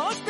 los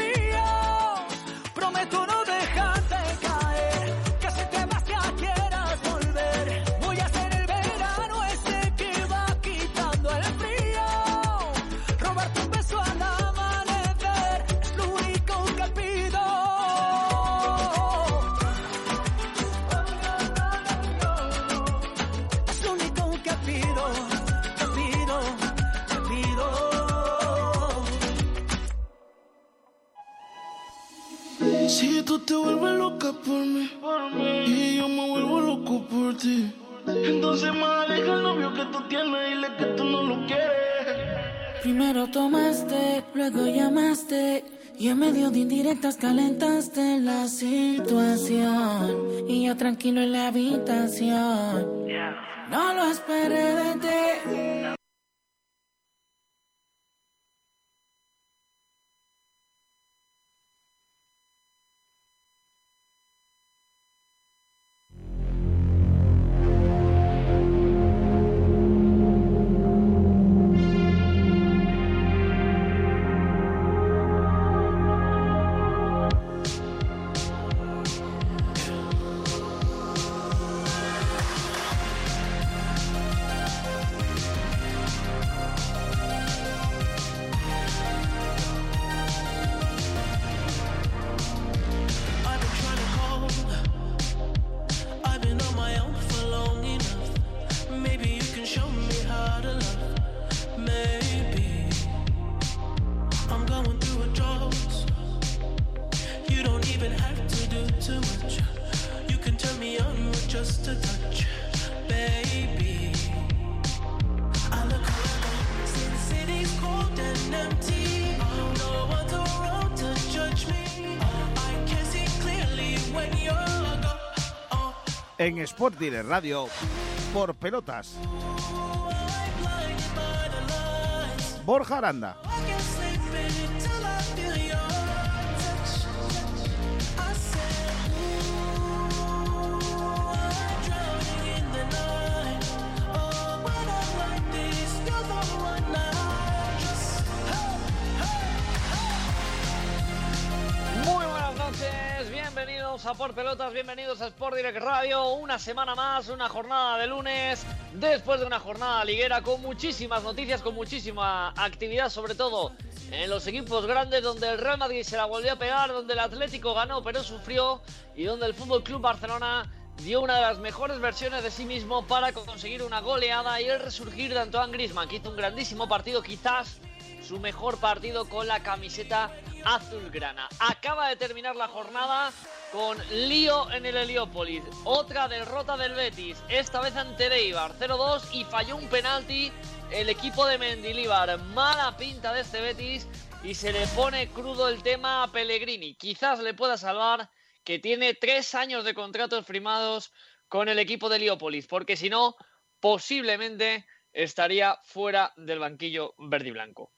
tú te vuelves loca por mí, y yo me vuelvo loco por ti, entonces más deja el novio que tú tienes, dile que tú no lo quieres. Primero tomaste, luego llamaste y en medio de indirectas calentaste la situación y yo tranquilo en la habitación. No lo esperé de ti. Sport Direct Radio, por pelotas. Borja Aranda. Bienvenidos a Por Pelotas, bienvenidos a Sport Direct Radio. Una semana más, una jornada de lunes, después de una jornada liguera con muchísimas noticias, con muchísima actividad, sobre todo en los equipos grandes, donde el Real Madrid se la volvió a pegar, donde el Atlético ganó pero sufrió y donde el Fútbol Club Barcelona dio una de las mejores versiones de sí mismo para conseguir una goleada y el resurgir de Antoine Griezmann, que hizo un grandísimo partido, quizás su mejor partido con la camiseta azulgrana. Acaba de terminar la jornada con lío en el Heliópolis. Otra derrota del Betis, esta vez ante Eibar 0-2 y falló un penalti el equipo de Mendilíbar. Mala pinta de este Betis y se le pone crudo el tema a Pellegrini. Quizás le pueda salvar que tiene tres años de contratos firmados con el equipo de Heliópolis, porque si no, posiblemente estaría fuera del banquillo verde y blanco.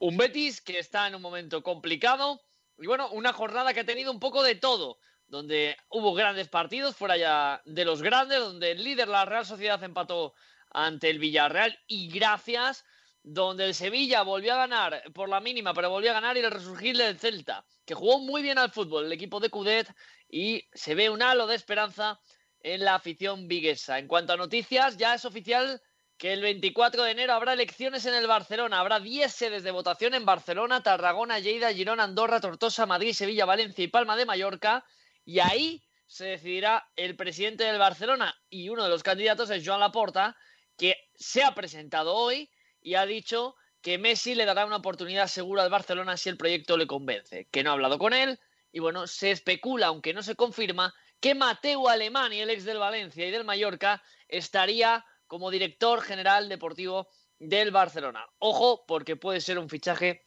Un Betis que está en un momento complicado y bueno, una jornada que ha tenido un poco de todo, donde hubo grandes partidos fuera ya de los grandes, donde el líder, la Real Sociedad, empató ante el Villarreal y gracias, donde el Sevilla volvió a ganar por la mínima, pero volvió a ganar y el resurgir del Celta, que jugó muy bien al fútbol, el equipo de Cudet, y se ve un halo de esperanza en la afición viguesa. En cuanto a noticias, ya es oficial que el 24 de enero habrá elecciones en el Barcelona. Habrá 10 sedes de votación en Barcelona, Tarragona, Lleida, Girona, Andorra, Tortosa, Madrid, Sevilla, Valencia y Palma de Mallorca. Y ahí se decidirá el presidente del Barcelona. Y uno de los candidatos es Joan Laporta, que se ha presentado hoy y ha dicho que Messi le dará una oportunidad segura al Barcelona si el proyecto le convence. Que no ha hablado con él. Y bueno, se especula, aunque no se confirma, que Mateo Alemani, el ex del Valencia y del Mallorca, estaría como director general deportivo del Barcelona. Ojo, porque puede ser un fichaje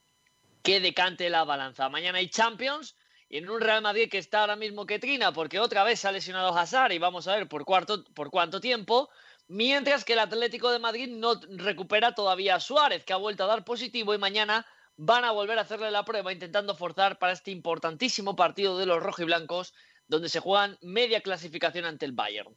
que decante la balanza. Mañana hay Champions y en un Real Madrid que está ahora mismo que trina, porque otra vez se ha lesionado Hazard y vamos a ver por, cuarto, por cuánto tiempo. Mientras que el Atlético de Madrid no recupera todavía a Suárez, que ha vuelto a dar positivo y mañana van a volver a hacerle la prueba intentando forzar para este importantísimo partido de los rojiblancos donde se juegan media clasificación ante el Bayern.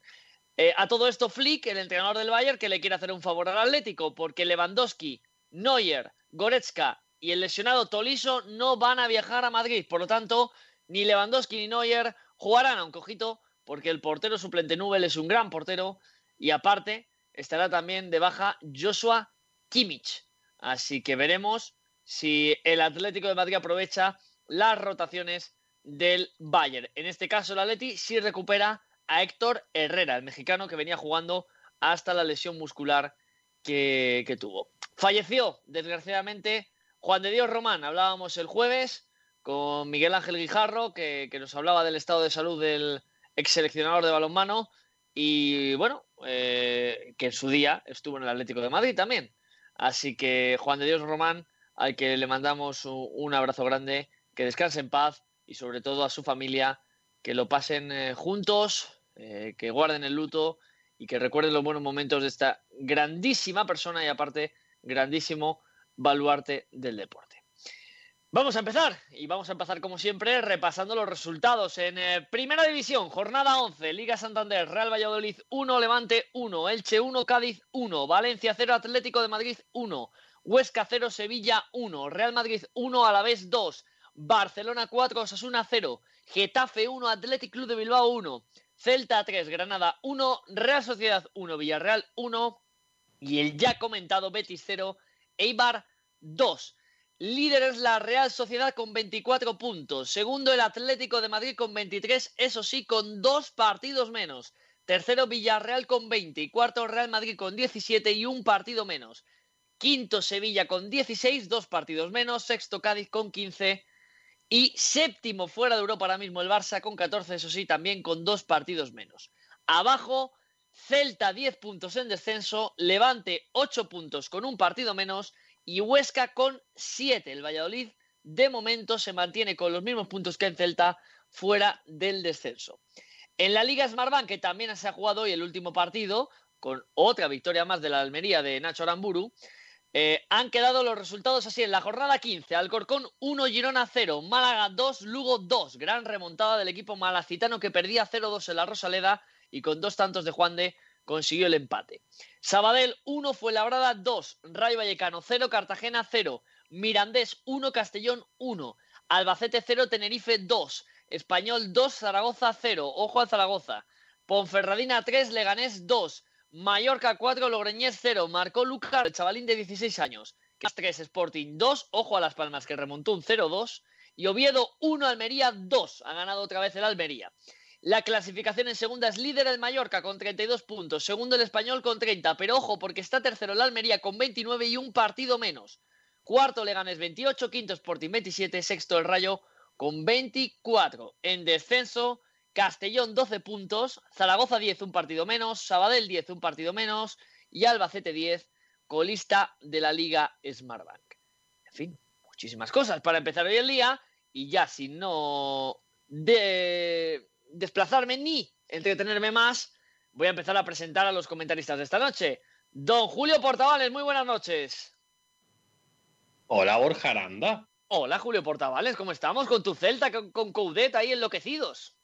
Eh, a todo esto, Flick, el entrenador del Bayern, que le quiere hacer un favor al Atlético, porque Lewandowski, Neuer, Goretzka y el lesionado Toliso no van a viajar a Madrid. Por lo tanto, ni Lewandowski ni Neuer jugarán a un cojito porque el portero suplente Nubel es un gran portero y aparte estará también de baja Joshua Kimmich. Así que veremos si el Atlético de Madrid aprovecha las rotaciones del Bayern. En este caso, el Atleti sí recupera a Héctor Herrera, el mexicano que venía jugando hasta la lesión muscular que, tuvo. Falleció, desgraciadamente, Juan de Dios Román. Hablábamos el jueves con Miguel Ángel Guijarro, que, nos hablaba del estado de salud del ex seleccionador de balonmano. Y bueno, eh, que en su día estuvo en el Atlético de Madrid también. Así que Juan de Dios Román, al que le mandamos un, un abrazo grande, que descanse en paz y sobre todo a su familia, que lo pasen eh, juntos, eh, que guarden el luto y que recuerden los buenos momentos de esta grandísima persona y aparte grandísimo baluarte del deporte. Vamos a empezar y vamos a empezar como siempre repasando los resultados en eh, Primera División, jornada 11, Liga Santander, Real Valladolid 1, Levante 1, Elche 1, Cádiz 1, Valencia 0, Atlético de Madrid 1, Huesca 0, Sevilla 1, Real Madrid 1, Alavés 2, Barcelona 4, Osasuna 0, Getafe 1, Athletic Club de Bilbao 1, Celta 3, Granada 1, Real Sociedad 1, Villarreal 1 y el ya comentado Betis 0, Eibar 2. Líder es la Real Sociedad con 24 puntos. Segundo el Atlético de Madrid con 23, eso sí, con dos partidos menos. Tercero Villarreal con 20 y cuarto Real Madrid con 17 y un partido menos. Quinto Sevilla con 16, dos partidos menos. Sexto Cádiz con 15 y séptimo fuera de Europa ahora mismo el Barça con 14, eso sí, también con dos partidos menos. Abajo Celta 10 puntos en descenso, Levante 8 puntos con un partido menos y Huesca con 7. El Valladolid de momento se mantiene con los mismos puntos que en Celta fuera del descenso. En la Liga Smartbank, que también se ha jugado hoy el último partido, con otra victoria más de la Almería de Nacho Aramburu, eh, han quedado los resultados así. En la jornada 15, Alcorcón 1, Girona 0, Málaga 2, Lugo 2. Gran remontada del equipo malacitano que perdía 0-2 en la Rosaleda y con dos tantos de Juan de consiguió el empate. Sabadell 1, Fuenlabrada 2, Rayo Vallecano 0, Cartagena 0, Mirandés 1, Castellón 1, Albacete 0, Tenerife 2, Español 2, Zaragoza 0, ojo al Zaragoza, Ponferradina 3, Leganés 2, Mallorca 4, Logroñés 0, marcó Lucar, el chavalín de 16 años, Cas 3, Sporting 2, ojo a Las Palmas que remontó un 0-2, y Oviedo 1, Almería 2, ha ganado otra vez el Almería. La clasificación en segunda es líder el Mallorca con 32 puntos, segundo el Español con 30, pero ojo porque está tercero el Almería con 29 y un partido menos. Cuarto Leganés 28, quinto Sporting 27, sexto el Rayo con 24. En descenso, Castellón 12 puntos, Zaragoza 10, un partido menos, Sabadell 10, un partido menos y Albacete 10, colista de la Liga Smartbank. En fin, muchísimas cosas para empezar hoy el día y ya si no de desplazarme ni entretenerme más, voy a empezar a presentar a los comentaristas de esta noche. Don Julio Portavales, muy buenas noches. Hola, Borja Aranda. Hola, Julio Portavales, ¿cómo estamos? Con tu Celta, con, con Coudet ahí enloquecidos.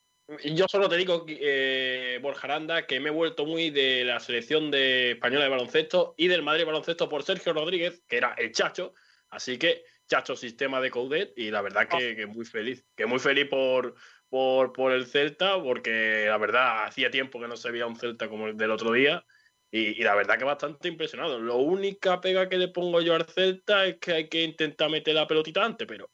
Yo solo te digo, eh, Borja Aranda, que me he vuelto muy de la selección de española de baloncesto y del Madrid baloncesto por Sergio Rodríguez, que era el Chacho. Así que, Chacho sistema de Coudet, y la verdad que, muy feliz. Que muy feliz por, por, por el Celta, porque la verdad hacía tiempo que no se veía un Celta como el del otro día. Y, y, la verdad que bastante impresionado. Lo única pega que le pongo yo al Celta es que hay que intentar meter la pelotita antes, pero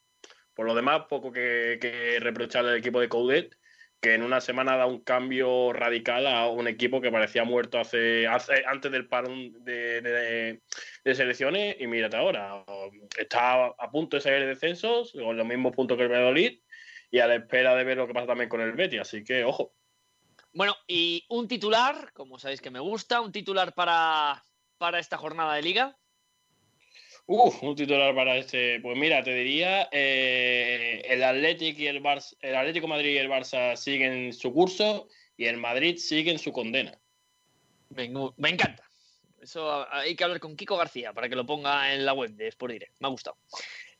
por lo demás, poco que, que reprocharle al equipo de Coudet, que en una semana da un cambio radical a un equipo que parecía muerto hace, antes del parón de, selecciones. Y mírate ahora, está a punto de salir de descensos, con los mismos puntos que el Valladolid, y a la espera de ver lo que pasa también con el Betis. Así que, ojo. Bueno, y un titular, como sabéis que me gusta, un titular para, para esta jornada de liga. Uh, un titular para este. Pues mira, te diría, eh, el Atlético y el Barça, el Atlético Madrid y el Barça siguen su curso y el Madrid siguen su condena. Me, me encanta. Eso hay que hablar con Kiko García para que lo ponga en la web de Sport Direct. Me ha gustado.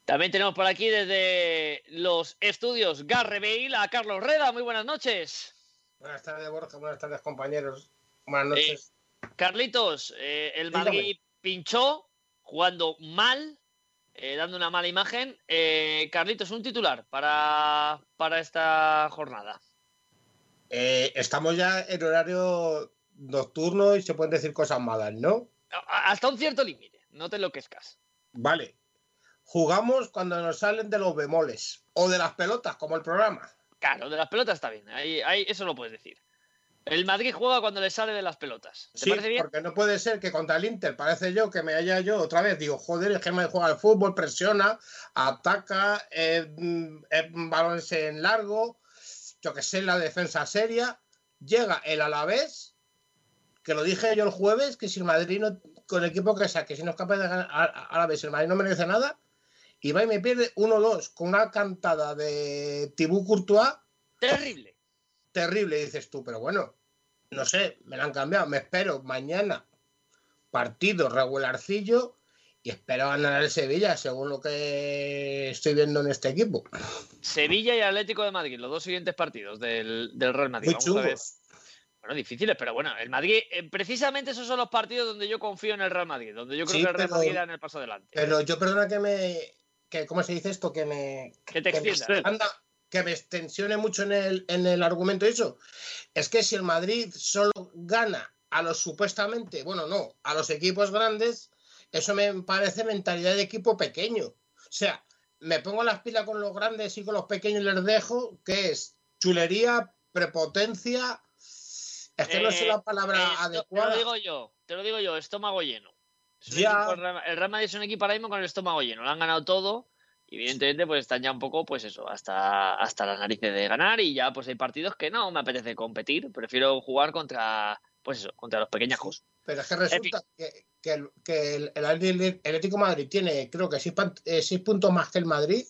También tenemos por aquí desde los estudios Garre Bale a Carlos Reda. Muy buenas noches. Buenas tardes, Borja. Buenas tardes, compañeros. Buenas noches. Eh, Carlitos, eh, el Madrid Dígame. pinchó jugando mal eh, dando una mala imagen. Eh, Carlitos, un titular para, para esta jornada. Eh, estamos ya en horario nocturno y se pueden decir cosas malas, ¿no? Hasta un cierto límite, no te enloquezcas. Vale. Jugamos cuando nos salen de los bemoles o de las pelotas, como el programa. Claro, de las pelotas está bien, ahí, ahí- eso lo puedes decir. El Madrid juega cuando le sale de las pelotas. ¿Te Sí, parece bien? porque no puede ser que contra el Inter parece yo que me haya yo otra vez. Digo, joder, que me juega al fútbol, presiona, ataca, eh, mm, eh, balones en largo, yo que sé, la defensa seria. Llega el Alavés, que lo dije yo el jueves, que si el Madrid no, con el equipo que saque, si no es capaz de ganar Alavés, el Madrid no merece nada. Y va y me pierde 1-2 con una cantada de Tibú Courtois Terrible. terrible, dices tú, pero bueno, no sé, me la han cambiado, me espero mañana partido regularcillo y espero ganar el Sevilla, según lo que estoy viendo en este equipo. Sevilla y Atlético de Madrid, los dos siguientes partidos del, del Real Madrid. Muy Vamos. Bueno, difíciles, pero bueno, el Madrid, eh, precisamente esos son los partidos donde yo confío en el Real Madrid, donde yo creo Sí, que el Real pero- Madrid da en el paso adelante. Pero yo perdona que me, que, ¿cómo se dice esto? Que me, Que te me extiendas. Que me extensione mucho en el, en el argumento eso. Es que si el Madrid solo gana a los supuestamente, bueno, no, a los equipos grandes, eso me parece mentalidad de equipo pequeño. O sea, me pongo las pilas con los grandes y con los pequeños les dejo, que es chulería, prepotencia. Es que no sé Eh, la palabra Esto- Te adecuada. lo digo yo, te lo digo yo, estómago lleno. Es Ya. equipo, el Real Madrid es un equipo ahora mismo con el estómago lleno, lo han ganado todo. Evidentemente, pues están ya un poco, pues eso, hasta, hasta las narices de ganar. Y ya, pues hay partidos que no me apetece competir. Prefiero jugar contra, pues eso, contra los pequeñajos. Pero es que resulta que, que el, que el, el Atlético- Madrid tiene, creo que seis, eh, seis puntos más que el Madrid,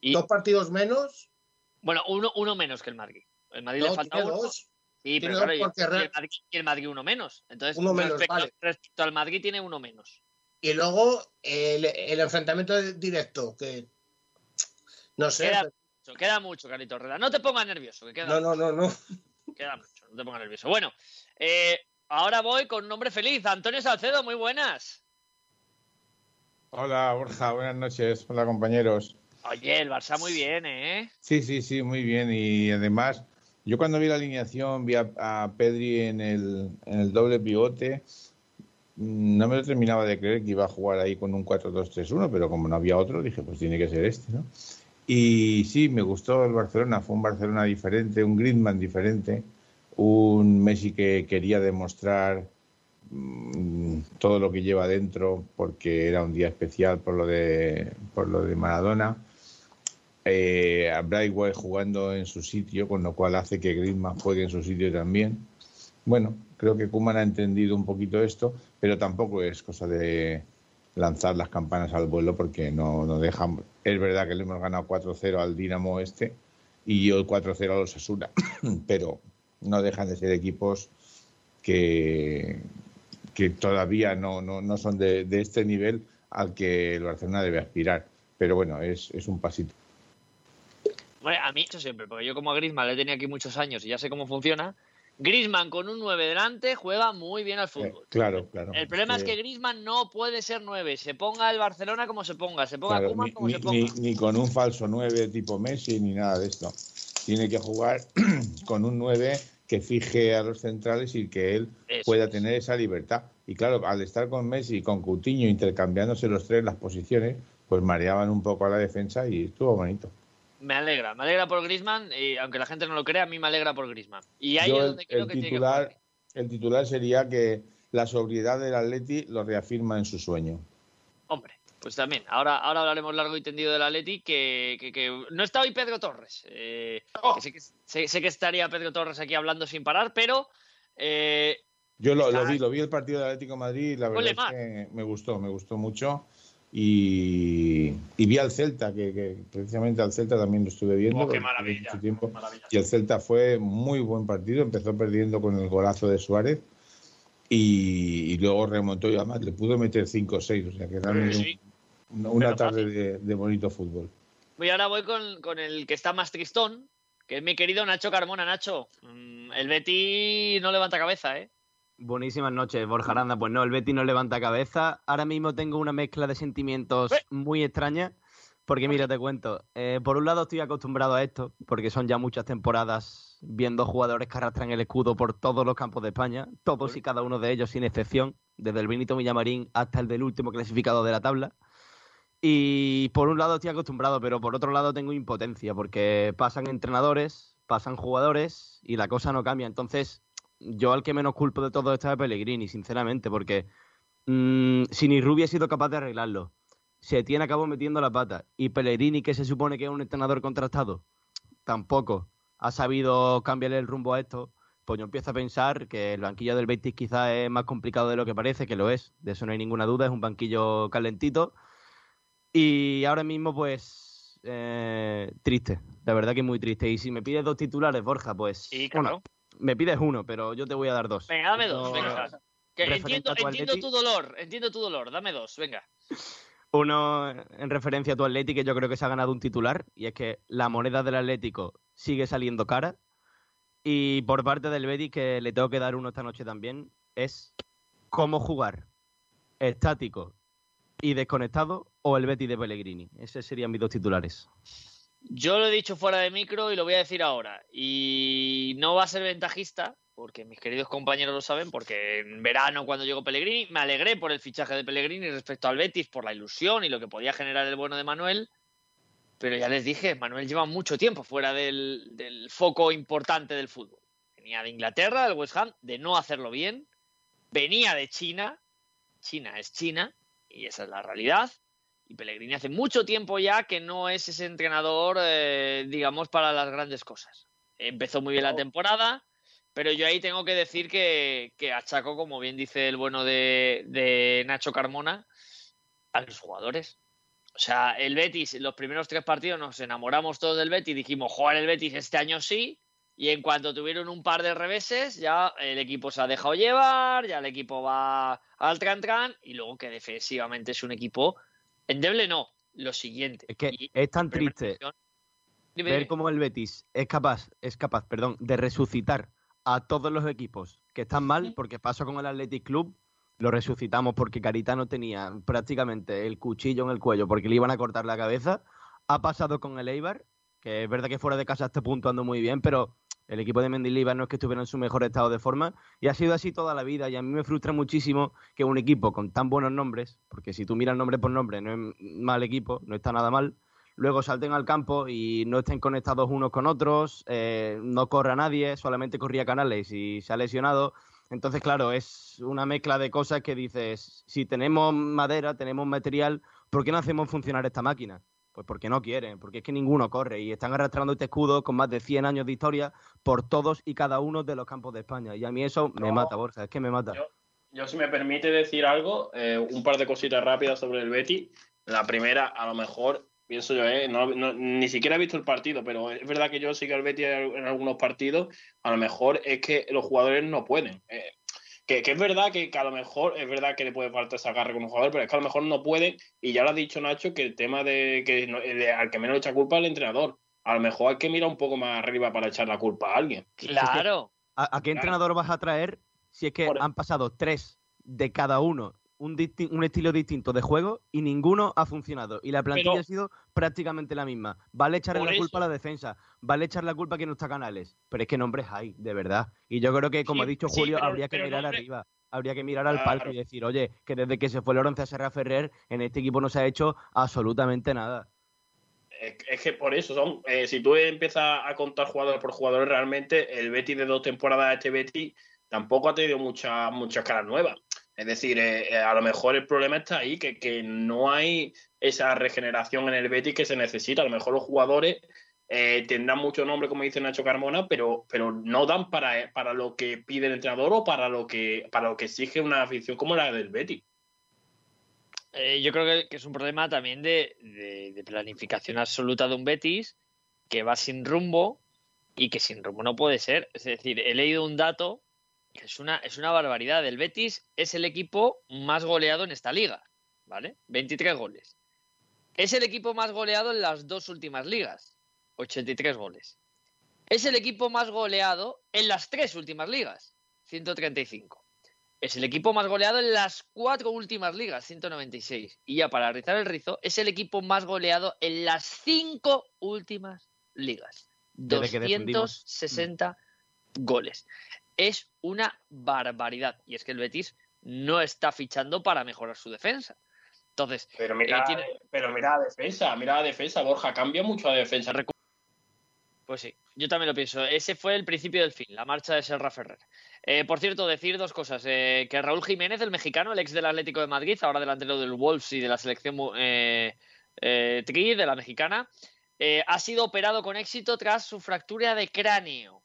Y, dos partidos menos. bueno, uno, uno menos que el Madrid. El Madrid le No, falta tiene uno. dos. Sí, pero claro, y- el Madrid, y el Madrid uno menos. Entonces, Uno menos, respecto, vale. respecto al Madrid tiene uno menos. Y luego el, el enfrentamiento directo, que no sé. Queda mucho, queda mucho, Carlito Herrera. No te pongas nervioso, que queda, No, no, no, no. queda mucho. No te pongas nervioso. Bueno, eh, ahora voy con un nombre feliz. Antonio Salcedo, muy buenas. Hola Borja, buenas noches. Hola compañeros. Oye, el Barça muy bien, ¿eh? Sí, sí, sí, muy bien. Y además, yo cuando vi la alineación, vi a, a Pedri en el, en el doble pivote, no me lo terminaba de creer que iba a jugar ahí con un 4-2-3-1, pero como no había otro, dije, pues tiene que ser este, ¿no? Y sí, me gustó el Barcelona, fue un Barcelona diferente, un Griezmann diferente, un Messi que quería demostrar mm, todo lo que lleva dentro porque era un día especial por lo de por lo de Maradona eh, a Brightway jugando en su sitio con lo cual hace que Griezmann juegue en su sitio también bueno creo que Koeman ha entendido un poquito esto pero tampoco es cosa de lanzar las campanas al vuelo porque no, no dejan es verdad que le hemos ganado 4-0 al Dinamo este y yo 4-0 a los Asuna pero no dejan de ser equipos que, que todavía no, no, no son de, de este nivel al que el Barcelona debe aspirar. Pero bueno, es, es un pasito. Bueno, a mí, siempre, porque yo como a Griezmann le tenía aquí muchos años y ya sé cómo funciona. Griezmann con un 9 delante juega muy bien al Eh, fútbol. claro, claro. El problema es Eh, que Griezmann no puede ser 9. Se ponga el Barcelona como se ponga, se ponga claro, ni, como ni- se ponga. ni- ni con un falso 9 tipo Messi ni nada de esto. Tiene que jugar con un 9 que fije a los centrales y que él Eso pueda es. tener esa libertad. Y claro, al estar con Messi y con Coutinho intercambiándose los tres las posiciones, pues mareaban un poco a la defensa y estuvo bonito. Me alegra, me alegra por Griezmann, y aunque la gente no lo crea, a mí me alegra por Griezmann. Y ahí Yo es el, donde creo el que tiene que titular, jugar. el titular sería que la sobriedad del Atleti lo reafirma en su sueño. Hombre, pues también. Ahora, ahora hablaremos largo y tendido del Atleti, que, que, que no está hoy Pedro Torres. eh, Oh. que sé, que, sé, sé que estaría Pedro Torres aquí hablando sin parar, pero eh, Yo lo, vi, lo vi el partido del Atlético de Madrid y la verdad es que me gustó, me gustó mucho. Y, y vi al Celta, que, que precisamente al Celta también lo estuve viendo. Oh, qué maravilla, mucho tiempo. maravilla. Y el Celta fue muy buen partido, empezó perdiendo con el golazo de Suárez y, y luego remontó y además le pudo meter 5 o 6, o sea que realmente sí. un- una Pero tarde de, de bonito fútbol. voy ahora voy con, con el que está más tristón, que es mi querido Nacho Carmona. Nacho, mm, el Betty no levanta cabeza, ¿eh? Buenísimas noches, Borja Aranda. Pues no, el Betis no levanta cabeza. Ahora mismo tengo una mezcla de sentimientos muy extraña. Porque mira, te cuento. eh, por un lado estoy acostumbrado a esto, porque son ya muchas temporadas viendo jugadores que arrastran el escudo por todos los campos de España, todos y cada uno de ellos sin excepción, desde el Benito Villamarín hasta el del último clasificado de la tabla. Y por un lado estoy acostumbrado, pero por otro lado tengo impotencia, porque pasan entrenadores, pasan jugadores y la cosa no cambia. Entonces, yo al que menos culpo de todo esto es Pellegrini, sinceramente, porque mm, si ni Rubio ha sido capaz de arreglarlo, Setién acabó metiendo la pata y Pellegrini, que se supone que es un entrenador contrastado, tampoco ha sabido cambiarle el rumbo a esto, pues yo empiezo a pensar que el banquillo del Betis quizás es más complicado de lo que parece, que lo es, de eso no hay ninguna duda, es un banquillo calentito. Y ahora mismo, pues, eh, triste, la verdad que muy triste. Y si me pides dos titulares, Borja, pues, Sí, bueno, claro. Me pides uno, pero yo te voy a dar dos. Venga, dame dos, venga. Que entiendo, tu entiendo tu dolor, entiendo tu dolor, dame dos, venga. Uno en referencia a tu Atleti, que yo creo que se ha ganado un titular, y es que la moneda del Atlético sigue saliendo cara. Y por parte del Betis, que le tengo que dar uno esta noche también, es cómo jugar estático y desconectado o el Betis de Pellegrini. Esos serían mis dos titulares. Yo lo he dicho fuera de micro y lo voy a decir ahora. Y no va a ser ventajista, porque mis queridos compañeros lo saben, porque en verano cuando llegó Pellegrini me alegré por el fichaje de Pellegrini respecto al Betis, por la ilusión y lo que podía generar el bueno de Manuel. Pero ya les dije, Manuel lleva mucho tiempo fuera del, foco importante del fútbol. Venía de Inglaterra, del West Ham, de no hacerlo bien. Venía de China. China es China, y esa es la realidad. Y Pellegrini hace mucho tiempo ya que no es ese entrenador, eh, digamos, para las grandes cosas. Empezó muy bien la temporada, pero yo ahí tengo que decir que, que achaco, como bien dice el bueno de, de Nacho Carmona, a los jugadores. O sea, el Betis, los primeros tres partidos nos enamoramos todos del Betis, dijimos, jugar el Betis este año sí, y en cuanto tuvieron un par de reveses, ya el equipo se ha dejado llevar, ya el equipo va al tran-tran, y luego que defensivamente es un equipo endeble, no, lo siguiente. Es que Y es tan triste ver dime. cómo el Betis es capaz, es capaz, perdón, de resucitar a todos los equipos que están mal, porque pasó con el Athletic Club, lo resucitamos porque Caritano tenía prácticamente el cuchillo en el cuello porque le iban a cortar la cabeza. Ha pasado con el Eibar, que es verdad que fuera de casa a este punto ando muy bien, pero el equipo de Mendilibar no es que estuviera en su mejor estado de forma y ha sido así toda la vida y a mí me frustra muchísimo que un equipo con tan buenos nombres, porque si tú miras nombre por nombre no es mal equipo, no está nada mal, luego salten al campo y no estén conectados unos con otros, eh, no corra nadie, solamente corría Canales y se ha lesionado. Entonces, claro, es una mezcla de cosas que dices, si tenemos madera, tenemos material, ¿por qué no hacemos funcionar esta máquina? Pues porque no quieren, porque es que ninguno corre y están arrastrando este escudo con más de 100 años de historia por todos y cada uno de los campos de España. Y a mí eso me No. mata, Borja, es que me mata. Yo, yo, si me permite decir algo, eh, un par de cositas rápidas sobre el Betty. La primera, a lo mejor, pienso yo, eh, no- no- ni siquiera he visto el partido, pero es verdad que yo sigo al Betty en algunos partidos. A lo mejor es que los jugadores no pueden. Eh, que, que es verdad que, que a lo mejor es verdad que le puede faltar ese agarre con un jugador, pero es que a lo mejor no pueden. Y ya lo ha dicho Nacho que el tema de que no- de- al que menos le echa culpa es el entrenador. A lo mejor hay que mirar un poco más arriba para echar la culpa a alguien. Claro. ¿A, a qué Claro. entrenador vas a traer si es que Por- han pasado tres de cada uno un, disti- un estilo distinto de juego y ninguno ha funcionado? Y la plantilla Pero- ha sido prácticamente la misma. Vale echarle la culpa a la defensa, vale echar la culpa a que no está Canales, pero es que nombres hay, de verdad. Y yo creo que, como Sí, ha dicho sí, Julio, pero- habría que pero mirar nombre- arriba. Habría que mirar al palco y decir, oye, que desde que se fue Lorenzo Serra Ferrer, en este equipo no se ha hecho absolutamente nada. Es, es que por eso son. eh, si tú empiezas a contar jugador por jugador, realmente el Betty de dos temporadas, este Betty, tampoco ha tenido muchas muchas caras nuevas. Es decir, eh, eh, a lo mejor el problema está ahí, que, que no hay esa regeneración en el Betty que se necesita. A lo mejor los jugadores eh, tendrán mucho nombre, como dice Nacho Carmona, pero, pero no dan para, para lo que pide el entrenador o para lo que, para lo que exige una afición como la del. Eh, yo creo que, es un problema también de, de- planificación absoluta de un Betis que va sin rumbo y que sin rumbo no puede ser. Es decir, he leído un dato es una, es una barbaridad. El Betis es el equipo más goleado en esta liga, ¿vale? 23 goles. Es el equipo más goleado en las dos últimas ligas, 83 goles. Es el equipo más goleado en las tres últimas ligas, 135. es el equipo más goleado en las cuatro últimas ligas, 196. Y ya para rizar el rizo, es el equipo más goleado en las cinco últimas ligas. Desde que descendimos. 260 goles. Es una barbaridad. Y es que el Betis no está fichando para mejorar su defensa. Entonces, Pero mira, eh, tiene- pero mira la defensa, mira la defensa, Borja, cambia mucho la defensa. Pues sí, yo también lo pienso. Ese fue el principio del fin, la marcha de Serra Ferrer. Eh, por cierto, decir dos cosas. eh, que Raúl Jiménez, el mexicano, el ex del Atlético de Madrid, ahora delantero del Wolves y de la selección Tri, de la mexicana, ha sido operado con éxito tras su fractura de cráneo.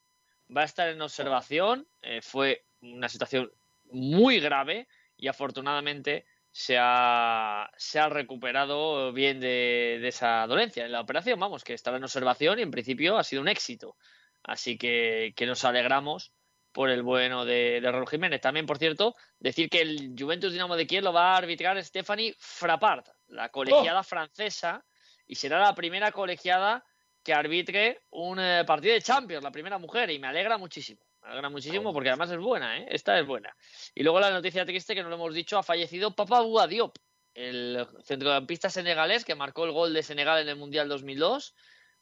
Va a estar en observación. eh, fue una situación muy grave y afortunadamente se ha, se ha recuperado bien de, de esa dolencia en la operación. Vamos, que estaba en observación y en principio ha sido un éxito. Así que, que nos alegramos por el bueno de, de Raúl Jiménez. También, por cierto, decir que el Juventus Dinamo de Kiev lo va a arbitrar Stephanie Frappart, la colegiada francesa, y será la primera colegiada que arbitre un eh, partido de Champions, la primera mujer, y me alegra muchísimo. Me alegra muchísimo porque además es buena, ¿eh? Esta es buena. Y luego la noticia triste que no lo hemos dicho, ha fallecido Papa Diop, el centrocampista senegalés que marcó el gol de Senegal en el Mundial 2002.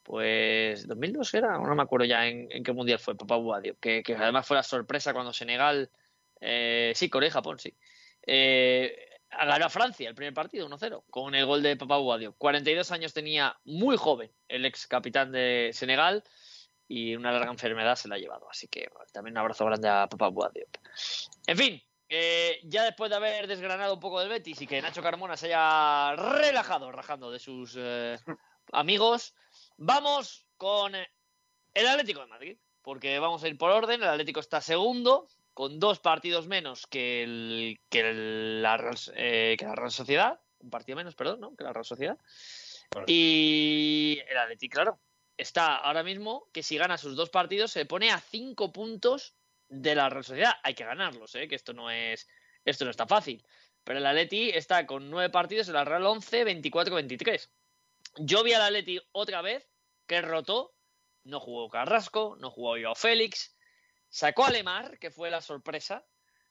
Pues 2002 era, no me acuerdo ya en, en qué mundial fue Papa Diop, que, que además fue la sorpresa cuando Senegal, eh, sí, Corea y Japón, sí, eh, ganó a Francia el primer partido 1-0 con el gol de Papa Bouba Diop. 42 años tenía, muy joven, el ex capitán de Senegal y una larga enfermedad se la ha llevado. Así que bueno, también un abrazo grande a Papa Bouba Diop. En fin, eh, ya después de haber desgranado un poco del Betis y que Nacho Carmona se haya relajado, rajando de sus eh, amigos, vamos con el Atlético de Madrid, porque vamos a ir por orden. El Atlético está segundo, con dos partidos menos que, el, que, el- la, Real- eh, que la Real Sociedad, un partido menos, perdón, ¿no? Que la Real Sociedad. Y el Atlético, claro, está ahora mismo que si gana sus dos partidos se pone a cinco puntos de la Real Sociedad. Hay que ganarlos, ¿eh? que esto no es esto no está fácil. Pero el Atleti está con nueve partidos, el Real 11, 24-23. Yo vi al Atleti otra vez que rotó, no jugó Carrasco, no jugó Joao Félix, sacó a Lemar, que fue la sorpresa.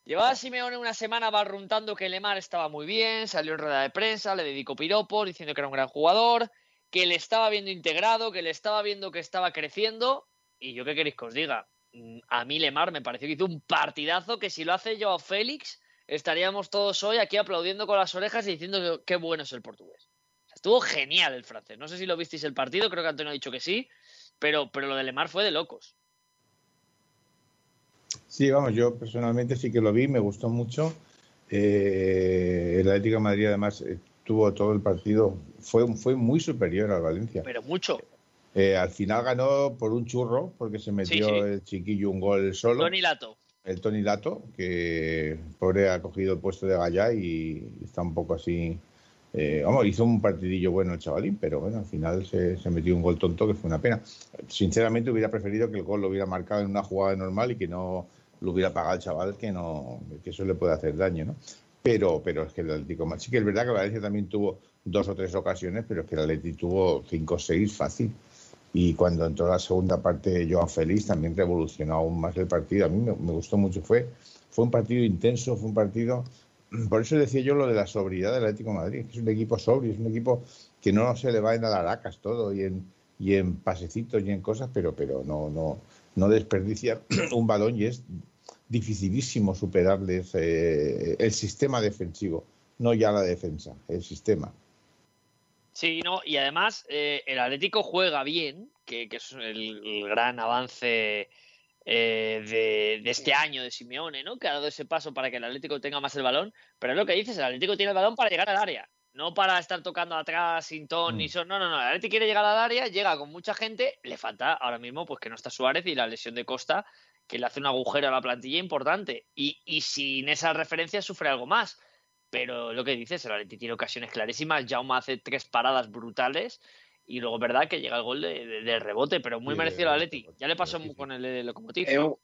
Llevaba a Simeone una semana barruntando que Lemar estaba muy bien, salió en rueda de prensa, le dedicó piropos diciendo que era un gran jugador, que le estaba viendo integrado, que le estaba viendo que estaba creciendo. Y yo qué queréis que os diga, Mm, a mí Lemar me pareció que hizo un partidazo que si lo hace Joao Félix estaríamos todos hoy aquí aplaudiendo con las orejas y diciendo qué bueno es el portugués. Estuvo genial el francés. No sé si lo visteis el partido, creo que Antonio ha dicho que sí, pero, pero lo de Lemar fue de locos. Sí, vamos, yo personalmente sí que lo vi, me gustó mucho. Eh, el Atlético de Madrid además eh, tuvo todo el partido, fue, fue muy superior al Valencia. Pero mucho. Eh, al final ganó por un churro, porque se metió Sí, sí. el chiquillo un gol solo. Tony Lato. el Tony Lato, que pobre ha cogido el puesto de Gallá y está un poco así. eh, vamos, hizo un partidillo bueno el chavalín, pero bueno, al final se, se metió un gol tonto que fue una pena. Sinceramente hubiera preferido que el gol lo hubiera marcado en una jugada normal y que no lo hubiera pagado el chaval, que no que eso le puede hacer daño, ¿no? Pero, pero es que el Atlético sí que es verdad que Valencia también tuvo dos o tres ocasiones, pero es que el Atlético tuvo cinco o seis fácil. Y cuando entró la segunda parte Joao Félix también revolucionó aún más el partido. A mí me, gustó mucho. Fue, fue un partido intenso, fue un partido... Por eso decía yo lo de la sobriedad del Atlético de Madrid. que Es un equipo sobrio, es un equipo que no se le va en alaracas todo y en, y en pasecitos y en cosas, pero, pero no, no, no desperdicia un balón y es dificilísimo superarles eh, el sistema defensivo, no ya la defensa, el sistema. Sí, no, y además eh, el Atlético juega bien, que, que es el, el gran avance eh, de, de este año de Simeone, ¿no? Que ha dado ese paso para que el Atlético tenga más el balón. Pero es lo que dices, el Atlético tiene el balón para llegar al área, no para estar tocando atrás sin ton ni son. No, no, no. El Atlético quiere llegar al área, llega con mucha gente, le falta ahora mismo pues que no está Suárez y la lesión de Costa que le hace un agujero a la plantilla importante. Y, y sin esa referencia sufre algo más. Pero lo que dices, el Atleti tiene ocasiones clarísimas. Jaume hace tres paradas brutales. Y luego es verdad que llega el gol de, de- de rebote, pero muy Sí, merecido al Atleti. Ya le pasó sí, sí. con el de Lokomotiv. Es un,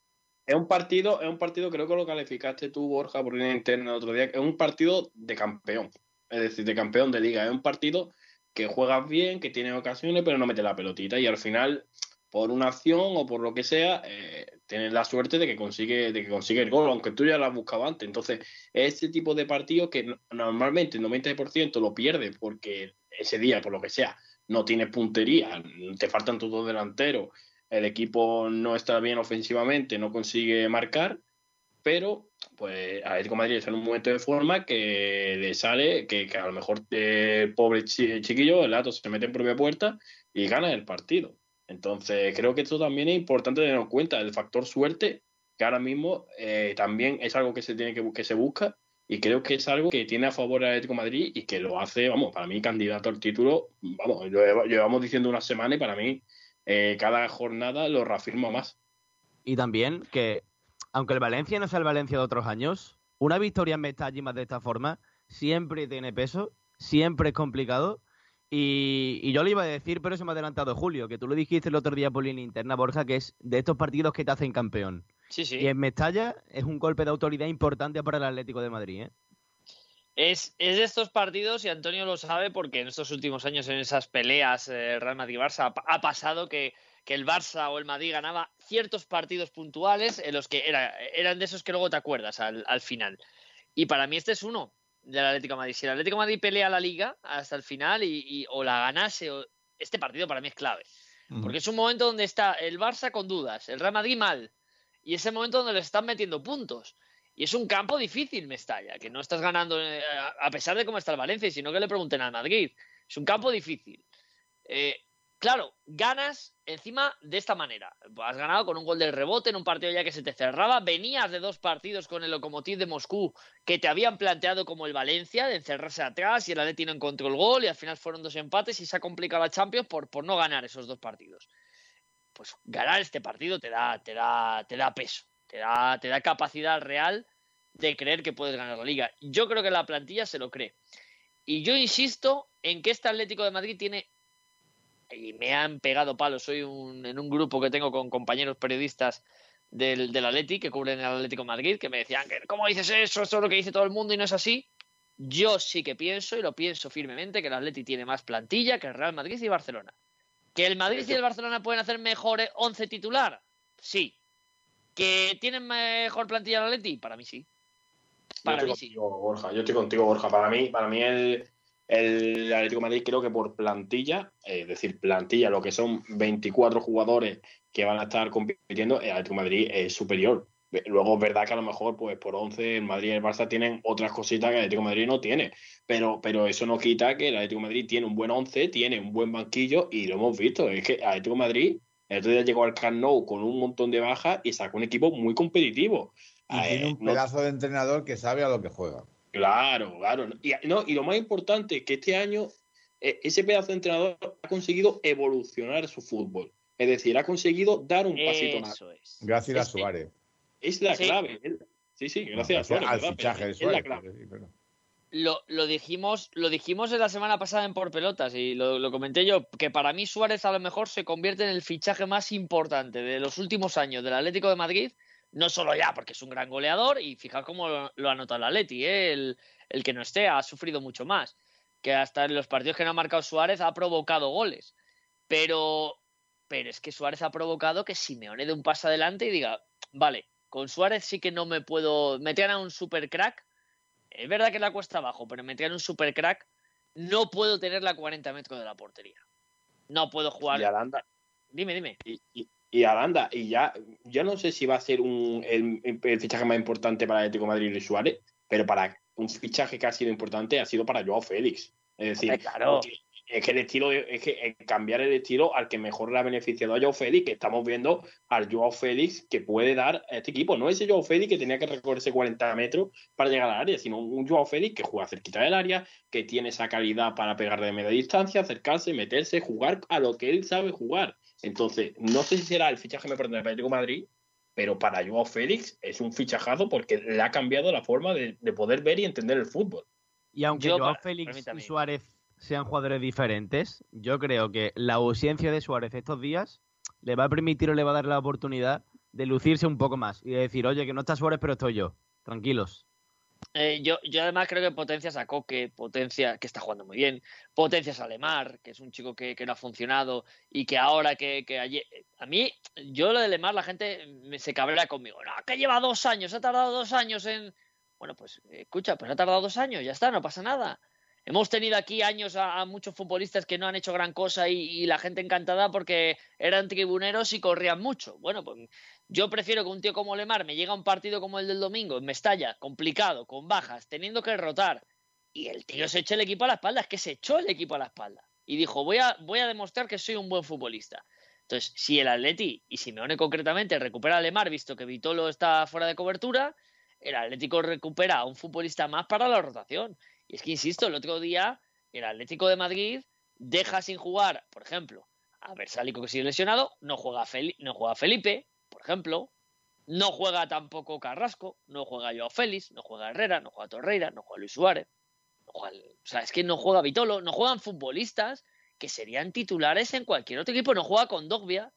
es un partido, es un partido, creo que lo calificaste tú, Borja, por línea interna el otro día, es un partido de campeón, es decir, de campeón de liga. Es un partido que juegas bien, que tienes ocasiones, pero no mete la pelotita. Y al final, por una acción o por lo que sea, eh, tiene la suerte de que consigue, de que consigue el gol, aunque tú ya lo has buscado antes. Entonces, ese tipo de partido que no- normalmente el 90% lo pierde porque ese día, por lo que sea, no tienes puntería, te faltan tus dos delanteros, el equipo no está bien ofensivamente, no consigue marcar, pero pues Atlético Madrid está en un momento de forma que le sale, que, a lo mejor eh, el pobre chi- chiquillo, el Ato se mete en propia puerta y gana el partido. Entonces creo que esto también es importante tener en cuenta, el factor suerte, que ahora mismo eh, también es algo que se tiene que, que se busca y creo que es algo que tiene a favor el Atlético de Madrid y que lo hace, vamos, para mí candidato al título, vamos, llevamos diciendo una semana y para mí eh, cada jornada lo reafirma más. Y también que, aunque el Valencia no sea el Valencia de otros años, una victoria en Mestalla más de esta forma siempre tiene peso, siempre es complicado. Y, y yo le iba a decir, pero se me ha adelantado Julio, que tú lo dijiste el otro día por línea interna, Borja, que es de estos partidos que te hacen campeón. Sí, sí. Y en Mestalla es un golpe de autoridad importante para el Atlético de Madrid. ¿eh? Es, es de estos partidos, y Antonio lo sabe, porque en estos últimos años, en esas peleas eh, Real Madrid-Barça, ha, pa- ha pasado que, que el Barça o el Madrid ganaba ciertos partidos puntuales en los que era, eran de esos que luego te acuerdas al, al final. Y para mí este es uno del Atlético de Madrid. Si el Atlético de Madrid pelea la liga hasta el final y, y- o la ganase, o, este partido para mí es clave. Porque es un momento donde está el Barça con dudas, el Real Madrid mal. Y es el momento donde le están metiendo puntos. Y es un campo difícil, Mestalla, que no estás ganando eh, a pesar de cómo está el Valencia, sino que le pregunten al Madrid. Es un campo difícil. Eh, claro, ganas encima de esta manera. Has ganado con un gol del rebote en un partido ya que se te cerraba. Venías de dos partidos con el Lokomotiv de Moscú que te habían planteado como el Valencia, de encerrarse atrás y el Atleti no encontró el gol y al final fueron dos empates y se ha complicado la Champions por, por no ganar esos dos partidos. Pues ganar este partido te da, te da, te da peso, te da, te da capacidad real de creer que puedes ganar la liga. Yo creo que la plantilla se lo cree. Y yo insisto en que este Atlético de Madrid tiene y me han pegado palos. Soy un, en un grupo que tengo con compañeros periodistas del, del Atleti que cubren el Atlético de Madrid que me decían que cómo dices eso, eso es lo que dice todo el mundo y no es así. Yo sí que pienso y lo pienso firmemente que el Atleti tiene más plantilla que el Real Madrid y Barcelona. ¿Que el Madrid y el Barcelona pueden hacer mejor 11 titular? Sí. ¿Que tienen mejor plantilla el Atleti? Para mí sí. Para yo mí sí. Borja. Yo estoy contigo, Borja. Para mí, para mí el, el Atlético de Madrid creo que por plantilla, eh, es decir, plantilla, lo que son 24 jugadores que van a estar compitiendo, el Atlético de Madrid es superior. Luego es verdad que a lo mejor pues por 11 el Madrid y el Barça tienen otras cositas que el Atlético de Madrid no tiene, pero, pero eso no quita que el Atlético de Madrid tiene un buen 11, tiene un buen banquillo y lo hemos visto, es que el Atlético de Madrid el otro día llegó al Camp Nou con un montón de bajas y sacó un equipo muy competitivo. Y Eh, tiene un no- pedazo de entrenador que sabe a lo que juega. Claro, claro. Y, no, y lo más importante es que este año eh, ese pedazo de entrenador ha conseguido evolucionar su fútbol. Es decir, ha conseguido dar un pasito más. Es. Gracias a Es Suárez. Es la Sí. clave. Sí, sí, gracias, a Suárez, al ¿verdad? fichaje de es Suárez. la clave. Lo, lo dijimos, lo dijimos en la semana pasada en Por Pelotas y lo, lo comenté yo, que para mí Suárez a lo mejor se convierte en el fichaje más importante de los últimos años del Atlético de Madrid, no solo ya porque es un gran goleador y fijaos cómo lo, lo ha notado el Atleti, ¿eh? el, el que no esté ha sufrido mucho más, que hasta en los partidos que no ha marcado Suárez ha provocado goles, pero, pero es que Suárez ha provocado que Simeone dé un paso adelante y diga, vale, con Suárez sí que no me puedo, meter a un super crack, es verdad que la cuesta abajo, pero me tiran un super crack. No puedo tenerla a 40 metros de la portería. No puedo jugar. Y Aranda, Dime, dime. y, y- y Aranda, y ya, ya no sé si va a ser un, el, el fichaje más importante para el Atlético de Madrid y Suárez, pero para un fichaje que ha sido importante ha sido para Joao Félix. Es decir, claro. es que el estilo, es que cambiar el estilo al que mejor le ha beneficiado a Joao Félix, que estamos viendo al Joao Félix que puede dar a este equipo. No ese Joao Félix que tenía que recorrerse 40 metros para llegar al área, sino un Joao Félix que juega cerquita del área, que tiene esa calidad para pegar de media distancia, acercarse, meterse, jugar a lo que él sabe jugar. Entonces, no sé si será el fichaje más importante para el Atlético de Madrid, pero para Joao Félix es un fichajazo porque le ha cambiado la forma de, de poder ver y entender el fútbol. Y aunque Yo, Joao para- Félix y. Suárez sean jugadores diferentes, yo creo que la ausencia de Suárez estos días le va a permitir o le va a dar la oportunidad de lucirse un poco más y de decir, oye, que no está Suárez, pero estoy yo. Tranquilos. Eh, yo, yo además creo que potencias a Coque, potencia, que está jugando muy bien, potencias a Lemar, que es un chico que, que no ha funcionado y que ahora que, que ayer... A mí, yo lo de Lemar, la gente me, se cabrera conmigo. No, que lleva dos años, ha tardado dos años en... Bueno, pues escucha, pues ha tardado dos años, ya está, no pasa nada. Hemos tenido aquí años a, a muchos futbolistas que no han hecho gran cosa y, y la gente encantada porque eran tribuneros y corrían mucho. Bueno, pues yo prefiero que un tío como Lemar me llegue a un partido como el del domingo en Mestalla, complicado, con bajas, teniendo que rotar, y el tío se echa el equipo a la espalda, es que se echó el equipo a la espalda. Y dijo, voy a, voy a demostrar que soy un buen futbolista. Entonces, si el Atleti, y Simeone concretamente, recupera a Lemar, visto que Vitolo está fuera de cobertura, el Atlético recupera a un futbolista más para la rotación. Y es que, insisto, el otro día, el Atlético de Madrid deja sin jugar, por ejemplo, a Versálico que sigue lesionado, no juega, no juega Felipe, por ejemplo, no juega tampoco Carrasco, no juega Joao Félix, no juega Herrera, no juega Torreira, no juega Luis Suárez. No juega, o sea, es que no juega Vitolo, no juegan futbolistas que serían titulares en cualquier otro equipo, no juega con Dogbia,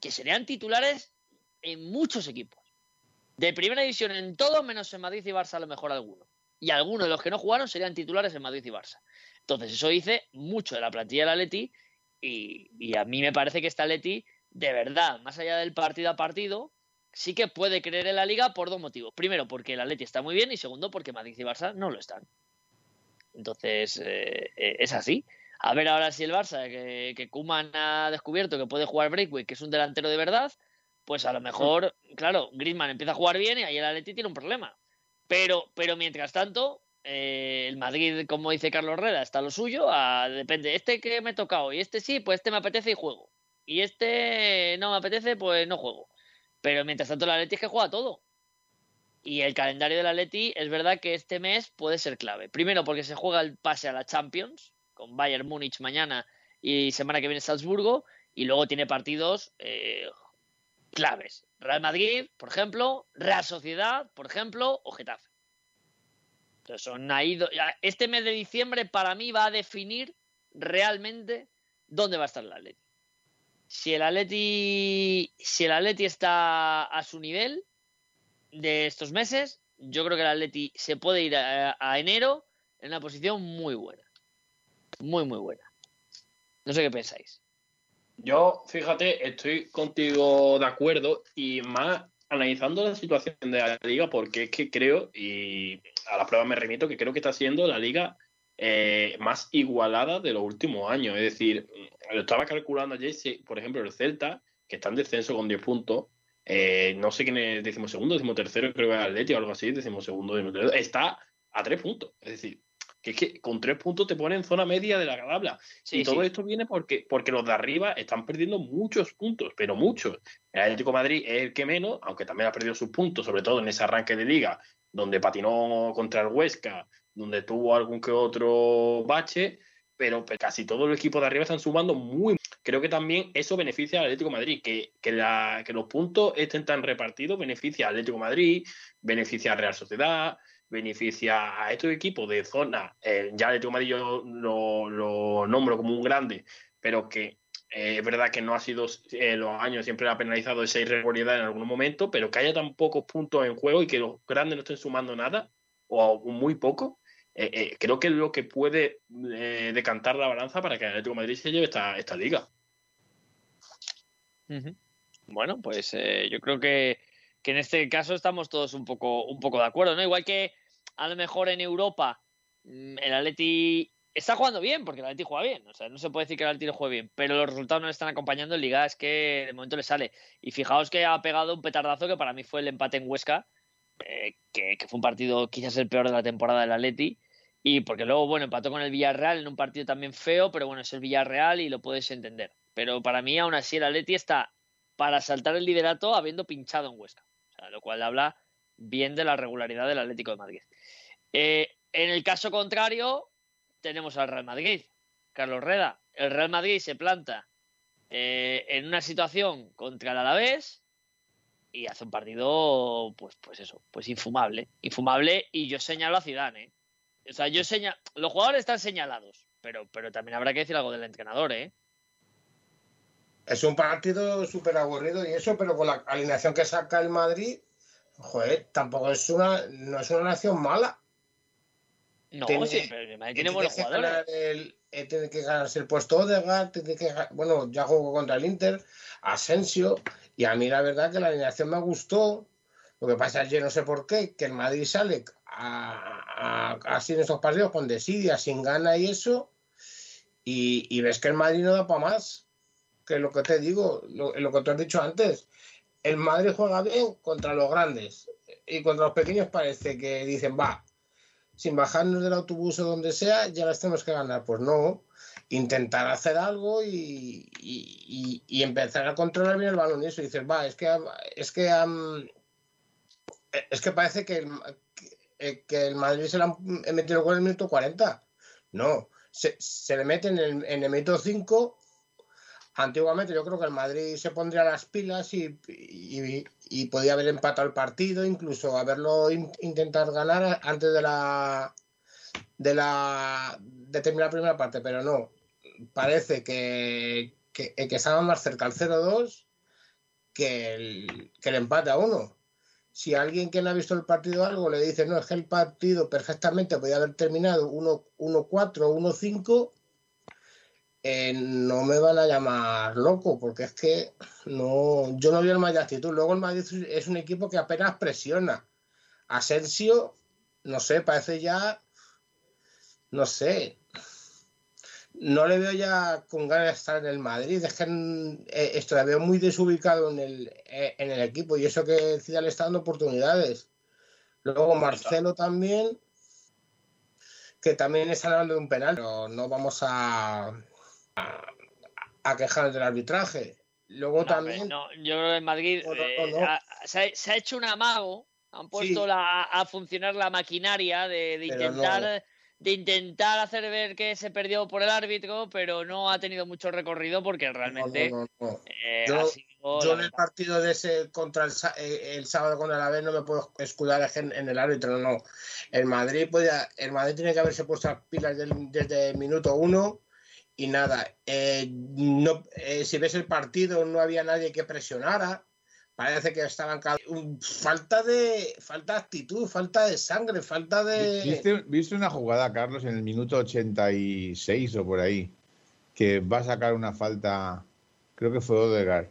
que serían titulares en muchos equipos. De primera división en todo, menos en Madrid y Barça a lo mejor alguno. Y algunos de los que no jugaron serían titulares en Madrid y Barça. Entonces, eso dice mucho de la plantilla del Atleti y, y a mí me parece que esta Atleti de verdad, más allá del partido a partido, sí que puede creer en la liga por dos motivos. Primero, porque el Atleti está muy bien y segundo, porque Madrid y Barça no lo están. Entonces, eh, eh, es así. A ver ahora si el Barça, que, que Kuman ha descubierto que puede jugar Breakway, que es un delantero de verdad, pues a lo mejor, claro, Griezmann empieza a jugar bien y ahí el Atleti tiene un problema. Pero, pero mientras tanto, eh, el Madrid, como dice Carlos Herrera, está lo suyo. A, depende, este que me toca hoy, este sí, pues este me apetece y juego y este no me apetece, pues no juego. Pero mientras tanto, el Atleti es que juega todo. Y el calendario del Atleti es verdad que este mes puede ser clave. Primero porque se juega el pase a la Champions, con Bayern Múnich mañana y semana que viene Salzburgo. Y luego tiene partidos eh, claves. Real Madrid, por ejemplo, Real Sociedad, por ejemplo, o Getafe. Entonces son ahí. Este mes de diciembre para mí va a definir realmente dónde va a estar el Atleti si el Atleti si el Atleti está a su nivel de estos meses, yo creo que el Atleti se puede ir a, a, enero en una posición muy buena. Muy, muy buena. No sé qué pensáis. Yo, fíjate, estoy contigo de acuerdo y más analizando la situación de la liga porque es que creo, y a la prueba me remito, que creo que está siendo la liga eh, más igualada de los últimos años. Es decir, lo estaba calculando ayer, por ejemplo, el Celta, que está en descenso con 10 puntos, eh, no sé quién es decimosegundo, decimotercero, creo que es Atleti o algo así, decimosegundo, decimotercero, está a 3 puntos. Es decir, que es que con 3 puntos te pone en zona media de la tabla. Sí, y todo sí. esto viene porque, porque los de arriba están perdiendo muchos puntos, pero muchos. El Atlético de Madrid es el que menos, aunque también ha perdido sus puntos, sobre todo en ese arranque de liga, donde patinó contra el Huesca, donde tuvo algún que otro bache, pero casi todos los equipos de arriba están sumando muy. Creo que también eso beneficia al Atlético Madrid, que, que, los puntos estén tan repartidos beneficia al Atlético Madrid, beneficia a Real Sociedad, beneficia a estos equipos de zona. Eh, ya el Atlético Madrid yo lo, lo, nombro como un grande, pero que eh, es verdad que no ha sido eh, los años, siempre ha penalizado esa irregularidad en algún momento, pero que haya tan pocos puntos en juego y que los grandes no estén sumando nada o muy poco, eh, eh, creo que es lo que puede eh, decantar la balanza para que el Atlético de Madrid se lleve esta, esta liga. Uh -huh. Bueno, pues eh, yo creo que, que, en este caso estamos todos un poco, un poco de acuerdo, ¿no? Igual que a lo mejor en Europa mm, el Atleti está jugando bien, porque el Atleti juega bien, o sea, no se puede decir que el Atleti no juegue bien, pero los resultados no le están acompañando en Liga, es que de momento le sale. Y fijaos que ha pegado un petardazo que para mí fue el empate en Huesca, eh, que, que, fue un partido quizás el peor de la temporada del Atleti, y porque luego, bueno, empató con el Villarreal en un partido también feo, pero bueno, es el Villarreal y lo puedes entender. Pero para mí, aún así, el Atleti está para saltar el liderato habiendo pinchado en Huesca. O sea, lo cual habla bien de la regularidad del Atlético de Madrid. Eh, en el caso contrario, tenemos al Real Madrid. Carlos Reda. El Real Madrid se planta eh, en una situación contra el Alavés y hace un partido, pues, pues eso, pues infumable. Infumable y yo señalo a Zidane, ¿eh? O sea, yo señal... los jugadores están señalados, pero, pero también habrá que decir algo del entrenador, ¿eh? Es un partido súper aburrido y eso, pero con la alineación que saca el Madrid, Joder, tampoco es una, no es una nación mala. No, Tiene- sí, pero el Madrid tiene buenos jugadores. el- eh, tiene que ganarse el puesto Odegaard, tiene que bueno, ya jugó contra el Inter, Asensio, y a mí la verdad que la alineación me gustó. Lo que pasa es que yo no sé por qué, que el Madrid sale a- a- así en esos partidos con desidia, sin gana y eso, y, ves que el Madrid no da para más, que lo que te digo, lo, que te has dicho antes, el Madrid juega bien contra los grandes, y contra los pequeños parece que dicen, va, sin bajarnos del autobús o donde sea, ya las tenemos que ganar. Pues no, intentar hacer algo y, empezar a controlar bien el balón y eso. Y dices, va, es que, es que, am, es que parece que el, que, el Madrid se le han metido gol en el minuto 40. No, se, se le mete en el, en el minuto 5. Antiguamente yo creo que el Madrid se pondría las pilas y, y, podía haber empatado el partido, incluso haberlo in- intentar ganar antes de la de la de terminar la primera parte, pero no. Parece que, que, que estaba más cerca al 0-2 que el, que el empate a uno. Si alguien que no ha visto el partido algo le dice, no, es que el partido perfectamente podía haber terminado 1-4, 1-5, eh, no me van a llamar loco, porque es que no, yo no veo el Madrid actitud. Luego el Madrid es un equipo que apenas presiona. Asensio, no sé, parece ya, no sé, no le veo ya con ganas de estar en el Madrid. Es que mm, eh, esto le veo muy desubicado en el, eh, en el equipo y eso que Zidane le está dando oportunidades. Luego Marcelo también, que también están hablando de un penal, pero no vamos a, a, a quejarnos del arbitraje. Luego No, también... no, yo creo que en Madrid No, eh, ha- se, ha, se ha hecho un amago, han puesto Sí. la- a funcionar la maquinaria de, de intentar. De intentar hacer ver que se perdió por el árbitro, pero no ha tenido mucho recorrido porque realmente no, no, no. eh, Yo- ha sido Yo en el partido de ese contra el, eh, el sábado con el Alavés no me puedo escudar en, en el árbitro, no. El Madrid podía- el Madrid tiene que haberse puesto las pilas del- desde el minuto uno y nada. eh, eh, si ves el partido no había nadie que presionara. Parece que estaban falta de falta de actitud, falta de sangre, falta de ¿Viste, viste una jugada, Carlos, en el minuto 86 o por ahí? Que va a sacar una falta, creo que fue Odegaard.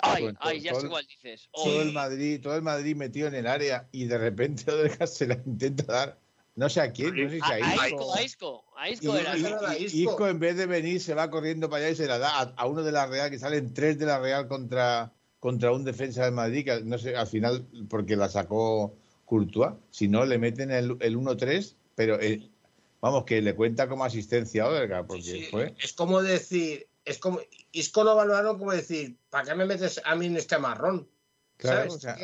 Ay, Bueno, ay, ya todo- sé cuál dices. Todo el Madrid, todo el Madrid metido en el área y de repente Odegaard se la intenta dar, no sé a quién, no sé si a, a a Isco. Isco, a Isco, a Isco y- Isco Isco. Isco, en vez de venir se va corriendo para allá y se la da a, a uno de la Real, que salen tres de la Real contra, contra un defensa del Madrid, que no sé, al final, porque la sacó Courtois, si no le meten el, el 1-3, pero eh, vamos, que le cuenta como asistencia a porque Sí, fue... Es como decir, es como, Isco lo valoraron como decir, ¿para qué me metes a mí en este marrón? Claro, ¿Sabes? o sea,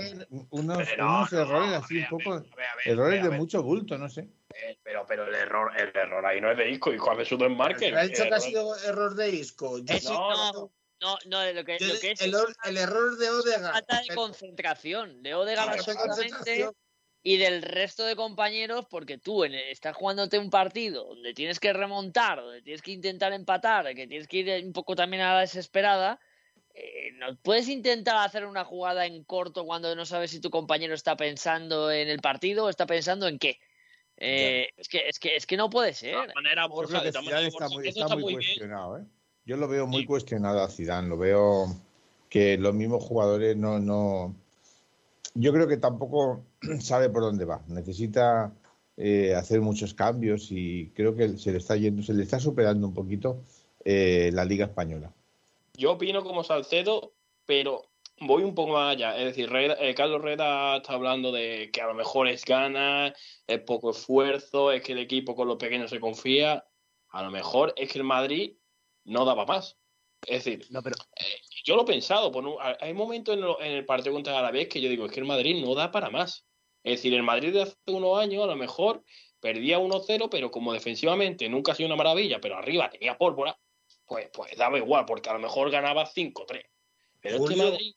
unos, Pero unos no, errores así, ver, un poco... ver, a ver, a ver, errores de mucho bulto, no sé. Eh, Pero, pero el error, el error ahí no es de Isco, Isco ha sido en Marker. ¿Me ha dicho que ha error- sido error de Isco? Yo sí- no, no, no, lo que, lo que es el, es or- el error de Odegaard. falta de concentración de absolutamente concentración. y del resto de compañeros porque tú en- estás jugándote un partido donde tienes que remontar, donde tienes que intentar empatar, que tienes que ir un poco también a la desesperada. eh, no puedes intentar hacer una jugada en corto cuando no sabes si tu compañero está pensando en el partido o está pensando en qué. Eh, es que es que es que no puede De ser. Borja, de está muy, está muy bien. cuestionado, ¿eh? Yo lo veo muy Sí. cuestionado a Zidane, lo veo que los mismos jugadores no, no... Yo creo que tampoco sabe por dónde va. Necesita eh, hacer muchos cambios y creo que se le está yendo, se le está superando un poquito eh, la Liga Española. Yo opino como Salcedo, pero voy un poco más allá. Es decir, Reda- eh, Carlos Reda está hablando de que a lo mejor es ganas, es poco esfuerzo, es que el equipo con los pequeños se confía. A lo mejor es que el Madrid no daba más. Es decir, No, pero eh, yo lo he pensado. por un- hay momentos en, lo- en el partido contra el Alavés que yo digo, es que el Madrid no da para más. Es decir, el Madrid de hace unos años a lo mejor perdía 1-0, pero como defensivamente nunca ha sido una maravilla, pero arriba tenía pólvora, pues, pues daba igual, porque a lo mejor ganaba 5-3. Pero este Madrid...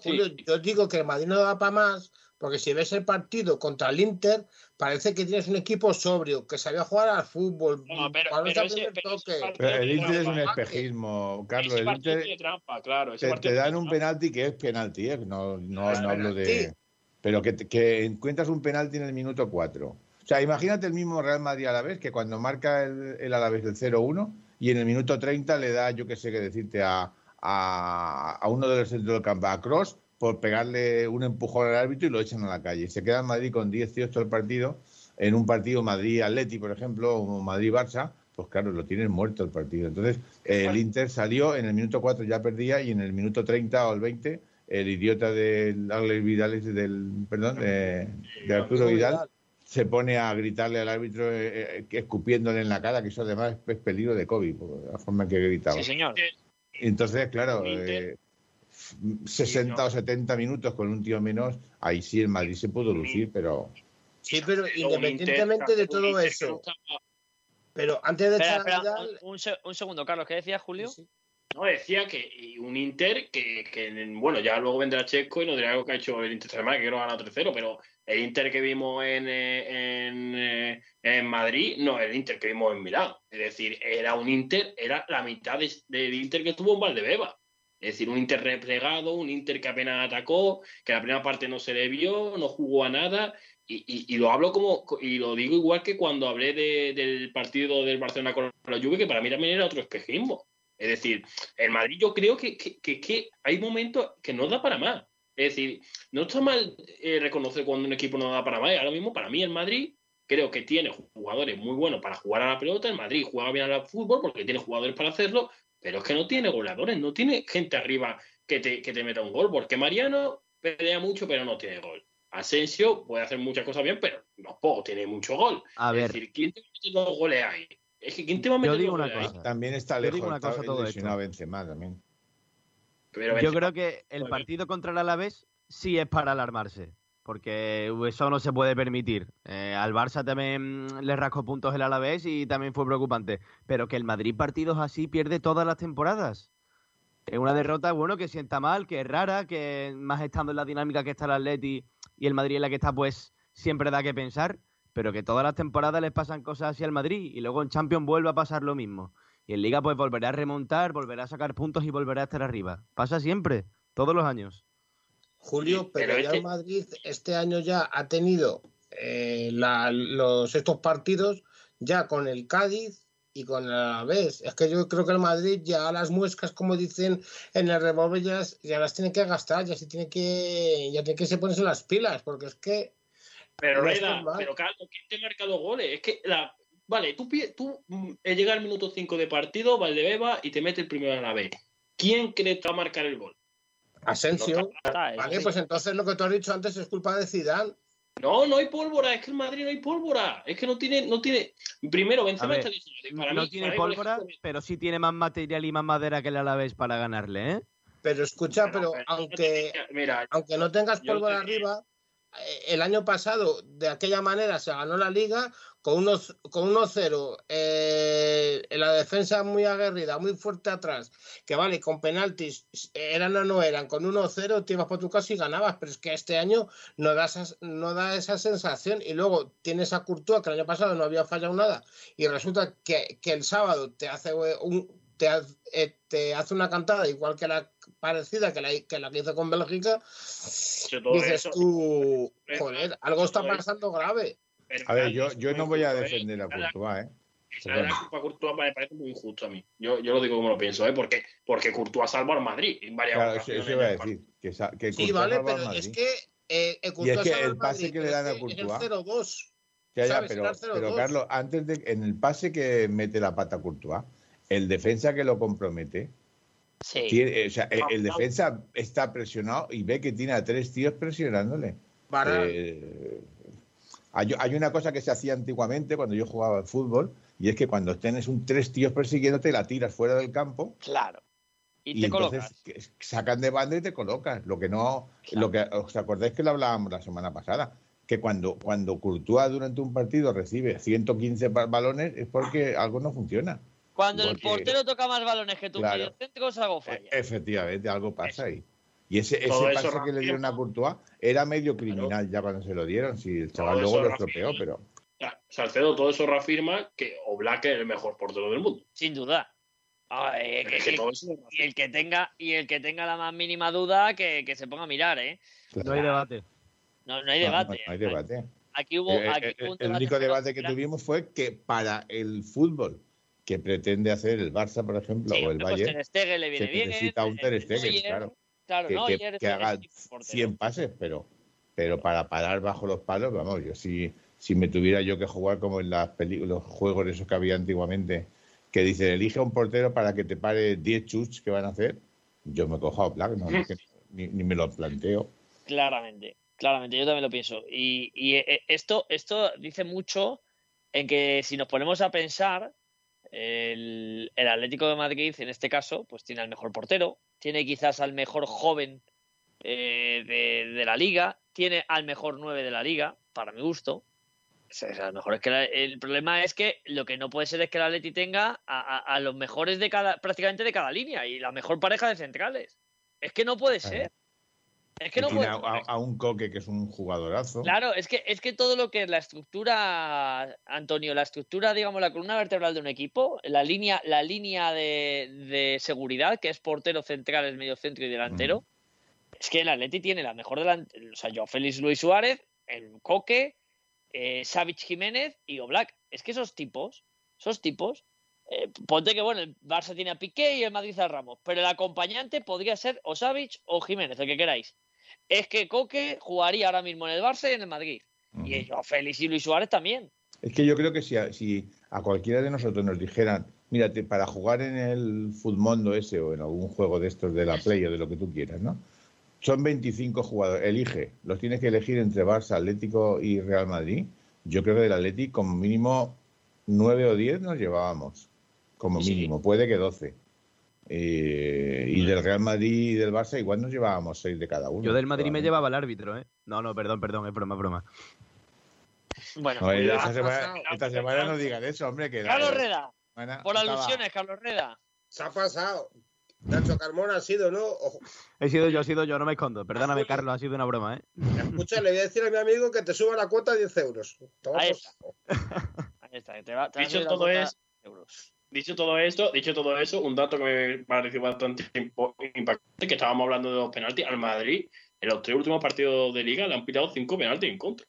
sí, yo digo que el Madrid no da para más, porque si ves el partido contra el Inter, parece que tienes un equipo sobrio, que sabía jugar al fútbol. No, pero- pero ese- pero ese Pero el Inter es un espejismo, Carlos. ese El partido Inter tiene trampa, claro. ese te, dan un penalti que es penalti, ¿eh? No, no, hablo de... pero que, que encuentras un penalti en el minuto 4. O sea, imagínate el mismo Real Madrid a la vez que cuando marca el, el Alavés del 0-1 y en el minuto 30 le da, yo qué sé qué decirte, a, a, a uno de los centros del campo, a Cross, por pegarle un empujón al árbitro y lo echan a la calle. Se queda en Madrid con 18 el partido. En un partido Madrid-Atleti, por ejemplo, o Madrid-Barça, pues claro, lo tienen muerto el partido. Entonces, eh, el Inter salió, en el minuto 4 ya perdía y en el minuto 30 o el 20, el idiota del Ángel Vidal, del, perdón, de, Arturo Vidal, se pone a gritarle al árbitro eh, eh escupiéndole en la cara, que eso además es peligro de COVID, por la forma en que gritaba. Sí, señor. Entonces, claro, 60 o 70 minutos con un tío menos, ahí sí el Madrid se pudo lucir, pero. Sí, pero independientemente de todo eso. Pero antes de espera, un, segundo, Carlos, ¿qué decías, Julio? No, decía que un Inter que, bueno, ya luego vendrá Checo y nos dirá algo que ha hecho el Inter semana, que no ha ganado 3-0, pero el Inter que vimos en, en, eh, en, Madrid no el Inter que vimos en Milán. Es decir, era un Inter, era la mitad del Inter que tuvo en Valdebeba. Es decir, un Inter replegado, un Inter que apenas atacó, que la primera parte no se le vio, no jugó a nada. Y, y- lo hablo como, y lo digo igual que cuando hablé de- del partido del Barcelona con la Juve, que para mí también era otro espejismo. Es decir, el Madrid yo creo que, que, que- hay momentos que no da para más. Es decir, no está mal eh, reconocer cuando un equipo no da para más. Ahora mismo, para mí, el Madrid creo que tiene jugadores muy buenos para jugar a la pelota. El Madrid juega bien al fútbol porque tiene jugadores para hacerlo, pero es que no tiene goleadores, no tiene gente arriba que te, que te meta un gol. Porque Mariano pelea mucho, pero no tiene gol. Asensio puede hacer muchas cosas bien, pero no puedo, tiene mucho gol. A es ver, decir, ¿quién te va a meter los goles ahí? Es que ¿quién te va a Yo meter digo los una goles ahí? cosa. también está Yo lejos. digo una cosa todo esto. Benzema también. Pero yo Benzema- creo que el partido contra el Alavés sí es para alarmarse, porque eso no se puede permitir. Eh, al Barça también mm, le rascó puntos el Alavés y también fue preocupante, pero que el Madrid partidos así pierde todas las temporadas. Es una derrota, bueno, que sienta mal, que es rara, que más estando en la dinámica que está el Atleti y el Madrid en la que está, pues siempre da que pensar, pero que todas las temporadas les pasan cosas así al Madrid y luego en Champions vuelve a pasar lo mismo. Y en Liga pues volverá a remontar, volverá a sacar puntos y volverá a estar arriba. Pasa siempre, todos los años. Julio, Sí, pero, pero ya este- el Madrid este año ya ha tenido eh, la- los, estos partidos ya con el Cádiz y con el Alavés. Es que yo creo que el Madrid ya las muescas, como dicen en el revólver, ya, las- ya las tiene que gastar, ya se tiene que, ya tiene que se ponerse las pilas, porque es que Pero No Reda, pero Carlos, ¿quién te marca los goles? Es que la. Vale, tú, tú mm, llega al minuto 5 de partido, Valdebeba y te mete el primero a la vez. ¿Quién cree que va a marcar el gol? Asensio. Vale, pues entonces lo que tú has dicho antes es culpa de Zidane. No, no hay pólvora, es que el Madrid no hay pólvora. Es que no tiene, no tiene. Primero, A Benzema ver, está para no mí- tiene para pólvora, ejemplo, pero sí tiene más material y más madera que el Alavés para ganarle, ¿eh? Pero escucha, pero, pero- aunque, Mira, aunque no tengas pólvora te- arriba, el año pasado de aquella manera se ganó la liga con unos con 1-0, eh, en la defensa muy aguerrida, muy fuerte atrás, que vale, con penaltis, eran o no eran, con 1-0 te ibas por tu casa y ganabas, pero es que este año no da, esa, no da esa sensación y luego tienes a Courtois, que el año pasado no había fallado nada, y resulta que, que el sábado te hace un, te, eh, te hace una cantada igual que la parecida que la, que la que hizo con Bélgica, dices eso- tú, joder, algo está pasando grave. A ver, yo, yo no voy a ¿eh? defender a Courtois, ¿eh? La culpa a Courtois me parece muy injusto a mí. Yo, yo lo digo como lo pienso, ¿eh? Porque, porque Courtois salva al Madrid en varias Claro, eso, ocasiones eso iba a decir. Que, sa- que Sí, vale, pero Madrid. es que eh, eh, Y es el pase Madrid, que le dan a el Courtois- 0-2. Ya, ya, ¿sabes? pero, Era el pero 0-2. Carlos, antes de, en el pase que mete la pata Courtois, el defensa que lo compromete, sí. tiene- o sea, el, defensa está presionado y ve que tiene a tres tíos presionándole. Eh, hay, hay una cosa que se hacía antiguamente cuando yo jugaba al fútbol, y es que cuando tienes un tres tíos persiguiéndote, la tiras fuera del campo Claro. Y, y, te entonces colocas. sacan de banda y te colocas. Lo que no, lo que os acordáis que lo hablábamos la semana pasada, que cuando, cuando Courtois durante un partido recibe 115 ba- balones es porque algo no funciona. Cuando el portero toca más balones que tú, Claro. mediocentros, algo E- falla. efectivamente, algo pasa ahí. Y ese, ese pase que le dieron a Courtois era medio criminal ya cuando se lo dieron. Si el chaval Todo luego lo estropeó, pero Ya, Salcedo, todo eso reafirma que Oblak es el mejor portero del mundo. Sin duda. Ay, Es que todo eso y el que tenga y el que tenga la más mínima duda que, que se ponga a mirar, ¿eh? No hay debate. No, no hay No, no, debate. no hay debate. Aquí hubo. Eh, aquí eh, hubo un el único debate que tuvimos fue que para el fútbol que pretende hacer el Barça, por ejemplo, Sí, o el pues Bayern, Ter Stegen le viene bien. necesita un Ter eh, Stegen, claro. Claro, que, no, haga tipo de portero. 100 pases, pero, pero para parar bajo los palos, vamos, yo si, si me tuviera yo que jugar como en las películas, los juegos esos que había antiguamente, que dicen, elige a un portero para que te pare 10 chuts que van a hacer, yo me cojo a Black, no, ni, ni me lo planteo. Claramente, claramente, yo también lo pienso. Y, y, eh, esto, esto dice mucho en que si nos ponemos a pensar, el, el Atlético de Madrid, en este caso, pues tiene al mejor portero, tiene quizás al mejor joven eh, de, de la liga, tiene al mejor nueve de la liga, para mi gusto. O sea, a lo mejor es que la- el problema es que lo que no puede ser es que el Atleti tenga a, a- a los mejores de cada, prácticamente de cada línea y la mejor pareja de centrales. Es que no puede ser. Es que Y no tiene a, un coque que es un jugadorazo. Claro, es que, es que todo lo que es la estructura, Antonio, la estructura, digamos, la columna vertebral de un equipo, la línea, la línea de, de seguridad, que es portero, centrales, medio centro y delantero, es que el Atleti tiene la mejor delantera, o sea, yo, Félix Luis Suárez, el Coque, eh, Savic Jiménez y Oblak. Es que esos tipos, esos tipos, eh, ponte que bueno, el Barça tiene a Piqué y el Madrid a Ramos, pero el acompañante podría ser o o Jiménez, el que queráis. Es que Coque jugaría ahora mismo en el Barça y en el Madrid. Y yo, Félix y Luis Suárez también. Es que yo creo que si a, si a cualquiera de nosotros nos dijeran, mírate, para jugar en el Futmundo ese o en algún juego de estos de la Play o de lo que tú quieras, ¿no? Son 25 jugadores, elige, los tienes que elegir entre Barça, Atlético y Real Madrid. Yo creo que del Atlético como mínimo 9 o 10 nos llevábamos, como Sí. mínimo, puede que 12. Eh, y del Real Madrid y del Barça igual nos llevábamos 6 de cada uno. Yo del Madrid me llevaba el árbitro, ¿eh? No, no, perdón, perdón, es broma, broma. Bueno, No, Cuidado, esta, semana, pasado. esta semana no digan eso, hombre, que Carlos Reda, por estaba- alusiones, Carlos Reda. Se ha pasado. Nacho Carmona ha sido, ¿no? Ojo. He sido yo, he sido yo, no me escondo. Perdóname. Carlos, ha sido una broma, ¿eh? Escucha, le voy a decir a mi amigo que te suba la cuota a 10 euros. Toma Ahí está. Ahí está, que te va, te Dicho todo es- euros. Dicho todo esto, dicho todo eso, un dato que me pareció bastante impactante, que estábamos hablando de los penaltis, al Madrid, en los tres últimos partidos de liga le han pitado cinco penaltis en contra.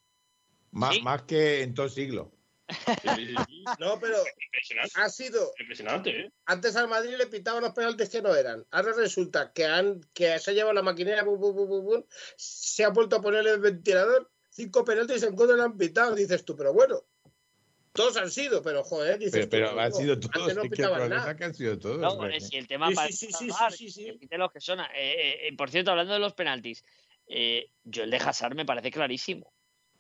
Más, Sí. más que en todo el siglo. Sí, sí, sí. No, pero Impresionante, ha sido. impresionante, ¿eh? Antes al Madrid le pitaban los penaltis que no eran. Ahora resulta que, han, que se ha llevado la maquinera, bum, bum, bum, se ha vuelto a poner el ventilador. Cinco penaltis en contra le han pitado. Dices tú, pero bueno. Todos han sido, pero joder, dices Pero, tú, pero han sido todos. Antes no que el pitaban problema nada. es que han sido todos. No, porque- eh, si el tema Sí, para sí, sí, sí, sí, sí, los que son. Eh, eh, eh, por cierto, hablando de los penaltis, eh, yo el de Hazard me parece clarísimo.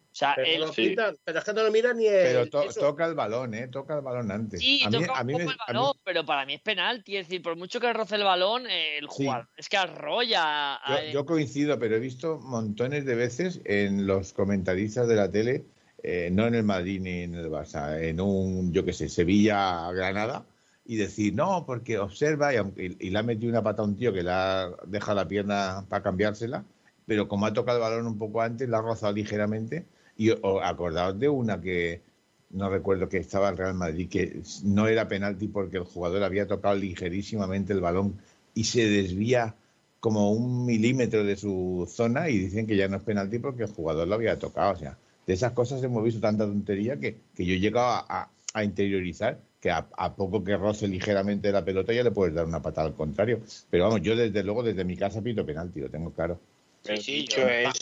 O sea, Pero, el- no pitan, pero es que no lo miran ni el. Pero to- toca el balón, ¿eh? Toca el balón antes. sí, a mí, toca a un mí poco me- el mí- balón, pero para mí es penalti. Es decir, por mucho que roce el balón, eh, el Sí. jugador es que arrolla. a- yo, yo coincido, pero he visto montones de veces en los comentaristas de la tele, eh, no en el Madrid ni en el Barça, en un, yo qué sé, Sevilla-Granada, y decir, no, porque observa, y, aunque- y le ha metido una pata a un tío que le ha dejado la pierna para cambiársela, pero como ha tocado el balón un poco antes, la ha rozado ligeramente. Y o, acordaos de una que no recuerdo que estaba el Real Madrid, que no era penalti porque el jugador había tocado ligerísimamente el balón y se desvía como un milímetro de su zona y dicen que ya no es penalti porque el jugador lo había tocado. O sea, de esas cosas hemos visto tanta tontería que, que yo he llegado a, a- a interiorizar que a, a poco que roce ligeramente la pelota ya le puedes dar una patada al contrario. Pero vamos, yo desde luego desde mi casa pito penalti, lo tengo claro. Sí,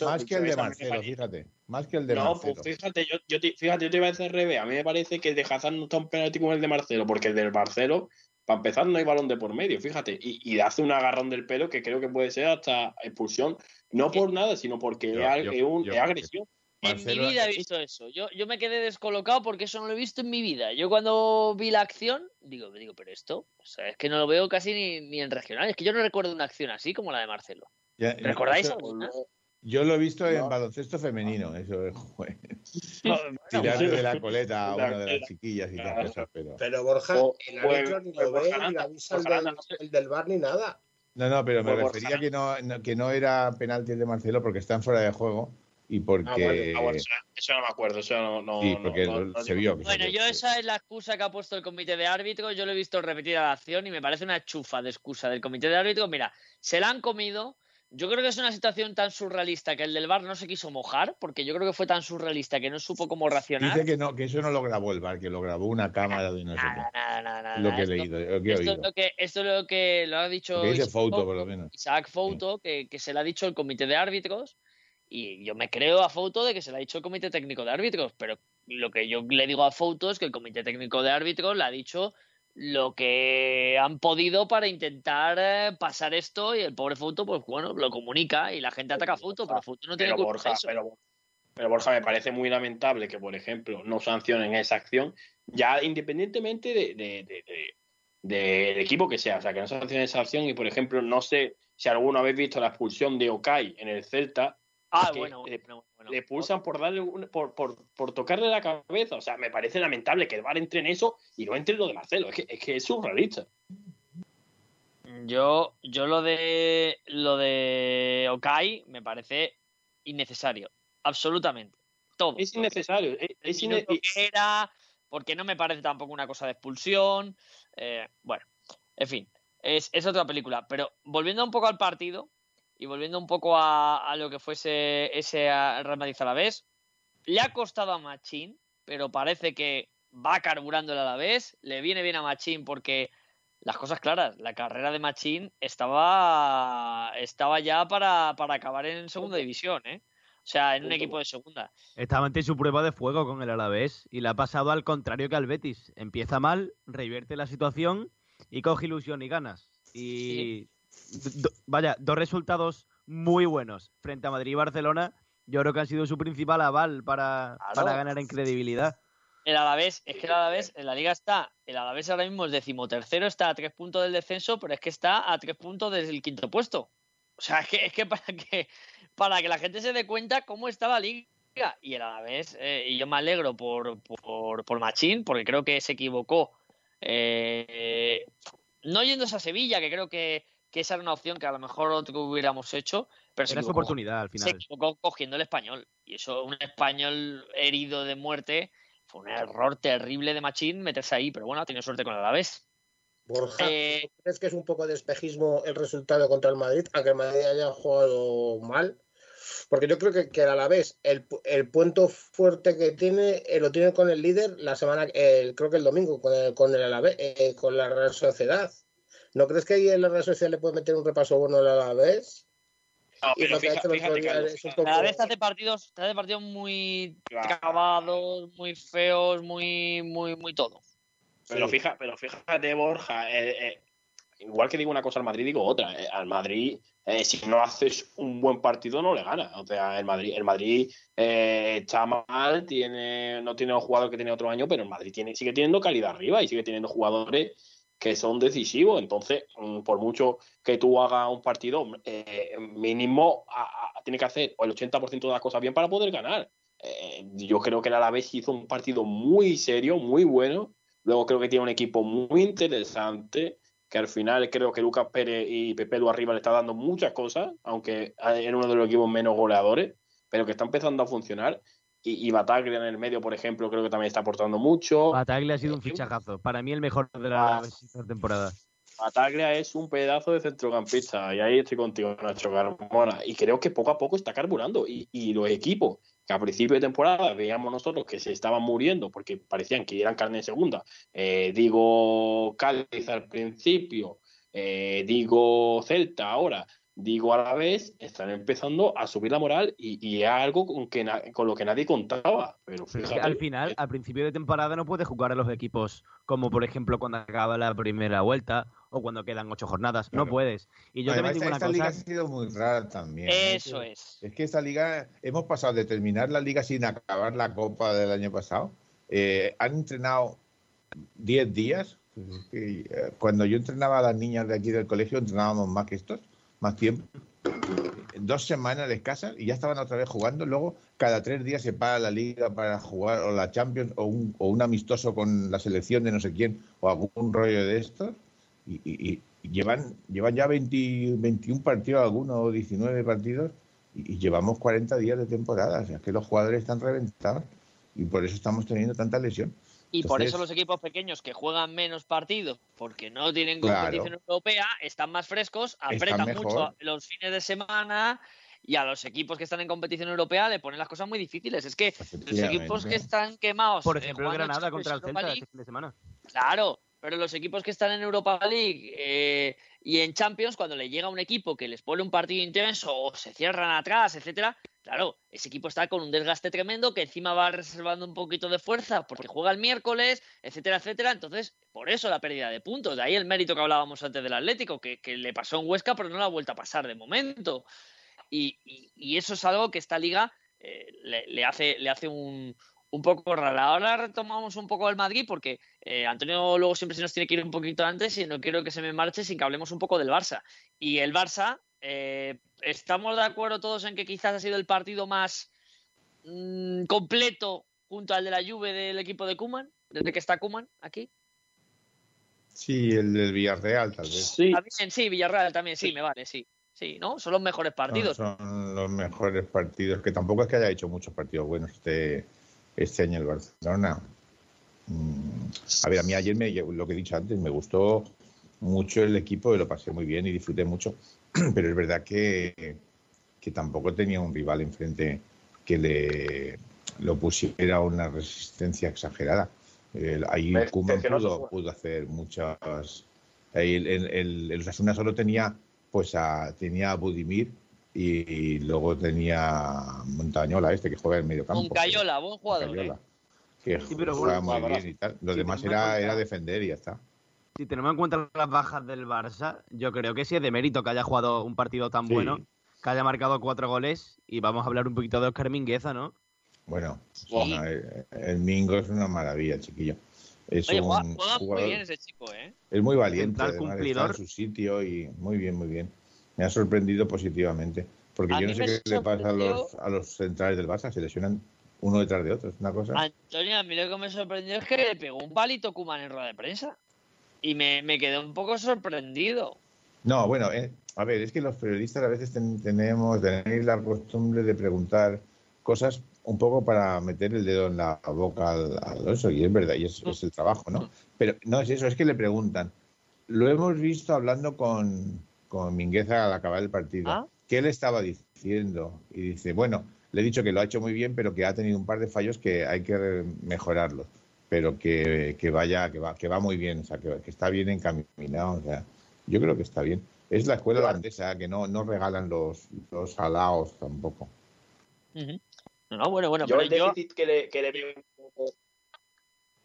más que el de Marcelo, fíjate. Más que el de No, Marcelo. pues fíjate, yo, yo te, fíjate, yo te iba a decir al revés. A mí me parece que el de Hazard no está un penalti como el de Marcelo, porque el del Marcelo, para empezar, no hay balón de por medio, fíjate. Y, y hace un agarrón del pelo que creo que puede ser hasta expulsión, no por nada, sino porque Yo- es, al- yo- es un- yo- es agresión. En mi vida he visto eso. Yo, yo me quedé descolocado porque eso no lo he visto en mi vida. Yo cuando vi la acción, digo, digo, pero esto, o sea, es que no lo veo casi ni, ni en regional. Es que yo no recuerdo una acción así como la de Marcelo. Ya- ¿Recordáis eso- alguna? Yo lo he visto en No. baloncesto femenino, eso es joder, No, de la coleta a una de las chiquillas y Claro. cosas, pero... Pero Borja, O- el o árbitro ni lo ve, Borja ni avisa el del, no el del bar ni nada. No, no, pero me Por refería que no, no- que no era penalti el de Marcelo porque están fuera de juego y porque... Ah, bueno, ah, bueno, eso, eso no me acuerdo, eso no, no, sí, porque no- lo- no se vio. Bueno, se yo esa es la excusa que ha puesto el comité de árbitros. Yo lo he visto repetida la acción y me parece una chufa de excusa del comité de árbitros. Mira, se la han comido, yo creo que es una situación tan surrealista que el del bar no se quiso mojar, porque yo creo que fue tan surrealista que no supo cómo reaccionar. Dice que no, que eso no lo grabó el bar, que lo grabó una cámara de no sé Nada, qué. nada, nada, nada. Lo que he leído, lo que he esto, es oído. lo que, esto es lo que lo ha dicho Lo que dice Isaac Fouto, por lo menos. Isaac Fouto, que, que se le ha dicho el comité de árbitros, y yo me creo a Fouto de que se le ha dicho el comité técnico de árbitros, pero lo que yo le digo a Fouto es que el comité técnico de árbitros le ha dicho lo que han podido para intentar eh, pasar esto y el pobre Fouto, pues bueno, lo comunica y la gente ataca a Fouto, pero Fouto no tiene Pero culpa Borja, eso. pero, pero Borja, me parece muy lamentable que, por ejemplo, no sancionen esa acción, ya independientemente de, de- de- de- del equipo que sea, o sea, que no sancionen esa acción y, por ejemplo, no sé si alguno habéis visto la expulsión de Okai en el Celta, Ah, bueno, le- bueno, bueno. le pulsan por darle un- por, por, por tocarle la cabeza, o sea, me parece lamentable que el VAR entre en eso y no entre en lo de Marcelo, es que es, que es surrealista. Yo, yo lo de lo de Okai me parece innecesario, absolutamente. Todo. Es innecesario, es, es que era, porque no me parece tampoco una cosa de expulsión. eh, bueno, en fin, es, es otra película. Pero volviendo un poco al partido y volviendo un poco a, a lo que fuese ese Real Madrid Alavés, le ha costado a Machín, pero parece que va carburando el Alavés, le viene bien a Machín porque las cosas claras, la carrera de Machín estaba, estaba ya para, para acabar en segunda división, ¿eh? O sea, en un equipo de segunda. Estaba ante su prueba de fuego con el Alavés y le ha pasado al contrario que al Betis. Empieza mal, revierte la situación y coge ilusión y ganas. Y do- vaya, dos resultados muy buenos frente a Madrid y Barcelona. Yo creo que han sido su principal aval para, Claro. para ganar en credibilidad. El Alavés, es que el Alavés en la liga está, el Alavés ahora mismo es decimotercero, está a tres puntos del descenso, pero es que está a tres puntos desde el quinto puesto. O sea, es que, es que para que para que la gente se dé cuenta cómo está la liga. Y el Alavés, eh, y yo me alegro por, por, por Machín, porque creo que se equivocó. eh, no yéndose a Sevilla, que creo que, que esa era una opción que a lo mejor otro hubiéramos hecho, pero se Era equivocó oportunidad al se final. equivocó cogiendo el español. Y eso, un español herido de muerte, fue un error terrible de Machín meterse ahí, pero bueno, ha tenido suerte con el Alavés. Borja, Eh, ¿crees que es un poco de espejismo el resultado contra el Madrid, aunque el Madrid haya jugado mal? Porque yo creo que, que a la vez el, pu- el punto fuerte que tiene eh, lo tiene con el líder la semana, el- creo que el domingo, con el, con el Alavés, eh, con la Real Sociedad. ¿No crees que ahí en la Real Sociedad le puede meter un repaso bueno al Alavés? No, Y pero fija- fíjate, Carlos, Alavés te hace partidos, te hace partidos muy Claro. trabados, muy feos, muy, muy, muy todo. Pero, Sí. fija, pero fíjate, Borja, eh, eh, igual que digo una cosa al Madrid, digo otra. Eh, al Madrid, eh, si no haces un buen partido, no le gana. O sea, el Madrid, el Madrid eh, está mal, tiene, no tiene los jugadores que tenía otro año, pero el Madrid tiene, sigue teniendo calidad arriba y sigue teniendo jugadores que son decisivos. Entonces, mm, por mucho que tú hagas un partido, eh, mínimo tiene que hacer el 80% de las cosas bien para poder ganar. Eh, yo creo que el Alavés hizo un partido muy serio, muy bueno. Luego creo que tiene un equipo muy interesante, que al final creo que Lucas Pérez y Pepe Lu arriba le está dando muchas cosas, aunque era uno de los equipos menos goleadores, pero que está empezando a funcionar. Y, y Bataglia en el medio, por ejemplo, creo que también está aportando mucho. Bataglia ha sido un Eh, fichajazo. Para mí el mejor de Ah. la esta temporada. Bataglia es un pedazo de centrocampista y ahí estoy contigo, Nacho Carmona. Y creo que poco a poco está carburando. Y, y los equipos que a principio de temporada veíamos nosotros que se estaban muriendo porque parecían que eran carne de segunda. Eh, digo Cádiz al principio, eh, digo Celta ahora, digo a la vez, están empezando a subir la moral y, y es algo con, que na- con lo que nadie contaba. Pero fíjate, al final, al principio de temporada, no puedes jugar a los equipos como, por ejemplo, cuando acaba la primera vuelta o cuando quedan ocho jornadas. No Claro. puedes. Y yo Además, también digo esta, una esta liga ha cosa. sido muy rara también. ¿no? Eso es. Es que esta liga, hemos pasado de terminar la liga sin acabar la copa del año pasado. Eh, han entrenado 10 días. Y, eh, Cuando yo entrenaba a las niñas de aquí del colegio, entrenábamos más que estos, más tiempo. Dos semanas escasas y ya estaban otra vez jugando. Luego, cada tres días se para la liga para jugar o la Champions o un, o un amistoso con la selección de no sé quién o algún rollo de estos. Y, llevan, llevan ya 20 21 partidos algunos o 19 partidos y, llevamos 40 días de temporada. O sea, que los jugadores están reventados y por eso estamos teniendo tanta lesión. Y por Entonces- eso los equipos pequeños que juegan menos partidos porque no tienen Claro. competición europea están más frescos, apretan mucho los fines de semana y a los equipos que están en competición europea le ponen las cosas muy difíciles. Es que los equipos que están quemados. Por ejemplo, Granada contra el Europa Celta League, este fin de semana. Claro, pero los equipos que están en Europa League eh, y en Champions, cuando le llega un equipo que les pone un partido intenso o se cierran atrás, etcétera, claro, ese equipo está con un desgaste tremendo que encima va reservando un poquito de fuerza porque juega el miércoles, etcétera, etcétera. Entonces, por eso la pérdida de puntos. De ahí el mérito que hablábamos antes del Atlético, que, le pasó en Huesca, pero no la ha vuelto a pasar de momento. Y, eso es algo que esta liga eh, le, le hace, le hace un, un poco rara. Ahora retomamos un poco el Madrid porque eh, Antonio luego siempre se nos tiene que ir un poquito antes y no quiero que se me marche sin que hablemos un poco del Barça. Y el Barça, eh, ¿estamos de acuerdo todos en que quizás ha sido el partido más mm, completo junto al de la Juve del equipo de Kuman? Desde que está Kuman aquí. Sí, el del Villarreal, tal vez. Sí, También, sí, Villarreal también, sí, me vale, sí. Sí, ¿no? Son los mejores partidos. No, son los mejores partidos, que tampoco es que haya hecho muchos partidos buenos este, este año el Barcelona. Mm, A ver, a mí ayer, me, lo que he dicho antes, me gustó mucho el equipo y lo pasé muy bien y disfruté mucho, pero es verdad que, que tampoco tenía un rival enfrente que le lo pusiera una resistencia exagerada. El- ahí Koeman pudo, pudo hacer muchas... ahí El, el, el, el Osasuna solo tenía pues a, tenía a Budimir y, y luego tenía Montañola, este que juega en medio campo. Moncayola, buen jugador. Moncayola, ¿eh? que Sí, pero juega bueno, muy bien y tal. Lo Sí, demás era, era defender y ya está. Si tenemos en cuenta las bajas del Barça, yo creo que sí es de mérito que haya jugado un partido tan Sí. bueno, que haya marcado cuatro goles y vamos a hablar un poquito de Oscar Mingueza, ¿no? Bueno, una- el, el Mingo es una maravilla, chiquillo. Es Oye, un juega, juega muy jugador- bien ese chico, ¿eh? Es muy valiente, está cumplidor. en su sitio y muy bien, muy bien. Me ha sorprendido positivamente. Porque A yo no sé qué le pasa a sorprendió- los, a los centrales del Barça, se lesionan uno detrás de otro, es una cosa. Antonio, a mí lo que me sorprendió es que le pegó un palito Kuman en rueda de prensa. Y me, me quedé un poco sorprendido. No, bueno, eh, a ver, es que los periodistas a veces ten- tenemos, tenéis la costumbre de preguntar cosas un poco para meter el dedo en la boca al, al oso, y es verdad, y es, es el trabajo, ¿no? Pero no es eso, es que le preguntan. Lo hemos visto hablando con, con Mingueza al acabar el partido. ¿Ah? ¿Qué le estaba diciendo? Y dice, bueno, le he dicho que lo ha hecho muy bien, pero que ha tenido un par de fallos que hay que mejorarlos. Pero que, que vaya, que va, que va muy bien, o sea, que, que está bien encaminado, o sea, yo creo que está bien. Es la escuela holandesa, que no, no regalan los, los alaos tampoco. Ujú. No, no, bueno, bueno, yo pero el yo. déficit que le, que le veo.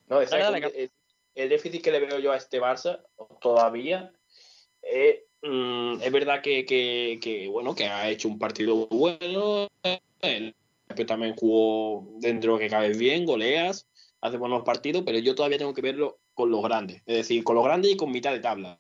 No, es Dale, que dale, el, el déficit que le veo yo a este Barça todavía es, mm, es verdad que, que, que, bueno que ha hecho un partido bueno. El Pepe también jugó dentro que cabe bien, goleas, hace buenos partidos, pero yo todavía tengo que verlo con los grandes, es decir, con los grandes y con mitad de tabla.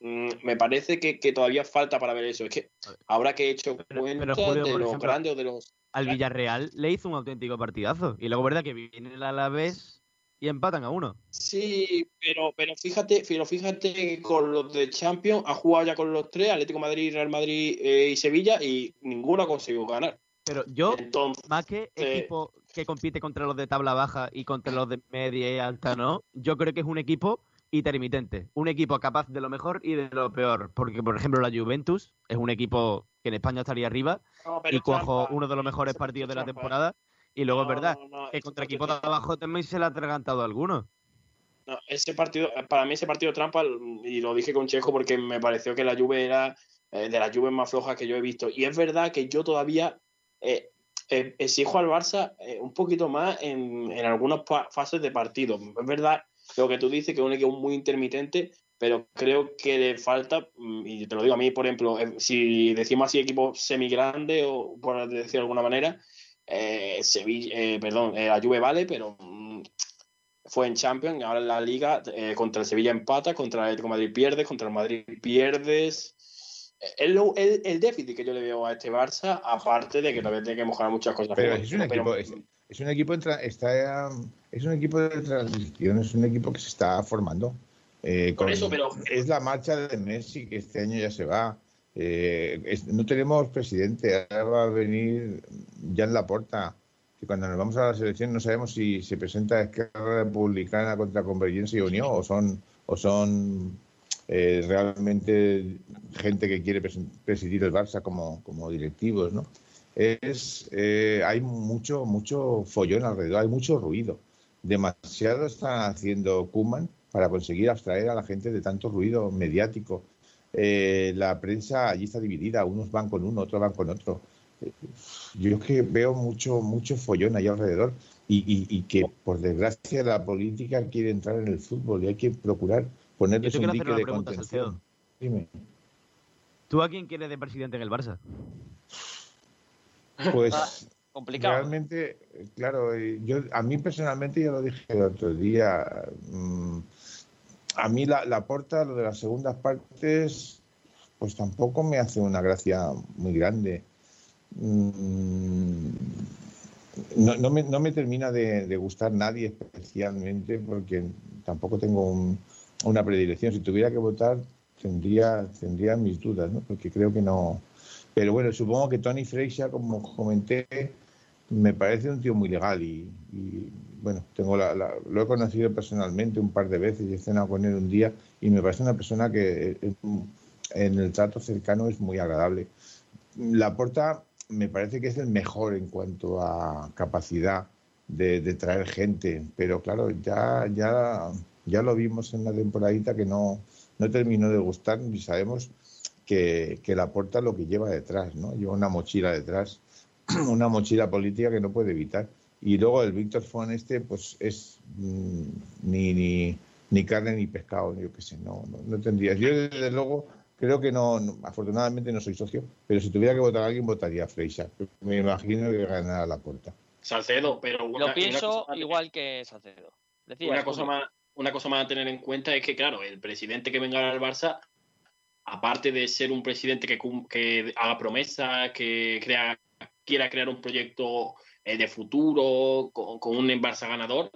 Mm, Me parece que, que todavía falta para ver eso. Es que ahora que he hecho Pero- cuenta pero, Julio, de los ejemplo, grandes o de los Al Villarreal le hizo un auténtico partidazo. Y luego, ¿verdad? Que viene el Alavés y empatan a uno. Sí, pero, pero fíjate, pero fíjate que con los de Champions ha jugado ya con los tres, Atlético Madrid, Real Madrid eh, y Sevilla, y ninguno ha conseguido ganar. Pero yo, Entonces, más que equipo que compite contra los de tabla baja y contra los de media y alta, no, yo creo que es un equipo intermitente, un equipo capaz de lo mejor y de lo peor, porque por ejemplo la Juventus es un equipo que en España estaría arriba no, y cuajo uno de los mejores partidos de la temporada y luego es verdad no, que contra equipos de abajo también se le ha atragantado a alguno. No, ese partido, para mí ese partido trampa, y lo dije con Checo porque me pareció que la Juve era eh, de las Juves más flojas que yo he visto. Y es verdad que yo todavía exijo al Barça eh, un poquito más en, en algunas fases de partido. Es verdad lo que tú dices, que es un equipo muy intermitente, pero creo que le falta, mm, y te lo digo a mí, por ejemplo, eh, si decimos así equipo semigrande, o por decirlo de alguna manera, eh, Sevilla, eh, perdón, eh, la Juve vale, pero mm, fue en Champions, ahora en la Liga, eh, contra el Sevilla empata, contra el Madrid pierdes, contra el Madrid pierdes. El, el déficit que yo le veo a este Barça, aparte de que todavía tiene que mejorar muchas cosas. Pero es un pero- equipo, es, es un equipo, tra- está, es un equipo de transición, es un equipo que se está formando. Eh, Por con- eso, pero- Es la marcha de Messi, que este año ya se va. Eh, es- no tenemos presidente, ahora va a venir ya en la puerta. Y cuando nos vamos a la selección no sabemos si se presenta Esquerra Republicana contra Convergencia y Unión o son, o son eh, realmente gente que quiere presidir el Barça como, como directivos, ¿no? Es, eh, hay mucho, mucho follón alrededor, hay mucho ruido. Demasiado está haciendo Kuman para conseguir abstraer a la gente de tanto ruido mediático. Eh, la prensa allí está dividida, unos van con uno, otros van con otro. Yo es que veo mucho, mucho follón ahí alrededor y- y que, por desgracia, la política quiere entrar en el fútbol y hay que procurar ponerles Yo te un quiero hacer dique una de pregunta, contención. Dime. ¿Tú a quién quieres de presidente en el Barça? Pues Ah, complicado. realmente, claro, eh, yo a mí personalmente ya lo dije el otro día. mm, a mí la, la porta, lo de las segundas partes, pues tampoco me hace una gracia muy grande. Mm, No, no me, no me termina de, de gustar nadie especialmente porque tampoco tengo un- una predilección. Si tuviera que votar, tendría, tendría mis dudas, ¿no? Porque creo que no. Pero bueno, supongo que Tony Freixa, como comenté, me parece un tío muy legal y, y, bueno, tengo la- la- lo he conocido personalmente un par de veces y he cenado con él un día y me parece una persona que eh, en el trato cercano es muy agradable. La Porta me parece que es el mejor en cuanto a capacidad de, de traer gente, pero claro, ya, ya, ya lo vimos en la temporadita que no, no terminó de gustar y sabemos que, que la Porta lo que lleva detrás, ¿no? Lleva una mochila detrás, una mochila política que no puede evitar. Y luego el Víctor Fon este, pues es mm, ni, ni, ni carne ni pescado, yo qué sé, no, no, no tendría. Yo desde luego creo que no, no- afortunadamente no soy socio, pero si tuviera que votar a alguien votaría a Freixa. Me imagino que ganará la Porta. Salcedo, pero una, Lo una pienso cosa igual que Salcedo. Una cosa más una cosa más a tener en cuenta es que claro el presidente que venga al Barça aparte de ser un presidente que, que haga promesas que crea quiera crear un proyecto eh, de futuro con, con un Barça ganador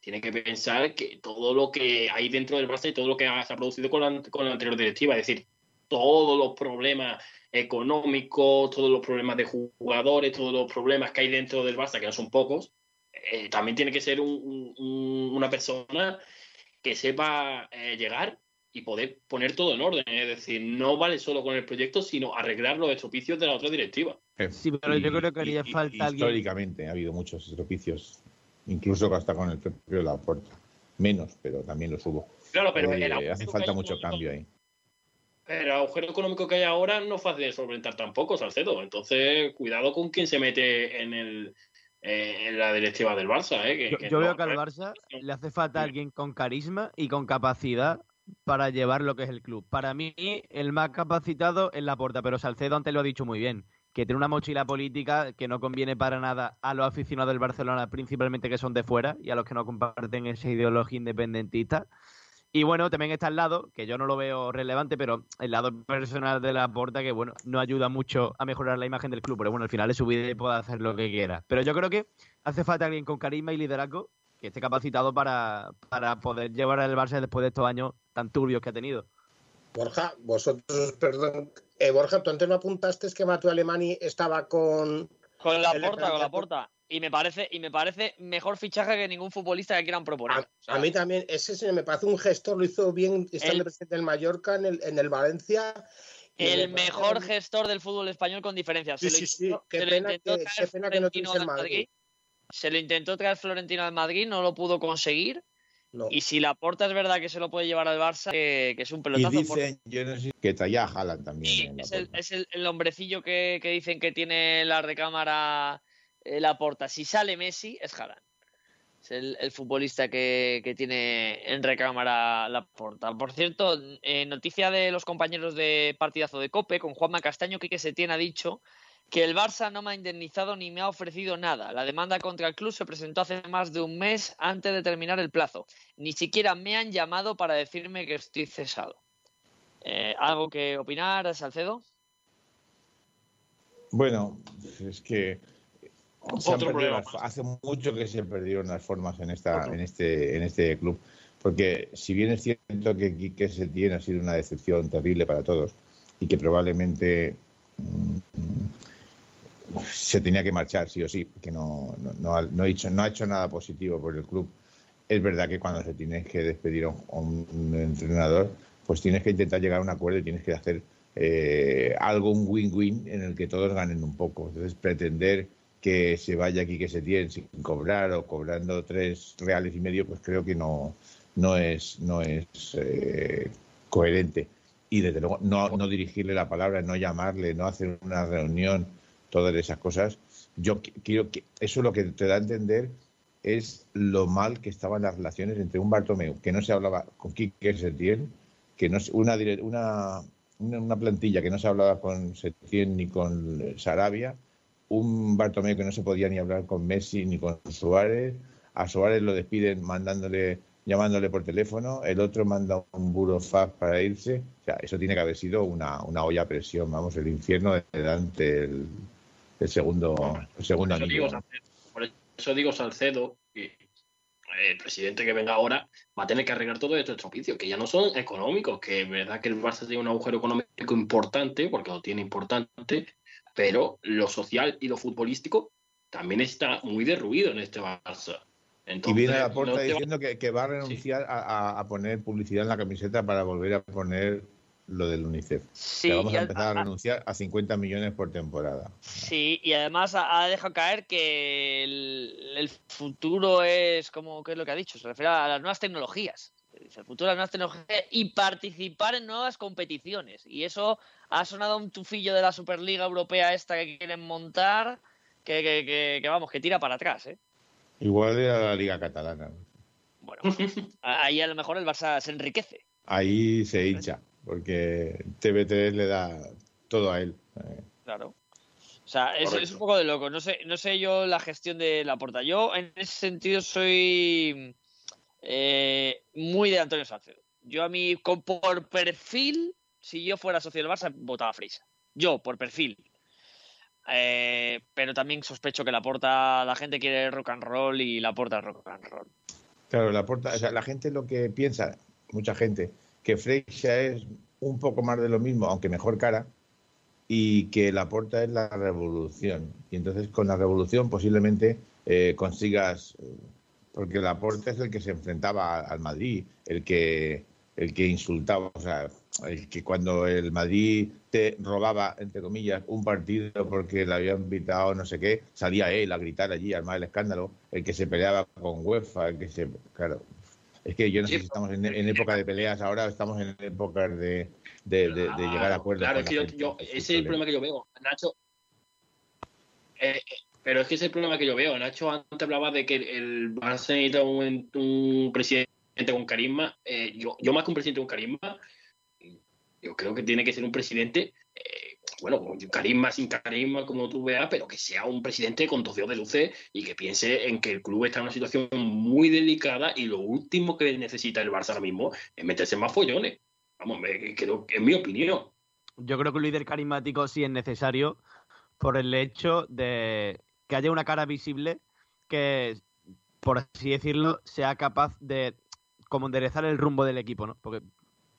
tiene que pensar que todo lo que hay dentro del Barça y todo lo que se ha producido con la, con la anterior directiva es decir todos los problemas económicos todos los problemas de jugadores todos los problemas que hay dentro del Barça que no son pocos eh, también tiene que ser un- un- un- una persona que sepa eh, llegar y poder poner todo en orden. Es decir, no vale solo con el proyecto, sino arreglar los estropicios de la otra directiva. Sí, pero yo creo que haría y- falta alguien- Históricamente ha habido muchos estropicios, incluso hasta con el propio Laporta. Menos, pero también los hubo. Claro, pero Eh, el agujero hace falta mucho cambio ahí. El agujero económico que hay ahora no es fácil de solventar tampoco, Salcedo. Entonces, cuidado con quien se mete en el eh, en la directiva del Barça. Eh, que- Yo, que yo no- veo que al Barça le hace falta alguien con carisma y con capacidad para llevar lo que es el club. Para mí, el más capacitado es la porta, pero Salcedo antes lo ha dicho muy bien, que tiene una mochila política que no conviene para nada a los aficionados del Barcelona, principalmente que son de fuera y a los que no comparten esa ideología independentista. Y bueno, también está al lado, que yo no lo veo relevante, pero el lado personal de la porta, que bueno, no ayuda mucho a mejorar la imagen del club, pero bueno, al final es su vida y puede hacer lo que quiera. Pero yo creo que hace falta alguien con carisma y liderazgo que esté capacitado para, para poder llevar al Barça después de estos años tan turbios que ha tenido. Borja, vosotros, perdón, eh, Borja, tú antes no apuntaste que Mateo Alemani estaba con... Con la el porta, con la porta. Y me parece, y me parece mejor fichaje que ningún futbolista que quieran proponer. A, O sea, a mí también, ese señor me parece un gestor, lo hizo bien estando El- presidente del Mallorca, en el, en el Valencia. y me el parece mejor gestor del fútbol español con diferencia. Se Sí, lo sí, sí, intentó- qué se pena que- traer qué pena que no Florentino tuviese el al Madrid. Se lo intentó traer Florentino al Madrid, no lo pudo conseguir. No. Y si la porta es verdad que se lo puede llevar al Barça, que, que es un Y pelotazo. porque- dicen, yo no sé, que traía a Haaland también. Sí, en la es, el, es el- el hombrecillo que, que dicen que tiene la recámara la porta. Si sale Messi, es Haaland. Es el, futbolista que, que tiene en recámara la porta. Por cierto, noticia de los compañeros de partidazo de Cope, con Juanma Castaño, que Setién ha dicho que el Barça no me ha indemnizado ni me ha ofrecido nada. La demanda contra el club se presentó hace más de un mes antes de terminar el plazo. Ni siquiera me han llamado para decirme que estoy cesado. Eh, ¿Algo que opinar, Salcedo? Bueno, es que se Otro problema las- hace mucho que se perdieron las formas en esta, en este, en este club. Porque si bien es cierto que Quique Setién ha sido una decepción terrible para todos y que probablemente mm, se tenía que marchar sí o sí, porque no, no, no, ha, no ha hecho, no ha hecho nada positivo por el club. Es verdad que cuando se tiene que despedir a un, a un entrenador, pues tienes que intentar llegar a un acuerdo y tienes que hacer eh, algo, un win-win en el que todos ganen un poco. Entonces, pretender que se vaya aquí que se tiene sin cobrar o cobrando tres reales y medio, pues creo que no, no es, no es eh, coherente. Y desde luego no, no dirigirle la palabra, no llamarle, no hacer una reunión, todas esas cosas. Yo qui- quiero que eso lo que te da a entender es lo mal que estaban las relaciones entre un Bartomeu, que no se hablaba con Quique Setién, que no una, una, una, plantilla que no se hablaba con Setién ni con Sarabia, un Bartomeu que no se podía ni hablar con Messi ni con Suárez, a Suárez lo despiden mandándole, llamándole por teléfono, el otro manda un burofax para irse, o sea, eso tiene que haber sido una, una olla a presión, vamos, el infierno de Dante, el, el segundo, el segundo Por digo, anillo. Salcedo, por eso digo Salcedo, que el presidente que venga ahora va a tener que arreglar todo estos estropicios, que ya no son económicos, que es verdad que el Barça tiene un agujero económico importante, porque lo tiene importante, pero lo social y lo futbolístico también está muy derruido en este Barça. Y viene la no puerta va- diciendo que, que va a renunciar a, a- a poner publicidad en la camiseta para volver a poner lo del UNICEF. Sí, que vamos a a- empezar a a- renunciar a 50 millones por temporada. Sí, y además ha ha dejado caer que el, el futuro es, como ¿qué es lo que ha dicho? Se refiere a las nuevas tecnologías. Dice, El futuro de las nuevas tecnologías y participar en nuevas competiciones. Y eso ha sonado un tufillo de la Superliga Europea esta que quieren montar, que, que, que- que, vamos, que tira para atrás, ¿eh? Igual era la Liga Catalana. Bueno, ahí a lo mejor el Barça se enriquece. Ahí se hincha, porque TV3 le da todo a él. Eh, Claro. O sea, es, es un poco de loco. No sé, no sé yo la gestión de la porta. Yo, en ese sentido, soy eh, muy de Antonio Salcedo. Yo a mí, con- por perfil, si yo fuera socio del Barça, votaba. Yo, por perfil. Eh, pero también sospecho que la porta, la gente quiere rock and roll y la porta rock and roll. Claro, la, porta, o sea, la gente lo que piensa, mucha gente, que Freixa es un poco más de lo mismo, aunque mejor cara, y que la porta es la revolución. Y entonces con la revolución posiblemente eh, consigas, porque porta es el que se enfrentaba al Madrid, el que, el que insultaba, o sea, el que cuando el Madrid te robaba, entre comillas, un partido porque le habían invitado no sé qué, salía él a gritar allí, armar el escándalo, el que se peleaba con UEFA, el que se... Claro, es que yo no sé si estamos en, en época de peleas ahora o estamos en época de, de, de- de llegar a acuerdos. Claro, es que la yo, gente. yo- Ese ese es el problema que yo veo. Nacho. eh, eh, pero es que es el problema que yo veo. Nacho antes hablaba de que el, Barça necesita un, presidente con carisma. Eh, yo, yo más que un presidente con carisma, yo creo que tiene que ser un presidente, eh, bueno, con carisma, sin carisma, como tú veas, pero que sea un presidente con dos dedos de luces y que piense en que el club está en una situación muy delicada y lo último que necesita el Barça ahora mismo es meterse en más follones. Vamos, creo que es mi opinión. Yo creo que un líder carismático sí es necesario por el hecho de que haya una cara visible que, por así decirlo, sea capaz de como enderezar el rumbo del equipo, ¿no? Porque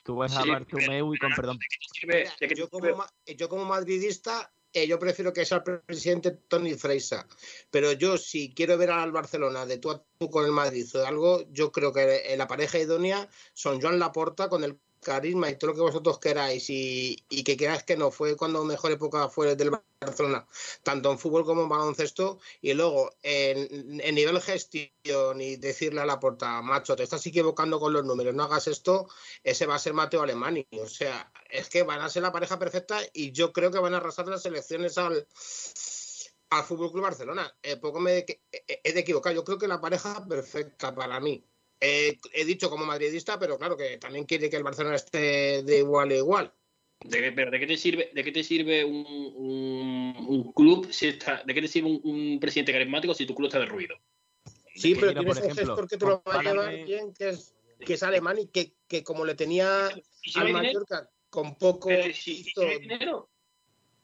tú ves a Sí, Bartomeu y con perdón. Mira, yo, como, ma- yo como madridista, eh, yo prefiero que sea el presidente Tony Freisa. Pero yo, si quiero ver al Barcelona de tú a tú con el Madrid o de algo, yo creo que la pareja idónea son Joan Laporta con el carisma y todo lo que vosotros queráis y, que queráis que no fue cuando mejor época fue del Barcelona, tanto en fútbol como en baloncesto y luego en, en nivel gestión y decirle a la porta, macho, te estás equivocando con los números, no hagas esto, ese va a ser Mateo Alemani. O sea, es que van a ser la pareja perfecta y yo creo que van a arrasar las elecciones al, al Fútbol Club Barcelona. Eh, poco me he, he de equivocar. Yo creo que la pareja perfecta para mí. Eh, he dicho como madridista, pero claro que también quiere que el Barcelona esté de igual a igual. ¿De, qué- pero ¿de qué te sirve, de qué te sirve un, un- un club si está, de qué te sirve un, un presidente carismático si tu club está derruido? Sí, pero Mira, tienes por un ejemplo, gestor que te lo va a llevar bien, que es, que es alemán y que, que como le tenía ¿Y si al dinero? Mallorca con poco si dinero.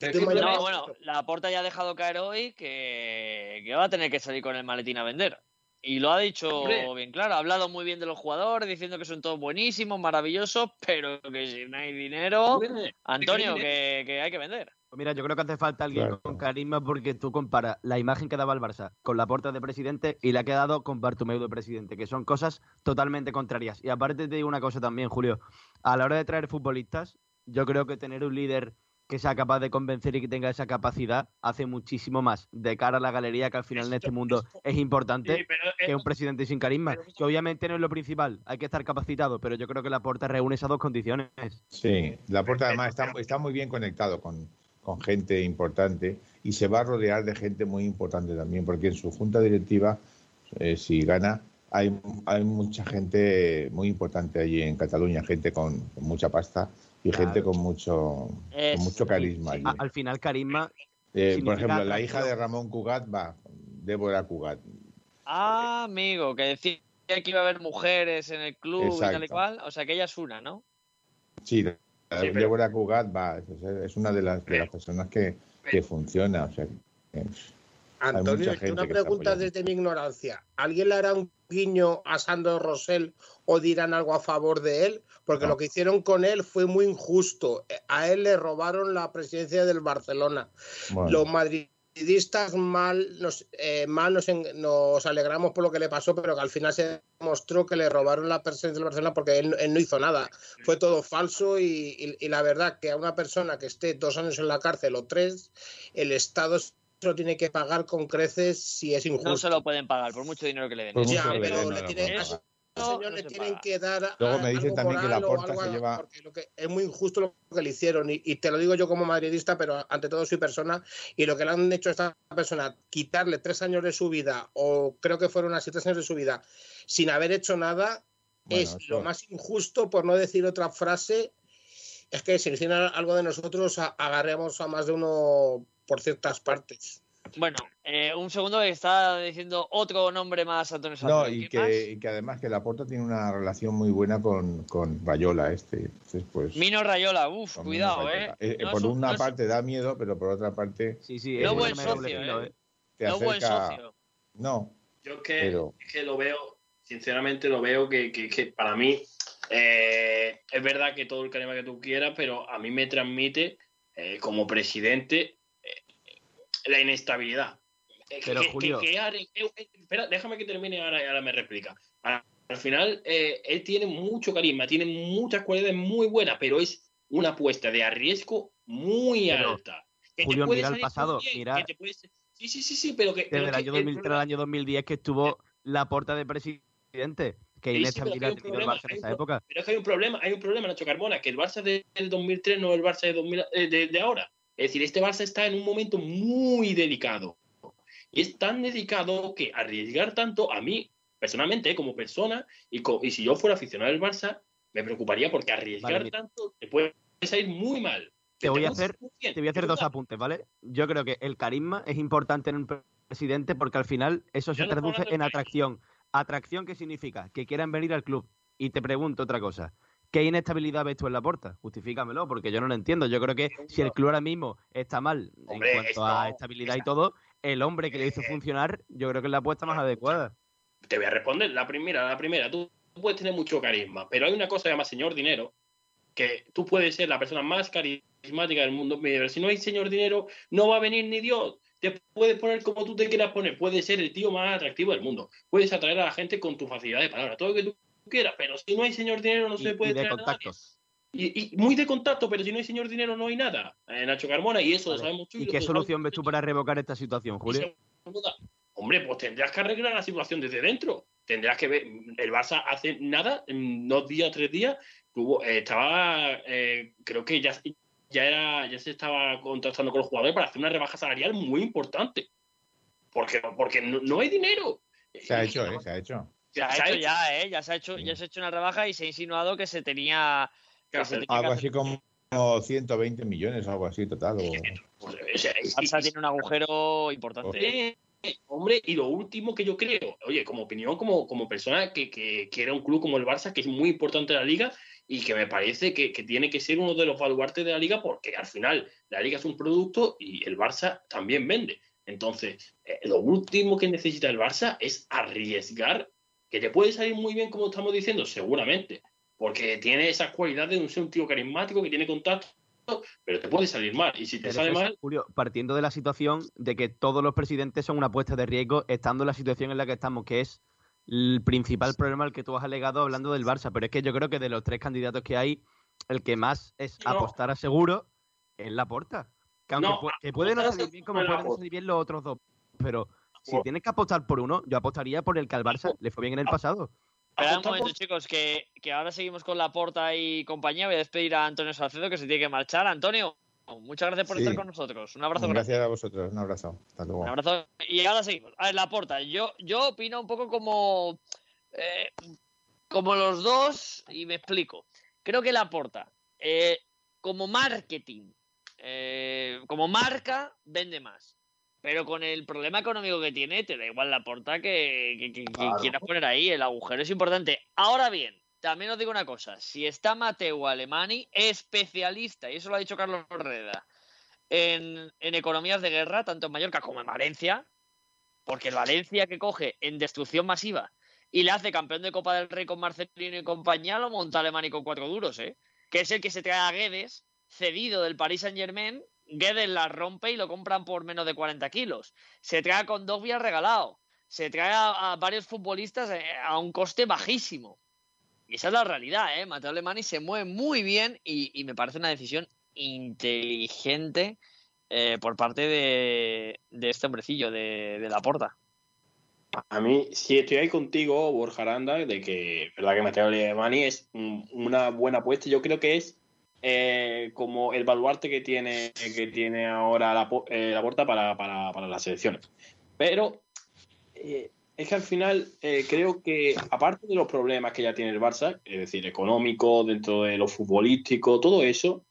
No, bueno, la porta ya ha dejado caer hoy que, que va a tener que salir con el maletín a vender. Y lo ha dicho Hombre. bien claro, ha hablado muy bien de los jugadores, diciendo que son todos buenísimos, maravillosos, pero que si no hay dinero, Antonio, que, que hay que vender. Pues mira, yo creo que hace falta alguien Claro. con carisma porque tú comparas la imagen que daba el Barça con la porta de presidente y la que ha dado con Bartomeu de presidente, que son cosas totalmente contrarias. Y aparte te digo una cosa también, Julio, a la hora de traer futbolistas, yo creo que tener un líder que sea capaz de convencer y que tenga esa capacidad hace muchísimo más de cara a la galería que al final en este mundo es importante Sí, pero, que un presidente sin carisma, pero- que obviamente no es lo principal, hay que estar capacitado, pero yo creo que la porta reúne esas dos condiciones. Sí, la puerta además está, está muy bien conectado con, con gente importante y se va a rodear de gente muy importante también, porque en su junta directiva, eh, si gana, hay, hay mucha gente muy importante allí en Cataluña, gente con, con mucha pasta y Claro. gente con mucho, Es- con mucho carisma. al final, carisma Eh, por ejemplo, la hija de Ramón Cugat va, Débora Cugat. Ah, amigo, que decía que iba a haber mujeres en el club y tal y Exacto. cual. O sea, que ella es una, ¿no? Sí, Sí, pero- Débora Cugat va, es, es una de las, de las personas que, que funciona. O sea, Antonio, mucha y gente una pregunta desde mi ignorancia. ¿Alguien le hará un guiño a Sandro Rosell o dirán algo a favor de él? Porque No. lo que hicieron con él fue muy injusto. A él le robaron la presidencia del Barcelona. bueno. Los madridistas mal nos, eh, mal nos, en- nos alegramos por lo que le pasó, pero que al final se demostró que le robaron la presidencia del Barcelona porque él, él no hizo nada. Fue todo falso y, y- y la verdad que a una persona que esté dos años en la cárcel o tres, el Estado se lo tiene que pagar con creces si es injusto. No se lo pueden pagar por mucho dinero que le den. Ya, pero le no señor no le se tienen paga. que dar Luego a- me dicen también que la o Porta algo se a- lleva- porque lo que es muy injusto lo que le hicieron y, y te lo digo yo como madridista pero ante todo soy persona y lo que le han hecho a esta persona quitarle tres años de su vida o creo que fueron así tres años de su vida sin haber hecho nada Bueno, es eso- lo más injusto por no decir otra frase es que si hicieran algo de nosotros agarremos a más de uno por ciertas partes Bueno, eh, un segundo que está diciendo otro nombre más, Antonio No, Santos. que, y que además que Laporta tiene una relación muy buena con, con Rayola este. Entonces, pues, Mino Rayola, uff, cuidado, eh. Rayola. Eh, eh, No por un- una no es- parte da miedo, pero por otra parte Sí, sí, No es buen un doble socio, eh. te No buen socio. No, Yo es que, Pero- es que lo veo, sinceramente lo veo que, que- que para mí eh, es verdad que todo el carisma que tú quieras, pero a mí me transmite eh, como presidente eh, la inestabilidad. Eh, Pero, que- que- Julio- que Are- eh, eh, espera, déjame que termine ahora, ahora me replica. Al, al final, eh, él tiene mucho carisma, tiene muchas cualidades muy buenas, pero es una apuesta de arriesgo muy Pero, alta. Que Julio, mira el pasado, bien, mira- que te puede- Sí, sí, sí, sí, pero que... pero Desde el que año el 2003 al año 2010 que estuvo la porta de presidente. Que Sí, sí, pero que inestabilidad tenido el Barça en esa época. Pero es que hay un problema, hay un problema, Nacho Carbona, que el Barça de- del 2003 no es el Barça de, 2000 eh, de, de ahora. Es decir, este Barça está en un momento muy delicado. Y es tan delicado que arriesgar tanto, a mí, personalmente, como persona, y, co- y si yo fuera aficionado del Barça, me preocuparía porque arriesgar Vale, tanto te puede salir muy mal. Te voy a hacer- salir muy bien. Te voy a hacer Yo dos apuntes, ¿vale? Yo creo que el carisma es importante en un pre- presidente porque al final eso se no traduce en atracción. ¿Atracción qué significa? Que quieran venir al club. Y te pregunto otra cosa. ¿Qué inestabilidad ves tú en la porta? Justifícamelo, porque yo no lo entiendo. Yo creo que si el club ahora mismo está mal Hombre, en cuanto a estabilidad y todo, el hombre que le hizo funcionar, yo creo que es la apuesta más adecuada. te voy a responder. La primera, la primera, tú puedes tener mucho carisma, pero hay una cosa que se llama señor dinero, que tú puedes ser la persona más carismática del mundo, pero si no hay señor dinero, no va a venir ni Dios. Te puedes poner como tú te quieras poner, puedes ser el tío más atractivo del mundo, puedes atraer a la gente con tu facilidad de palabra, todo lo que tú quieras, pero si no hay señor dinero no Y, se puede y de traer contactos. Y, y muy de contacto, pero si no hay señor dinero no hay nada. Eh, Nacho Carmona, y eso lo sabemos tú. ¿Y qué solución ves tú para revocar esta situación, Julio? Hombre, pues tendrás que arreglar la situación desde dentro. Tendrás que ver. El Barça hace nada, en dos días, tres días, tuvo, eh, estaba, eh, creo que ya, ya era, ya se estaba contratando con los jugadores para hacer una rebaja salarial muy importante. Porque, porque no, no hay dinero. se ha hecho, ¿eh? Se ha hecho. Se ha Se ha hecho ya, ¿eh? Ya se ha hecho, ya se ha hecho una rebaja y se ha insinuado que se tenía. que se tenía que Algo hacer- así como 120 millones, algo así total. o- Pues, Barça tiene un agujero importante. Hombre, y lo último que yo creo, oye, como opinión, como, como persona que, que quiere un club como el Barça, que es muy importante en la liga y que me parece que, que tiene que ser uno de los baluartes de la liga, porque al final la liga es un producto y el Barça también vende. Entonces, eh, lo último que necesita el Barça es arriesgar, que te puede salir muy bien, como estamos diciendo, seguramente, porque tiene esas cualidades de un ser un tío carismático que tiene contacto, pero te puede salir mal. Y si te Pero sale eso mal, Julio, partiendo de la situación de que todos los presidentes son una apuesta de riesgo, estando en la situación en la que estamos, que es el principal problema al que tú has alegado hablando del Barça. Pero es que yo creo que de los tres candidatos que hay, el que más es No. apostar a seguro es la porta. Que, aunque No, pu- que puede no salir bien como pueden Laporta. salir bien los otros dos. Pero si tienes que apostar por uno, yo apostaría por el que al Barça le fue bien en el pasado. Esperad un momento, chicos, que, que ahora seguimos con la porta y compañía. Voy a despedir a Antonio Salcedo, que se tiene que marchar. Antonio, muchas gracias por Sí. estar con nosotros. Un abrazo grande. Gracias a vosotros. Un abrazo. Hasta luego. Un abrazo. Y ahora seguimos. A ver, la porta. Yo, yo opino un poco como, eh, como los dos y me explico. Creo que la porta, eh, como marketing, eh, como marca, vende más. Pero con el problema económico que tiene, te da igual la porta que, que- que- que Claro. quieras poner ahí. El agujero es importante. Ahora bien, también os digo una cosa. Si está Mateo Alemani, especialista, y eso lo ha dicho Carlos Reda, en, en economías de guerra, tanto en Mallorca como en Valencia, porque el Valencia que coge en destrucción masiva y le hace campeón de Copa del Rey con Marcelino y compañía, lo monta Alemani con cuatro duros, ¿eh? Que es el que se trae a Guedes, cedido del Paris Saint Germain, Guedes la rompe y lo compran por menos de 40 kilos. Se trae a Condovia regalado. Se trae a, varios futbolistas eh, a un coste bajísimo. Y esa es la realidad, ¿eh? Mateo Alemani se mueve muy bien y, me parece una decisión inteligente eh, por parte de, este hombrecillo, de, de la porta. A mí, sí estoy ahí contigo, Borja Aranda, de que verdad que Mateo Alemani es una buena apuesta. Yo creo que es eh, como el baluarte que tiene, que tiene ahora la, eh, la Porta para, para, para las elecciones. Pero eh, es que al final eh, creo que, aparte de los problemas que ya tiene el Barça, es decir, económico, dentro de lo futbolístico, todo eso,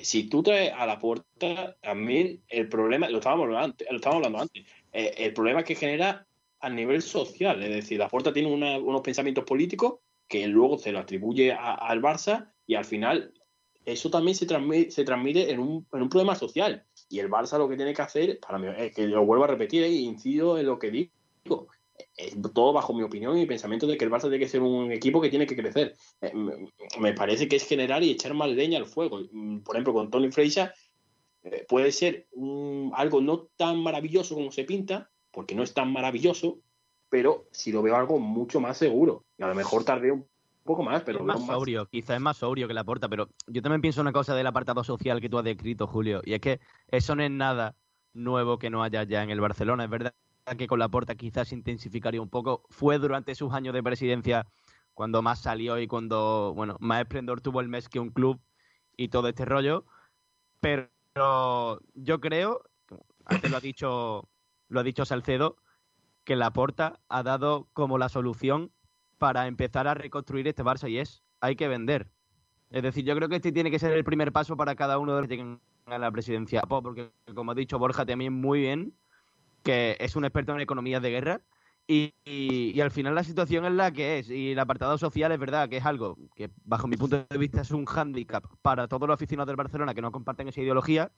si tú traes a la puerta, también el problema, lo estábamos hablando antes, lo estábamos hablando antes el problema que genera a nivel social, es decir, la puerta tiene una- unos pensamientos políticos que luego se lo atribuye al Barça y al final eso también se transmite, se transmite en, un, en un problema social. Y el Barça lo que tiene que hacer, para mí, es que lo vuelvo a repetir e incido en lo que digo, es todo bajo mi opinión y mi pensamiento de que el Barça tiene que ser un equipo que tiene que crecer. Eh, me- parece que es generar y echar más leña al fuego. Mm, Por ejemplo, con Tony Freixa eh, puede ser algo no tan maravilloso como se pinta, porque no es tan maravilloso, pero sí lo veo algo mucho más seguro. Y a lo mejor tardé un poco más, pero es más más sobrio, quizás es más sobrio que la porta, pero yo también pienso una cosa del apartado social que tú has descrito, Julio, y es que eso no es nada nuevo que no haya ya en el Barcelona. Es verdad que con la porta quizás se intensificaría un poco. Fue durante sus años de presidencia cuando más salió y cuando, bueno, más esplendor tuvo el mes que un club y todo este rollo. Pero yo creo, antes lo ha dicho, lo ha dicho Salcedo, que la porta ha dado como la solución para empezar a reconstruir este Barça y es hay que vender. Es decir, yo creo que este tiene que ser el primer paso para cada uno de los que lleguen a la presidencia. Po, Porque, como ha dicho Borja también muy bien, que es un experto en economías de guerra y, y- y al final la situación es la que es. Y el apartado social es verdad que es algo que, bajo mi punto de vista, es un hándicap para todos los aficionados del Barcelona que no comparten esa ideología.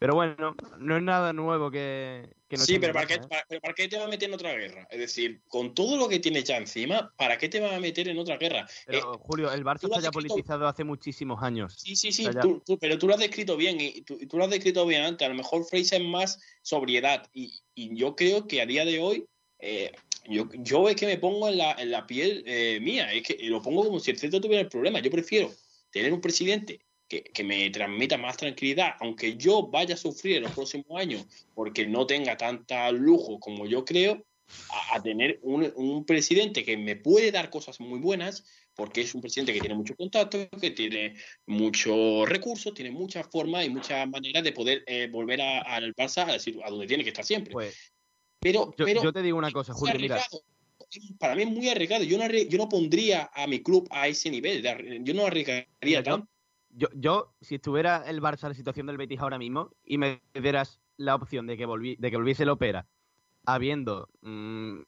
Pero bueno, no es nada nuevo que, que no Sí, pero ¿para qué, ¿eh? para- pero ¿para qué te va a meter en otra guerra? Es decir, con todo lo que tienes ya encima, ¿para qué te va a meter en otra guerra? Pero, Eh, Julio, el Barça está ya descrito- politizado hace muchísimos años. Sí, sí, sí, tú- tú- pero tú lo has descrito bien y tú, tú lo has descrito bien antes. A lo mejor Fraser es más sobriedad y, y yo creo que a día de hoy eh, yo, yo es que me pongo en la, en la piel eh, mía, es que lo pongo como si el centro tuviera el problema. Yo prefiero tener un presidente que, que me transmita más tranquilidad, aunque yo vaya a sufrir en los próximos años porque no tenga tanta lujo como yo creo, a, a tener un, un presidente que me puede dar cosas muy buenas, porque es un presidente que tiene muchos contactos, que tiene muchos recursos, tiene muchas formas y muchas maneras de poder eh, volver a- al Barça a decir a donde tiene que estar siempre. Pues pero, yo, pero yo te digo una cosa, Julio, mira. Para mí es muy arriesgado. Yo no, yo no pondría a mi club a ese nivel. Yo no arriesgaría Mira, tanto. Yo, yo, si estuviera el Barça en la situación del Betis ahora mismo y me dieras la opción de que, volvi- de que volviese el Opera, habiendo, mm,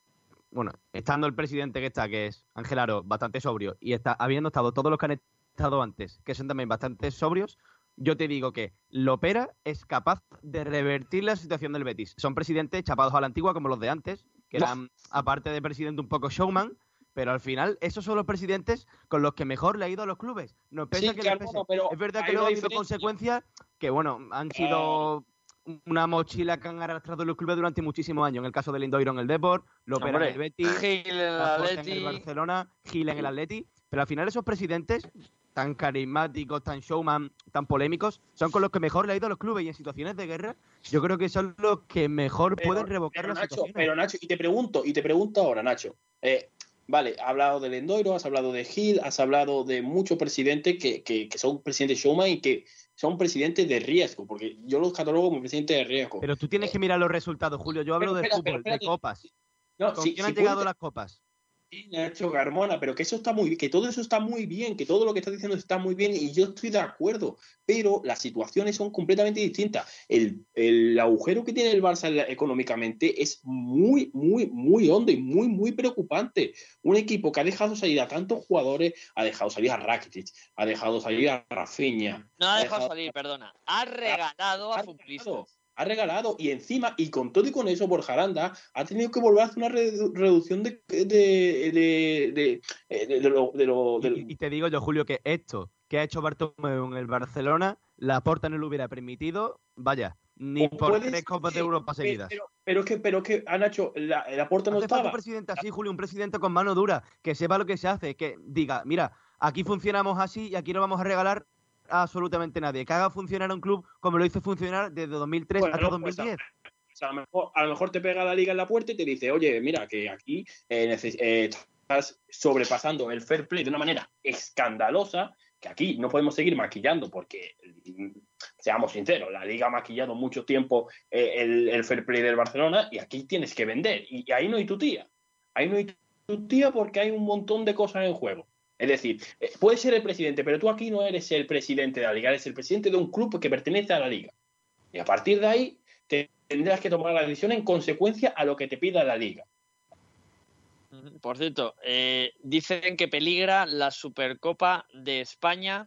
bueno, estando el presidente que está, que es Ángel Aro, bastante sobrio, y está, habiendo estado todos los que han estado antes, que son también bastante sobrios, yo te digo que Lopera es capaz de revertir la situación del Betis. Son presidentes chapados a la antigua como los de antes, que eran, aparte de presidente, un poco showman, Pero al final, esos son los presidentes con los que mejor le ha ido a los clubes. No pesa Sí, que claro, les pese. no, pero es verdad que luego ha habido consecuencias que, bueno, han sido una mochila que han arrastrado los clubes durante muchísimos años. En el caso del Indoiro en el Deport, Lopera en el Betis, Gil en el Laporta en Atleti. el Barcelona, Gil en el Atleti. Pero al final esos presidentes tan carismáticos, tan showman, tan polémicos, son con los que mejor le ha ido a los clubes y en situaciones de guerra, yo creo que son los que mejor Pero- pueden revocar pero las Nacho, situaciones. pero Nacho, y te pregunto, y te pregunto ahora, Nacho. eh, vale, has hablado del Endoiro, has hablado de Gil, has hablado de muchos presidentes que, que, que son presidentes showman y que son presidentes de riesgo, porque yo los catalogo como presidentes de riesgo. Pero tú tienes que mirar los resultados, Julio. Yo hablo Pero de espera, fútbol, pero de copas. no, ¿Con si- quién si han llegado las copas? Sí, Nacho Carmona, pero que eso está muy que todo eso está muy bien, que todo lo que estás diciendo está muy bien y yo estoy de acuerdo, pero las situaciones son completamente distintas. El, el agujero que tiene el Barça económicamente es muy, muy, muy hondo y muy, muy preocupante. Un equipo que ha dejado salir a tantos jugadores, ha dejado salir a Rakitic, ha dejado salir a Rafinha, No ha ha dejado salir, perdona. Ha regalado a ha futbolistas. Ha regalado y encima, y con todo y con eso, Borja Aranda ha tenido que volver a hacer una redu- reducción de, de, de, de- de lo, de lo- Y, te digo yo, Julio, que esto que ha hecho Bartomeu en el Barcelona, la Porta no lo hubiera permitido, vaya, ni O por tres copas de Europa seguidas. Pero, pero es que, pero es que ha Nacho, la, la puerta no Hace falta estaba. un presidente así, Julio, un presidente con mano dura, que sepa lo que se hace, que diga, mira, aquí funcionamos así y aquí no vamos a regalar absolutamente nadie. Que haga funcionar un club como lo hizo funcionar desde 2003 Bueno, hasta pues, 2010. O sea, a, lo mejor, a lo mejor te pega la liga en la puerta y te dice, oye, mira, que aquí eh, eh, estás sobrepasando el fair play de una manera escandalosa, que aquí no podemos seguir maquillando porque, mm, seamos sinceros, la liga ha maquillado mucho tiempo eh, el, el fair play del Barcelona y aquí tienes que vender. Y, y ahí no hay tu tía. Ahí no hay tu tía porque hay un montón de cosas en juego. Es decir, eh, puedes ser el presidente, pero tú aquí no eres el presidente de la liga, eres el presidente de un club que pertenece a la liga. Y a partir de ahí te- tendrás que tomar la decisión en consecuencia a lo que te pida la liga. Por cierto, eh, dicen que peligra la Supercopa de España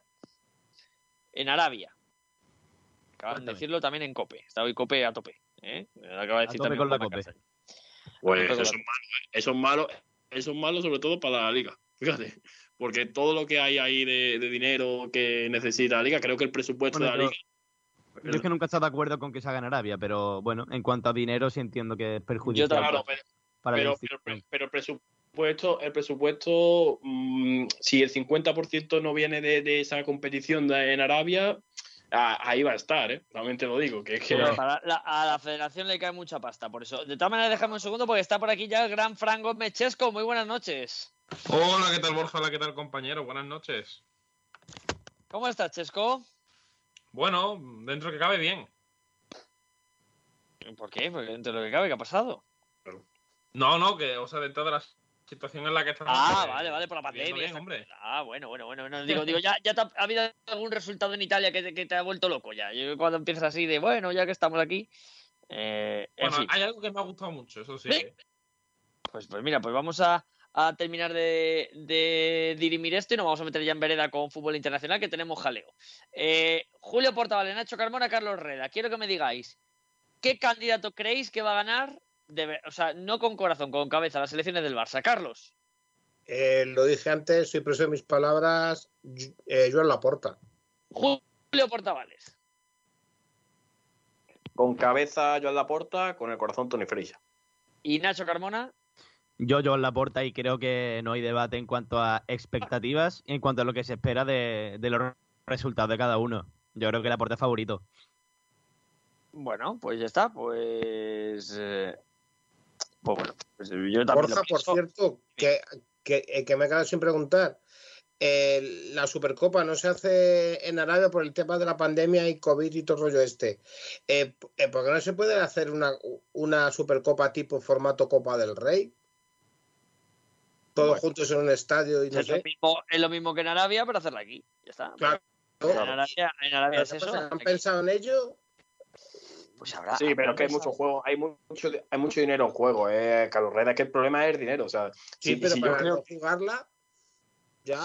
en Arabia. Acaban de decirlo también en COPE. Está hoy COPE a tope. ¿eh? Acaba de A decir tope también con la COPE. Pues Entonces, eso es malo, eso es malo, eso es malo sobre todo para la liga. Fíjate, porque todo lo que hay ahí de, de dinero que necesita la liga, creo que el presupuesto Bueno, de la liga. Yo es que nunca he estado de acuerdo con que se haga en Arabia, pero bueno, en cuanto a dinero sí entiendo que es perjudicial. Claro, pero, para pero, pero- pero el presupuesto, el presupuesto, mm, si el 50% no viene de, de esa competición de- en Arabia, ah, ahí va a estar, ¿eh? También te lo digo, que es que. Pero para la- a la federación le cae mucha pasta, por eso. De todas maneras, déjame un segundo porque está por aquí ya el gran Fran Gómez Chesco. Muy buenas noches. Hola, ¿qué tal Borja? Hola, ¿qué tal compañero? Buenas noches. ¿Cómo estás, Chesco? Bueno, dentro que cabe bien. ¿Por qué? Porque dentro de lo que cabe, ¿qué ha pasado? No, no, que, o sea, dentro de la situación en la que estamos. Ah, eh, vale, vale, por la pandemia. bien, hombre. Ah, bueno, bueno, bueno. Digo, digo, ya, ya te ha, ha habido algún resultado en Italia que te, que te ha vuelto loco ya. Yo cuando empiezas así de, bueno, ya que estamos aquí. eh, en Bueno, fin. hay algo que me ha gustado mucho, eso sí. ¿Sí? ¿eh? Pues, pues mira, pues vamos a, a terminar de, de dirimir esto y nos vamos a meter ya en vereda con fútbol internacional que tenemos jaleo. Eh, Julio Portavales, Nacho Carmona, Carlos Reda. Quiero que me digáis qué candidato creéis que va a ganar, de o sea, no con corazón, con cabeza, las elecciones del Barça. Carlos. Eh, lo dije antes, soy preso de mis palabras, eh, Joan Laporta. Julio Portavales. Con cabeza Joan Laporta, con el corazón Tony Freisa. Y Nacho Carmona. Yo, yo la porta y creo que no hay debate en cuanto a expectativas y en cuanto a lo que se espera de, de los resultados de cada uno. Yo creo que la porta es favorito. Bueno, pues ya está. Pues. eh, pues bueno, pues yo también. Borja, lo por cierto, que, que, eh, que me he quedado sin preguntar. eh, la Supercopa no se hace en Arabia por el tema de la pandemia y COVID y todo el rollo este. Eh, eh, ¿Por qué no se puede hacer una, una Supercopa tipo formato Copa del Rey? Todos Bueno. juntos en un estadio y no es, lo mismo, es lo mismo que en Arabia, pero hacerla aquí. Ya está. Claro. En Arabia, en Arabia es eso. ¿Han aquí. pensado en ello? Pues habrá. Sí, pero es que hay mucho juego, hay mucho, hay mucho dinero en juego, eh, Carlos Reda, que el problema es el dinero. O sea, Sí, si, pero si yo para creo jugarla, ya.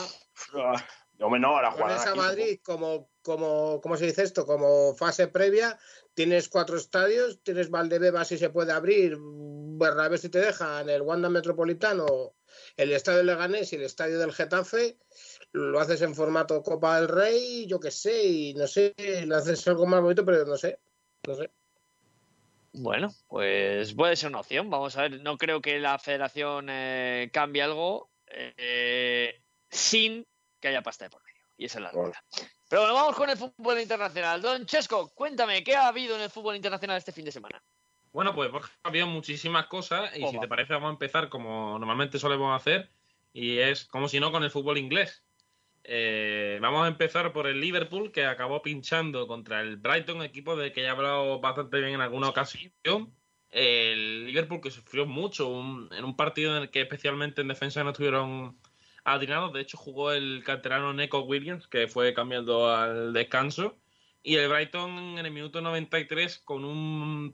Hombre, no, jugarán Pones a Madrid como, como, ¿cómo se dice esto? Como fase previa, tienes cuatro estadios, tienes Valdebeba si se puede abrir, Bernabé si te dejan, el Wanda Metropolitano el estadio Leganés y el estadio del Getafe, lo haces en formato Copa del Rey, yo qué sé, y no sé, lo haces algo más bonito, pero no sé, no sé. Bueno, pues puede ser una opción. Vamos a ver. No creo que la federación eh, cambie algo eh, sin que haya pasta de por medio. Y esa es la Bueno. realidad. Pero bueno, vamos con el fútbol internacional. Don Chesco, cuéntame, ¿qué ha habido en el fútbol internacional este fin de semana? Bueno, pues Borja, ha habido muchísimas cosas y si te parece vamos a empezar como normalmente solemos hacer y es como si no con el fútbol inglés. Eh, vamos a empezar por el Liverpool que acabó pinchando contra el Brighton, equipo del que ya he hablado bastante bien en alguna ocasión. El Liverpool que sufrió mucho un- en un partido en el que especialmente en defensa no estuvieron atinados. De hecho jugó el canterano Neco Williams que fue cambiando al descanso. Y el Brighton en el minuto 93 con un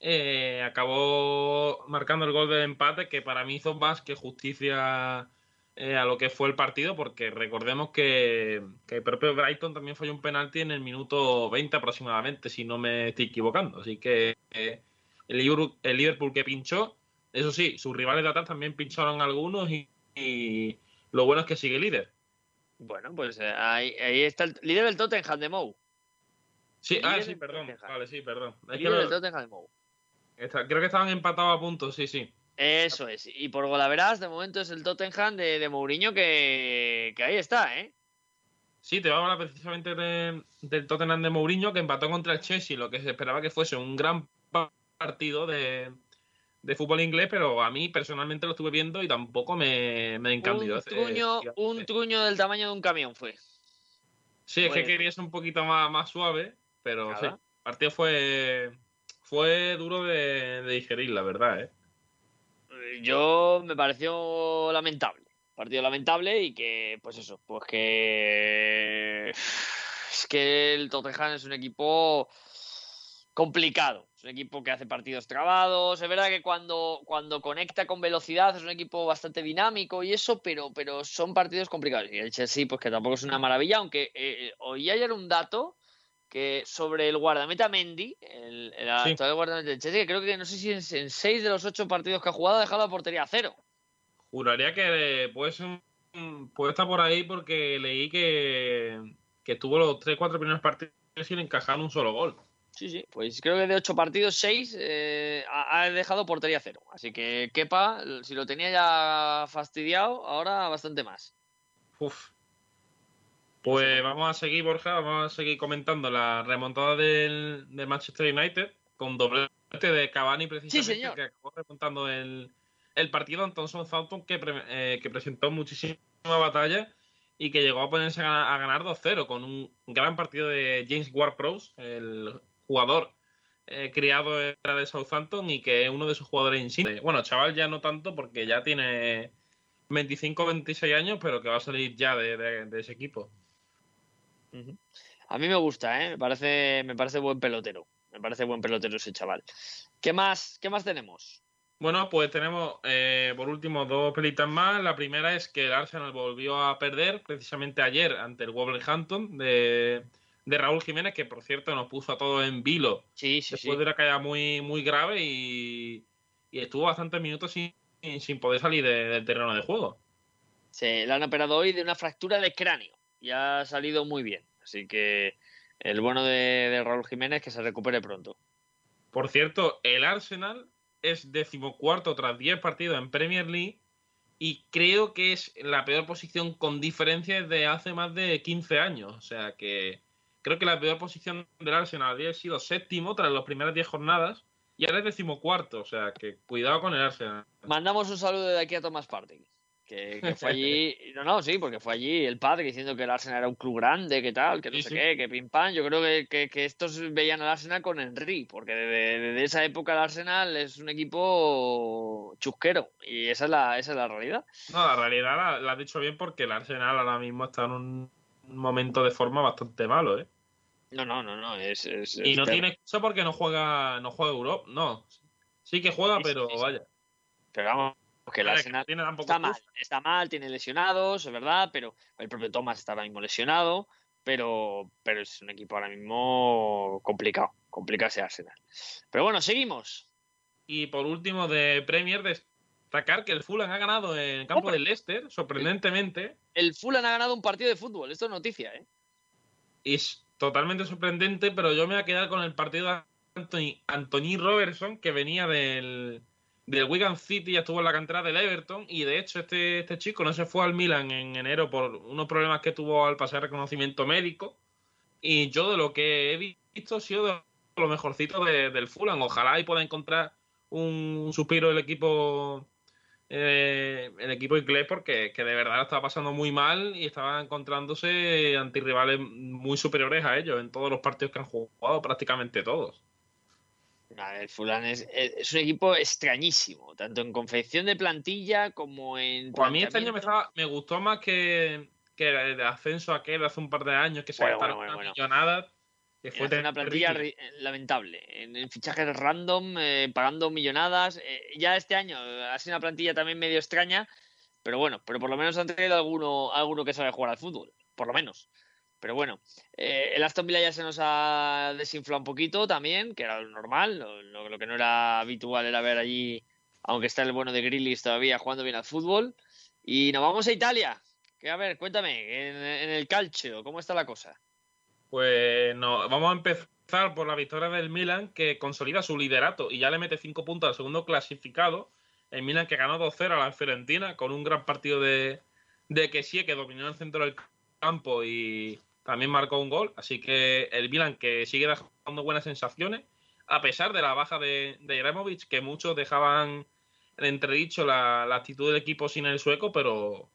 eh, acabó marcando el gol del empate que para mí hizo más que justicia eh, a lo que fue el partido porque recordemos que, el propio Brighton también falló un penalti en el minuto 20 aproximadamente si no me estoy equivocando. Así que eh, el, Liverpool, que pinchó, eso sí, sus rivales de atrás también pincharon algunos y, lo bueno es que sigue líder. Bueno, pues ahí, ahí está el líder del Tottenham de Mou. Sí, ah, sí, perdón. Tottenham. Vale, sí, perdón. Es que lo- Tottenham. Está- creo que estaban empatados a puntos, sí, sí. Eso es. Y por golaveras, de momento es el Tottenham de, de Mourinho que, que ahí está, ¿eh? Sí, te voy a hablar precisamente de- del Tottenham de Mourinho que empató contra el Chelsea, lo que se esperaba que fuese un gran pa- partido de, de fútbol inglés, pero a mí personalmente lo estuve viendo y tampoco me, me encantó. Un truño, un truño del tamaño de un camión fue. Sí, es que Bueno. quería ser un poquito más, más suave, pero Nada. sí, el partido fue, fue duro de, de digerir, la verdad, ¿eh? Eh, Yo me pareció lamentable. Partido lamentable y que, pues eso, pues que. Es que el Tottenham es un equipo complicado. Es un equipo que hace partidos trabados. Es verdad que cuando, cuando conecta con velocidad es un equipo bastante dinámico y eso, pero, pero son partidos complicados. Y el Chelsea, pues que tampoco es una maravilla, aunque eh, eh, oí ayer un dato que sobre el guardameta Mendy, el, el Sí. actual guardameta del Chelsea, que creo que no sé si en, en seis de los ocho partidos que ha jugado ha dejado la portería a cero. Juraría que puede, ser un- puede estar por ahí porque leí que, que estuvo los 3-4 primeros partidos sin encajar un solo gol. Sí, sí, pues creo que de ocho partidos, seis eh, ha, ha dejado portería a cero. Así que Kepa, si lo tenía ya fastidiado, ahora bastante más. Uf. Pues vamos a seguir, Borja, vamos a seguir comentando la remontada del, del Manchester United con doblete de Cavani precisamente señor. que acabó remontando el, el partido ante Southampton que, pre- eh, que presentó muchísima batalla y que llegó a ponerse a ganar, a ganar 2-0 con un gran partido de James Ward-Prowse, el jugador eh, criado era de Southampton y que es uno de sus jugadores insignes. Bueno, chaval ya no tanto porque ya tiene 25 26 años, pero que va a salir ya de, de- de ese equipo. A mí me gusta, ¿eh? Me parece, me parece buen pelotero. Me parece buen pelotero ese chaval. ¿Qué más, qué más tenemos? Bueno, pues tenemos eh, por último dos pelitas más. La primera es que el Arsenal volvió a perder precisamente ayer ante el Wolverhampton de, de Raúl Jiménez, que por cierto nos puso a todos en vilo Sí, sí, después sí. de una caída muy, muy grave y, y estuvo bastantes minutos sin, sin poder salir de- del terreno de juego. Se le han operado hoy de una fractura de cráneo y ha salido muy bien. Así que el bueno de, de Raúl Jiménez que se recupere pronto. Por cierto, el Arsenal es decimocuarto tras 10 partidos en Premier League y creo que es la peor posición con diferencia desde hace más de 15 años. O sea que creo que la peor posición del Arsenal había sido séptimo tras las primeras 10 jornadas y ahora es decimocuarto. O sea que cuidado con el Arsenal. Mandamos un saludo de aquí a Thomas Partey. Que, que fue allí, no, no, sí, porque fue allí el padre diciendo que el Arsenal era un club grande, que tal, que no Sí, sé sí. qué, que pim pam. Yo creo que, que- que estos veían al Arsenal con Henry, porque desde, desde esa época el Arsenal es un equipo chusquero y esa es la, esa es la realidad. No, la realidad la, la has dicho bien porque el Arsenal ahora mismo está en un momento de forma bastante malo, ¿eh? No, no, no, no, es, es- Y no tiene excusa porque no juega, no juega Europa, no. Sí que juega, Sí, pero vaya. Pero vamos, que el Vaya, que Arsenal no tiene tampoco está mal, está mal, tiene lesionados, es verdad, pero el propio Thomas está ahora mismo lesionado, pero, pero es un equipo ahora mismo complicado, complicado ese Arsenal. Pero bueno, seguimos. Y por último, de Premier destacar que el Fulham ha ganado en el campo del Leicester, sorprendentemente. El Fulham ha ganado un partido de fútbol. Esto es noticia, ¿eh? Es totalmente sorprendente, pero yo me voy a quedar con el partido de Anthony, Anthony Robertson, que venía del, del Wigan City, ya estuvo en la cantera del Everton, y de hecho este, este chico no se fue al Milan en enero por unos problemas que tuvo al pasar reconocimiento médico. Y yo de lo que he visto ha sido de lo mejorcito de- del Fulham. Ojalá y pueda encontrar un suspiro el equipo eh, el equipo inglés porque que de verdad estaba pasando muy mal y estaba encontrándose antirrivales muy superiores a ellos en todos los partidos que han jugado, prácticamente todos. A ver, Fulham es, es un equipo extrañísimo, tanto en confección de plantilla como en. Pues a mí este año me, estaba- me gustó más que, que el ascenso aquel de hace un par de años que se Bueno, gastaron bueno, una bueno, millonada, que fue una plantilla ri- lamentable. En, en fichajes random, eh, pagando millonadas. Eh, ya este año eh, ha sido una plantilla también medio extraña, pero bueno, pero por lo menos han traído alguno, alguno que sabe jugar al fútbol, por lo menos. Pero bueno, eh, el Aston Villa ya se nos ha desinflado un poquito también, que era lo normal. Lo, que no era habitual era ver allí, aunque está el bueno de Grillis todavía jugando bien al fútbol. Y nos vamos a Italia. Que a ver, cuéntame, en, en el calcio, ¿cómo está la cosa? Pues no, vamos a empezar por la victoria del Milan, que consolida su liderato y ya le mete 5 puntos al segundo clasificado. El Milan que ganó 2-0 a la Fiorentina con un gran partido de, de Kessie, que dominó el centro del campo y también marcó un gol. Así que el Milan que sigue dejando buenas sensaciones, a pesar de la baja de, de que muchos dejaban en entredicho la, actitud del equipo sin el sueco, pero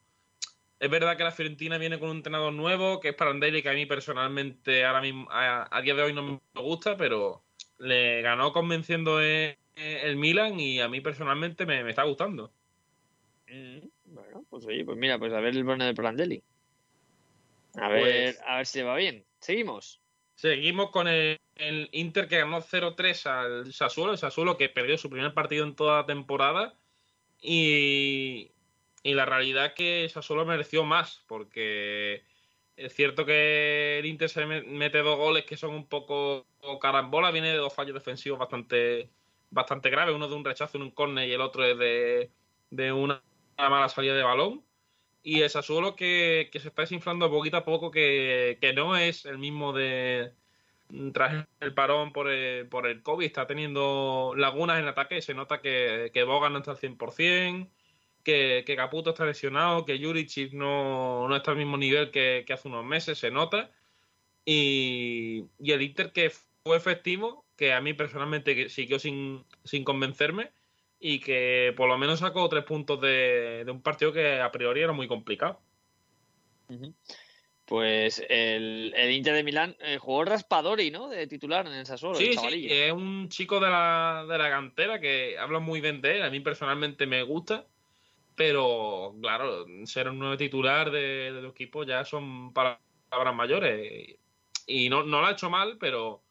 es verdad que la Fiorentina viene con un entrenador nuevo, que es Prandelli, que a mí personalmente ahora mismo, a, día de hoy no me gusta, pero le ganó convenciendo eh, eh, el Milan y a mí personalmente me, está gustando. Mm, Bueno, pues oye, pues mira, pues a ver el bueno de Prandelli. A Pues- ver, a ver si le va bien. Seguimos. Seguimos con el, el Inter que ganó 0-3 al Sassuolo, el Sassuolo que perdió su primer partido en toda la temporada y, y la realidad es que Sassuolo mereció más porque es cierto que el Inter se me- mete dos goles que son un poco carambola, viene de dos fallos defensivos bastante, bastante graves, uno de un rechazo en un córner y el otro es de, de una mala salida de balón. Y el Sassuolo que, que se está desinflando poquito a poco, que, que no es el mismo de tras el parón por el, por el COVID, está teniendo lagunas en ataque, se nota que, que Bogan no está al 100%, que, que Caputo está lesionado, que Juricic no, no está al mismo nivel que, hace unos meses, se nota. Y, y el Inter que fue efectivo, que a mí personalmente siguió sin, sin convencerme, y que por lo menos sacó tres puntos de, de un partido que a priori era muy complicado. Pues el, el Inter de Milán eh, jugó Raspadori, ¿no? De titular en el Sassuolo, Sí, sí, es un chico de la, de la cantera que habla muy bien de él. A mí personalmente me gusta, pero claro, ser un nuevo titular de, de equipo ya son palabras mayores. Y no, no lo ha hecho mal, pero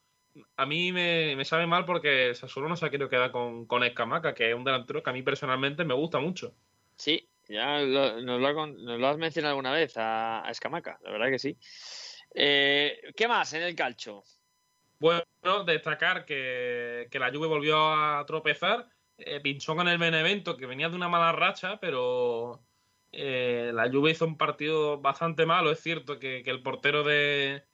a mí me, me sabe mal porque Sassuolo no se ha querido quedar con, con Escamaca, que es un delantero que a mí personalmente me gusta mucho. Sí, ya lo- nos, lo, ha con- nos lo has mencionado alguna vez a, a Escamaca, la verdad que sí. Eh, ¿Qué más en el calcio? Bueno, destacar que, que la Juve volvió a tropezar, eh, pinchó con el Benevento, que venía de una mala racha, pero eh, la Juve hizo un partido bastante malo. Es cierto que, que el portero de,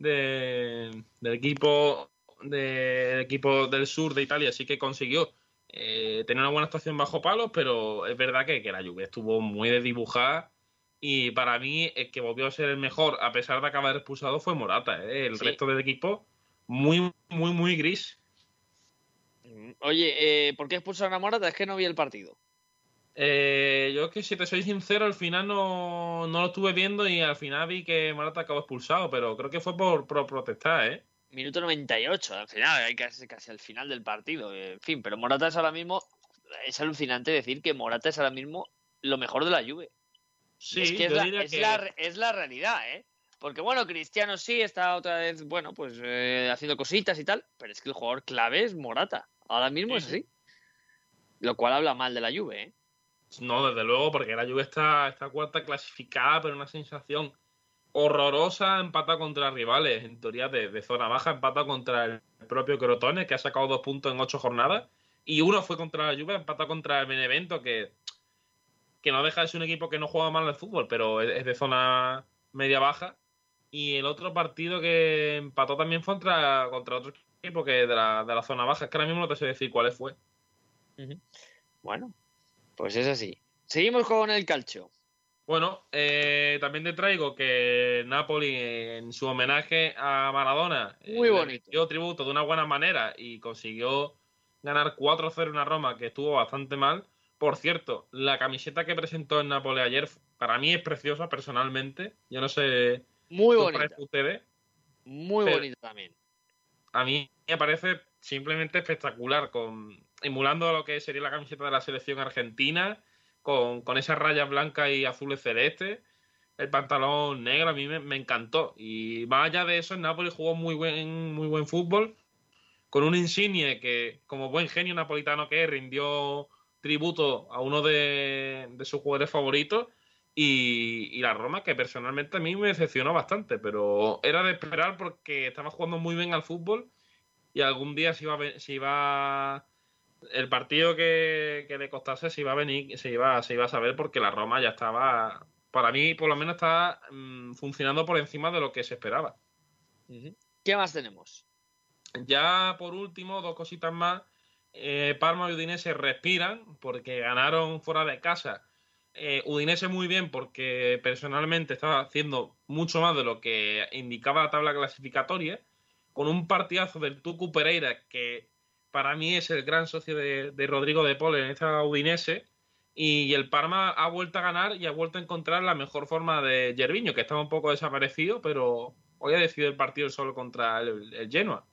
de- del equipo del equipo del sur de Italia sí que consiguió eh, tener una buena actuación bajo palos, pero es verdad que, que la Juve estuvo muy desdibujada y para mí el que volvió a ser el mejor, a pesar de acabar expulsado, fue Morata. ¿eh? El Sí. resto del equipo muy, muy, muy gris. Oye, eh, ¿por qué expulsaron a Morata? Es que no vi el partido. Eh, yo es que si te soy sincero, al final no, no lo estuve viendo y al final vi que Morata acabó expulsado, pero creo que fue por, por protestar, ¿eh? Minuto 98, al final, hay casi, casi al final del partido. eh, En fin, pero Morata es ahora mismo. Es alucinante decir que Morata es ahora mismo lo mejor de la Juve. Sí, es que es la, es que- la es la realidad, ¿eh? Porque bueno, Cristiano sí está otra vez, bueno, pues eh, haciendo cositas y tal, pero es que el jugador clave es Morata. Ahora mismo es así. Lo cual habla mal de la Juve, ¿eh? No, desde luego, porque la Juve está, está cuarta clasificada, pero una sensación horrorosa empata contra rivales, en teoría de, de zona baja, empata contra el propio Crotone, que ha sacado dos puntos en ocho jornadas, y uno fue contra la Juve, empató contra el Benevento, que, que no deja de ser un equipo que no juega mal al fútbol, pero es, es de zona media-baja. Y el otro partido que empató también fue contra, contra otro equipo que de la, de la zona baja. Es que ahora mismo no te sé decir cuál fue. Bueno, pues es así. Seguimos con el calcio. Bueno, eh, también te traigo que Napoli, en su homenaje a Maradona, eh, Muy le bonito. dio tributo de una buena manera y consiguió ganar 4-0 una Roma que estuvo bastante mal. Por cierto, la camiseta que presentó en Napoli ayer, para mí es preciosa personalmente. Yo no sé Muy bonita. ustedes. Muy bonita también. A mí me parece simplemente espectacular, con emulando lo que sería la camiseta de la selección argentina, con, con esas rayas blancas y azules celestes, el pantalón negro, a mí me, encantó. Y más allá de eso, el Napoli jugó muy buen, muy buen fútbol, con un Insigne que, como buen genio napolitano que es, rindió tributo a uno de, de sus jugadores favoritos. Y, y la Roma, que personalmente a mí me decepcionó bastante, pero era de esperar porque estaba jugando muy bien al fútbol y algún día se iba se iba el partido que, que le costase se iba a venir, se iba, se iba a saber porque la Roma ya estaba, para mí por lo menos estaba mm, funcionando por encima de lo que se esperaba. ¿Qué más tenemos? Ya por último, dos cositas más. Eh, Parma y Udinese respiran porque ganaron fuera de casa. Eh, Udinese muy bien porque personalmente estaba haciendo mucho más de lo que indicaba la tabla clasificatoria. Con un partidazo del Tucu Pereira que para mí es el gran socio de, de Rodrigo de Paul en esta Udinese. Y el Parma ha vuelto a ganar y ha vuelto a encontrar la mejor forma de Gerviño, que estaba un poco desaparecido, pero hoy ha decidido el partido solo contra el, el Genoa.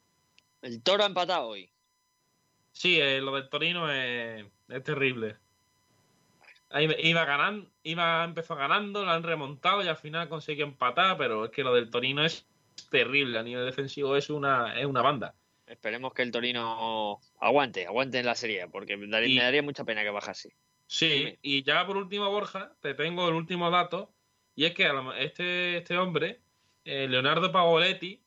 El toro ha empatado hoy. Sí, eh, lo del Torino es, es terrible. Ahí Iba ganando, iba, empezó ganando, lo han remontado y al final consiguió empatar, pero es que lo del Torino es terrible. A nivel defensivo es una, es una banda. Esperemos que el Torino aguante, aguante en la serie, porque me daría, Y- me daría mucha pena que bajase. Sí, y ya por último, Borja, te tengo el último dato, y es que este, este hombre, eh, Leonardo Pavoletti,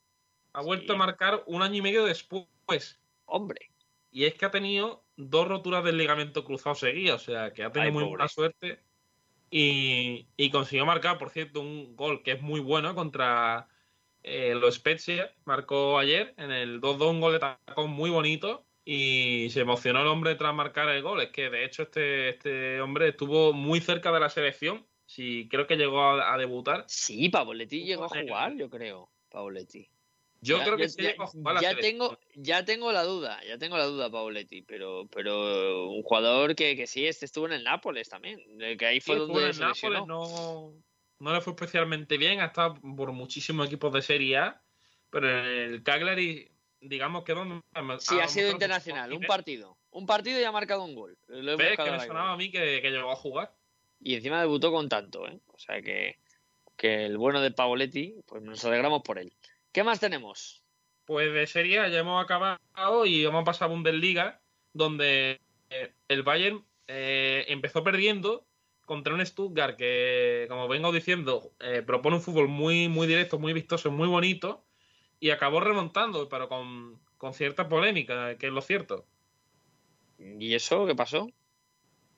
ha vuelto Sí. a marcar un año y medio después. Hombre, Y es que ha tenido dos roturas del ligamento cruzado seguidas, o sea, que ha tenido Ay, muy pobre. buena suerte. Y, y consiguió marcar, por cierto, un gol que es muy bueno contra eh, los Spezia. Marcó ayer en el 2-2 un gol de tacón muy bonito. Y se emocionó el hombre tras marcar el gol. Es que de hecho este, este hombre estuvo muy cerca de la selección. Sí, creo que llegó a, a debutar. sí, Pavoletti llegó a jugar, yo creo. Pavoletti. Yo Ya- creo que ya- sí llegó a jugar la ya selección. tengo, ya tengo la duda, ya tengo la duda, Pavoletti, pero, pero un jugador que, que sí, este estuvo en el Nápoles también, que ahí fue donde en se. Nápoles, no, no le fue especialmente bien, ha estado por muchísimos equipos de Serie A, pero en el Cagliari, digamos que donde Sí, ha sido internacional, un partido, un partido y ha marcado un gol. Lo que me sonaba a mí que, que llegó a jugar. Y encima debutó con tanto, ¿eh? O sea que, que el bueno de Pavoletti, pues nos alegramos por él. ¿Qué más tenemos? Pues de Serie A ya hemos acabado y vamos a pasar a Bundesliga, donde el Bayern eh, empezó perdiendo contra un Stuttgart que, como vengo diciendo, eh, propone un fútbol muy, muy directo, muy vistoso, muy bonito, y acabó remontando, pero con, con cierta polémica, que es lo cierto. ¿Y eso qué pasó?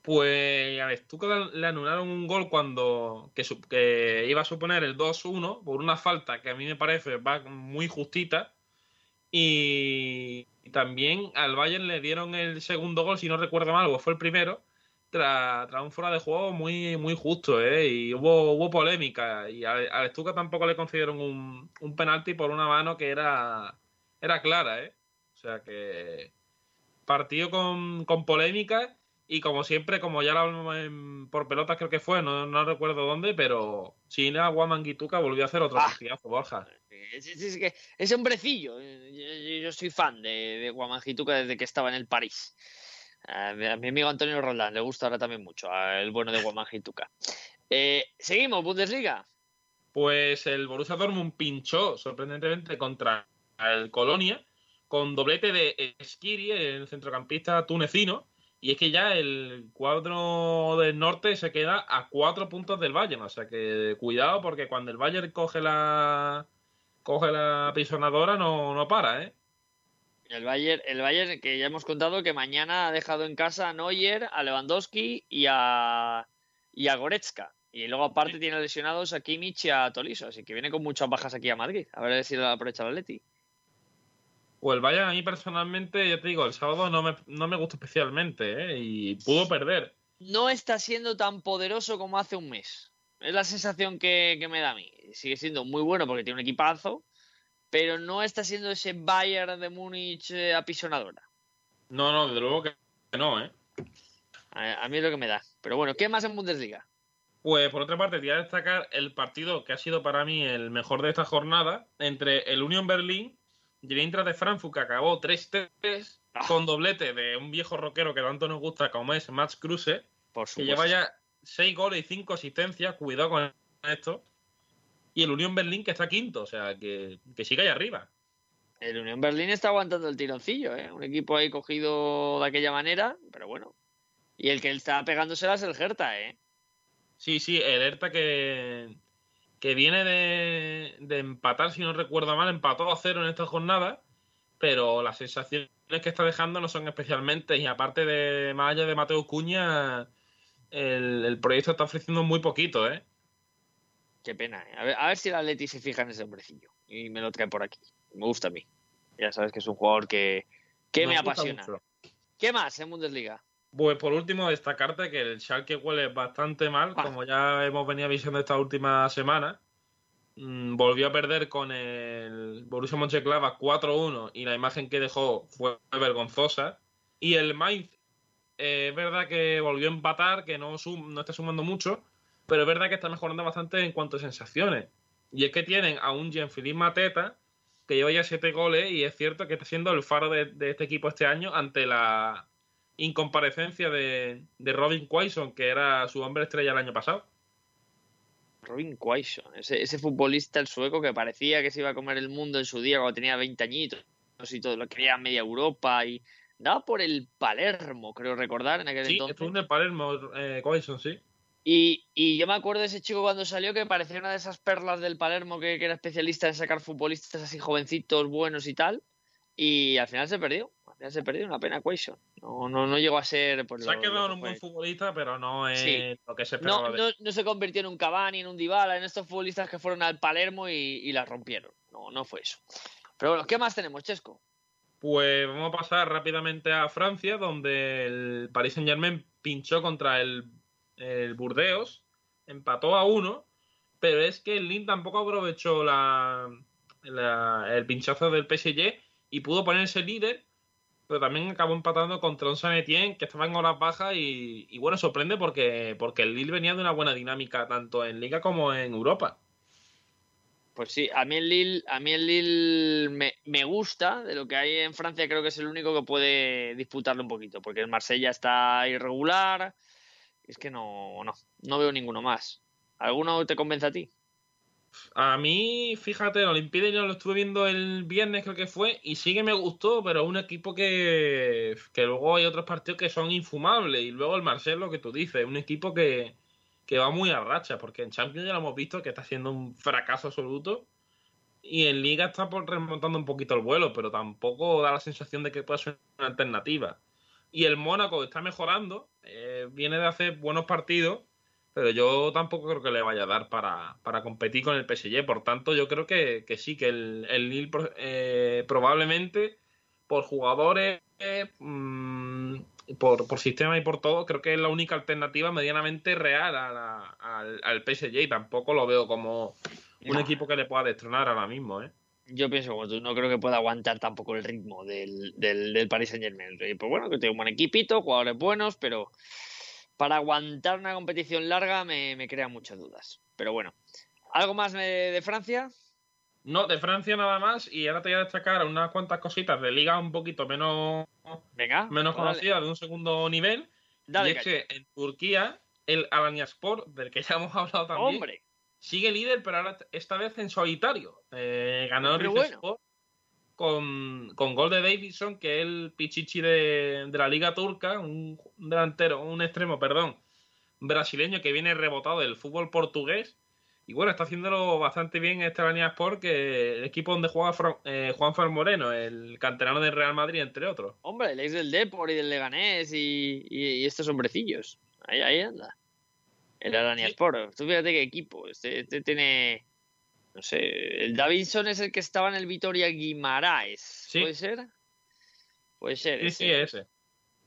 Pues a Stuttgart le anularon un gol cuando que, que iba a suponer el 2-1 por una falta que a mí me parece va muy justita y, y también al Bayern le dieron el segundo gol si no recuerdo mal o fue el primero tras, tras un fuera de juego muy muy justo ¿eh? y hubo hubo polémica y al, al Stuttgart tampoco le concedieron un, un penalti por una mano que era era clara ¿eh? o sea que partido con, con polémica y como siempre, como ya lo hablamos en- por pelotas creo que fue, no, no recuerdo dónde, pero China Guamanguituca volvió a hacer otro Ah. partidazo, Borja. Es, es- es que ese hombrecillo, eh, yo, yo soy fan de, de Guamangituca desde que estaba en el París. A mi, amigo Antonio Roldán le gusta ahora también mucho, el bueno de Guamangituca. Eh, seguimos, Bundesliga. Pues el Borussia Dortmund pinchó sorprendentemente contra el Colonia con doblete de Skiri, el centrocampista tunecino, y es que ya el cuadro del norte se queda a cuatro puntos del Bayern, o sea que cuidado porque cuando el Bayern coge la coge la pisonadora no, no para, ¿eh? El Bayern, el Bayern, que ya hemos contado que mañana ha dejado en casa a Neuer, a Lewandowski y a, y a Goretzka. Y luego aparte tiene lesionados a Kimmich y a Tolisso, así que viene con muchas bajas aquí a Madrid. A ver si lo aprovecha el Atleti. O el Bayern a mí personalmente, ya te digo, el sábado no me, no me gusta especialmente, ¿eh? Y pudo perder. No está siendo tan poderoso como hace un mes. Es la sensación que, que me da a mí. Sigue siendo muy bueno porque tiene un equipazo, pero no está siendo ese Bayern de Múnich eh, apisonadora. No, no, desde luego que no, ¿eh? A, a mí es lo que me da. Pero bueno, ¿qué más en Bundesliga? Pues por otra parte, quería destacar el partido que ha sido para mí el mejor de esta jornada entre el Union Berlín y el Eintracht de Frankfurt, que acabó 3-3 Ah. con doblete de un viejo rockero que tanto nos gusta como es Max Kruse, Por que lleva ya 6 goles y 5 asistencias, cuidado con esto. Y el Union Berlín que está quinto, o sea, que, que sigue ahí arriba. El Unión Berlín está aguantando el tironcillo, ¿eh? Un equipo ahí cogido de aquella manera, pero bueno. Y el que está pegándoselas es el Hertha, ¿eh? Sí, sí, el Hertha que, que viene de, de empatar, si no recuerdo mal, empató a cero en esta jornada, pero las sensaciones que está dejando no son especialmente, y aparte de más allá de Mateo Cuña, el, el proyecto está ofreciendo muy poquito, ¿eh? Qué pena, ¿eh? A ver, a ver si el Atleti se fija en ese hombrecillo y me lo trae por aquí. Me gusta a mí. Ya sabes que es un jugador que, que me apasiona. mucho. ¿Qué más en Bundesliga? Pues por último, destacarte que el Schalke huele bastante mal, Ah. como ya hemos venido avisando esta última semana. Mm, volvió a perder con el Borussia Mönchengladbach 4-1 y la imagen que dejó fue vergonzosa. Y el Mainz, eh, es verdad que volvió a empatar, que no, sum- no está sumando mucho, pero es verdad que está mejorando bastante en cuanto a sensaciones. Y es que tienen a un Jean-Philippe Mateta que lleva ya siete goles y es cierto que está siendo el faro de, de este equipo este año ante la incomparecencia de, de Robin Quaison, que era su hombre estrella el año pasado. Robin Quaison, ese, ese futbolista el sueco que parecía que se iba a comer el mundo en su día cuando tenía 20 añitos y todo, lo quería media Europa y daba por el Palermo, creo recordar, en aquel Sí, entonces. estuvo en el Palermo, eh, Quaison, sí. Y, y yo me acuerdo de ese chico cuando salió que parecía una de esas perlas del Palermo que, que era especialista en sacar futbolistas así jovencitos, buenos y tal. Y al final se perdió. Al final se perdió, una pena Quaison. No, no, no llegó a ser. Pues, Se ha lo- quedado lo en un buen futbolista, pero no es Sí. lo que se esperaba No, de no, no se convirtió en un Cavani, en un Dybala, en estos futbolistas que fueron al Palermo y, y la rompieron. No, no fue eso. Pero bueno, ¿qué más tenemos, Chesco? Pues vamos a pasar rápidamente a Francia, donde el Paris Saint Germain pinchó contra el, el Burdeos, empató a uno, pero es que el Lille tampoco aprovechó la, el pinchazo del PSG y pudo ponerse líder, pero también acabó empatando contra un San Etienne que estaba en horas bajas y, y bueno, sorprende porque, porque el Lille venía de una buena dinámica tanto en Liga como en Europa. Pues sí, a mí el Lille, a mí el Lille me, me gusta, de lo que hay en Francia creo que es el único que puede disputarlo un poquito, porque el Marsella está irregular, es que no, no, no veo ninguno más. ¿Alguno te convence a ti? A mí, fíjate, el Olympique yo lo estuve viendo el viernes, creo que fue, y sí que me gustó, pero un equipo que, que luego hay otros partidos que son infumables. Y luego el Marcelo, lo que tú dices, un equipo que, que va muy a racha, porque en Champions ya lo hemos visto que está siendo un fracaso absoluto. Y en Liga está por remontando un poquito el vuelo, pero tampoco da la sensación de que pueda ser una alternativa. Y el Mónaco está mejorando, eh, viene de hacer buenos partidos, pero yo tampoco creo que le vaya a dar para, para competir con el PSG. Por tanto, yo creo que, que sí, que el, el Lille eh, probablemente por jugadores, mm, por, por sistema y por todo, creo que es la única alternativa medianamente real a la- al, al PSG y tampoco lo veo como un No. equipo que le pueda destronar ahora mismo. ¿eh? Yo pienso como tú, no creo que pueda aguantar tampoco el ritmo del, del, del Paris Saint Germain. Pues bueno, que tiene un buen equipito, jugadores buenos, pero para aguantar una competición larga me, me crea muchas dudas. Pero bueno, ¿algo más de, de Francia? No, de Francia nada más y ahora te voy a destacar unas cuantas cositas de liga un poquito menos Venga, menos dale. conocida de un segundo nivel. Dale, y es que en Turquía, el Alanyaspor, del que ya hemos hablado también, Hombre, sigue líder, pero ahora esta vez en solitario. Eh, ganó el Pero Rizespor con, con gol de Davidson, que es el pichichi de, de la liga turca, un delantero, un extremo, perdón, brasileño que viene rebotado del fútbol portugués Y bueno, está haciéndolo bastante bien este Alania Sport, que el equipo donde juega Fran- eh, Juan Fran Moreno, el canterano del Real Madrid, entre otros. Hombre, el ex del Depor y del Leganés y, y- y estos hombrecillos. Ahí, ahí anda. El Arania Sport. Tú fíjate qué equipo. Este, este tiene. No sé. El Davidson es el que estaba en el Vitoria Guimaraes. ¿Puede ser? Puede ser. Sí, ese. sí, ese.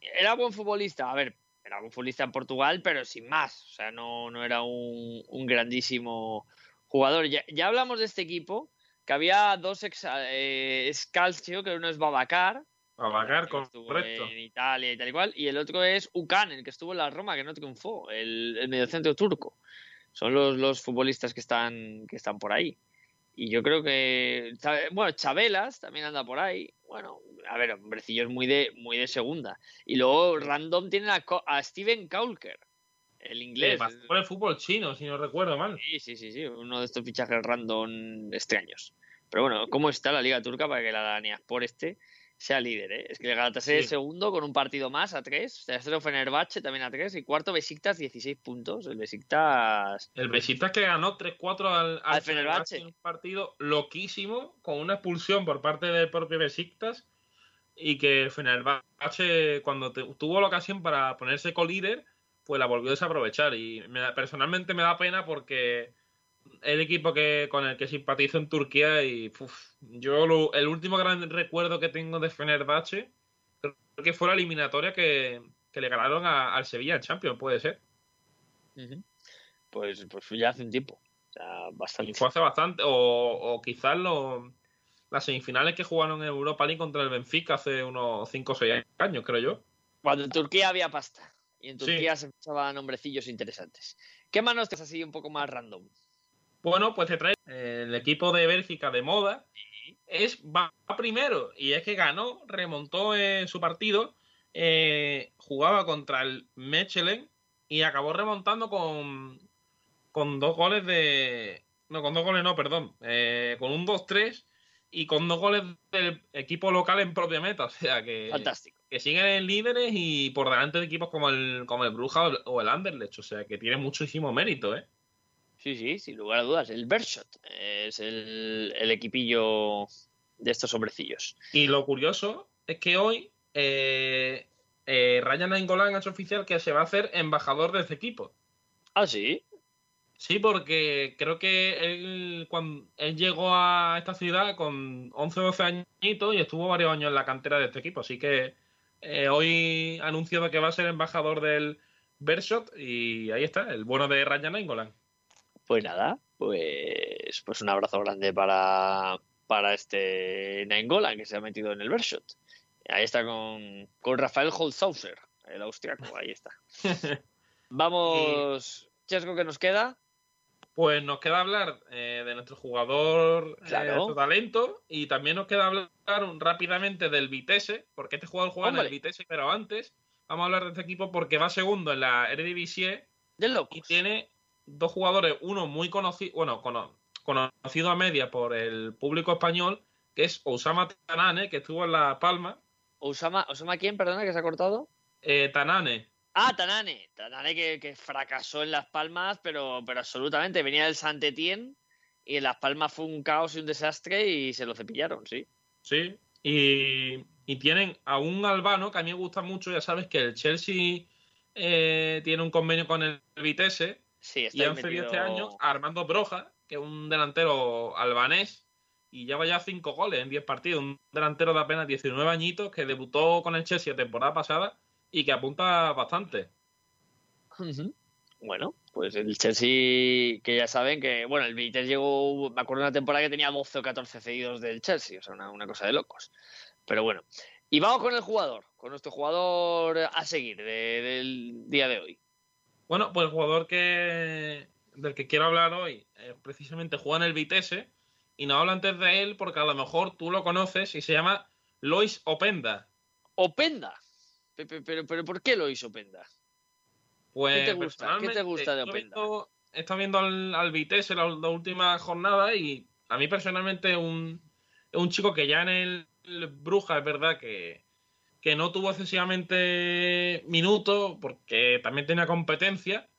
Era buen futbolista. A ver, era buen futbolista en Portugal, pero sin más. O sea, no, no era un, un grandísimo jugador. Ya, ya hablamos de este equipo, que había dos ex, eh, Scalcio, que uno es Babacar, Estuvo correcto. en Italia y tal y cual, y el otro es Ucan, el que estuvo en la Roma, que no triunfó, el, el mediocentro turco. Son los, los futbolistas que están, que están por ahí. Y yo creo que, bueno, Chabelas también anda por ahí. Bueno, a ver, hombrecillos muy de, muy de segunda. Y luego Random tiene a, Steven Kaulker, el inglés. por el fútbol chino, si no recuerdo mal. Sí, sí, sí, sí, uno de estos fichajes random extraños. Pero bueno, ¿cómo está la Liga Turca para que la Dania por este sea líder? eh? Es que el Galatasaray es Sí. segundo con un partido más a tres, tercero Fenerbahce también a tres y cuarto Besiktas 16 puntos. El Besiktas El Besiktas que ganó 3-4 al, al Al Fenerbahce. en un partido loquísimo, con una expulsión por parte del propio Besiktas, y que el Fenerbahce, cuando te- tuvo la ocasión para ponerse colíder, pues la volvió a desaprovechar. Y me personalmente me da pena porque el equipo que con el que simpatizo en Turquía y uf, yo lo- el último gran recuerdo que tengo de Fenerbahce creo que fue la eliminatoria que, que le ganaron a- al Sevilla en Champions, puede ser. Pues, pues ya hace un tiempo. O sea, bastante. Y fue hace bastante, o, o quizás lo- las semifinales que jugaron en Europa League contra el Benfica hace unos 5 o 6 años, creo yo. Cuando en Turquía había pasta. Y en Sí. Turquía se fichaban nombrecillos interesantes. ¿Qué más nos traes así un poco más random? Bueno, pues te trae el equipo de Bélgica de moda. Es, va primero y es que ganó, remontó en su partido, eh, jugaba contra el Mechelen y acabó remontando con, con dos goles de... No, con dos goles no, perdón. eh, con un 2-3 y con dos goles del equipo local en propia meta. O sea que... Fantástico. que siguen en líderes y por delante de equipos como el, como el Bruja o el, o el Anderlecht. O sea, que tiene muchísimo mérito, ¿eh? Sí, sí, sin lugar a dudas. El Bershot es el, el equipillo de estos hombrecillos. Y lo curioso es que hoy eh, eh, Ryan Nainggolan ha hecho oficial que se va a hacer embajador de este equipo. Ah, sí. Sí, porque creo que él, cuando, él llegó a esta ciudad con 11 o 12 añitos y estuvo varios años en la cantera de este equipo. Así que eh, hoy ha anunciado que va a ser embajador del Bershot y ahí está, el bueno de Ryan Nainggolan. Pues nada, pues, pues un abrazo grande para, para este Nainggolan que se ha metido en el Bershot. Ahí está con, con Rafael Holzhauser, el austriaco, ahí está. Vamos, Chesco, ¿qué nos queda? Pues nos queda hablar eh, de nuestro jugador, eh, de nuestro talento, y también nos queda hablar un- rápidamente del Vitesse, porque este jugador juega en el Vitesse, pero antes vamos a hablar de este equipo porque va segundo en la Eredivisie y tiene dos jugadores, uno muy conocido, bueno, cono- conocido a media por el público español, que es Osama Tanane, que estuvo en La Palma. ¿Osama, Osama quién, perdona, que se ha cortado? Eh, Tanane, Ah, Tanane. Tanane que, que fracasó en Las Palmas, pero, pero absolutamente. Venía del saint Etienne y en Las Palmas fue un caos y un desastre y se lo cepillaron, sí. Sí, y, y tienen a un albano que a mí me gusta mucho, ya sabes que el Chelsea eh, tiene un convenio con el Vitesse Sí, y han cedido metido- este año a Armando Broja, que es un delantero albanés y lleva ya cinco goles en 10 partidos, un delantero de apenas 19 añitos que debutó con el Chelsea la temporada pasada y que apunta bastante. Bueno, pues el Chelsea, que ya saben que, bueno, el Vitesse llegó, me acuerdo de una temporada que tenía 12 o 14 cedidos del Chelsea, o sea, una, una cosa de locos. Pero bueno, y vamos con el jugador, con nuestro jugador a seguir de- del día de hoy. Bueno, pues el jugador que del que quiero hablar hoy eh, precisamente juega en el Vitesse y no hablo antes de él porque a lo mejor tú lo conoces y se llama Lois Openda. Openda. Pe- pe- Pero, pero, ¿por qué lo hizo Openda? Pues ¿Qué te gusta? ¿Qué te gusta de Openda? He estado viendo al, al Vitesse la, la última jornada y a mí personalmente un, un chico que ya en el, el Bruja es verdad que, que no tuvo excesivamente minutos porque también tenía competencia,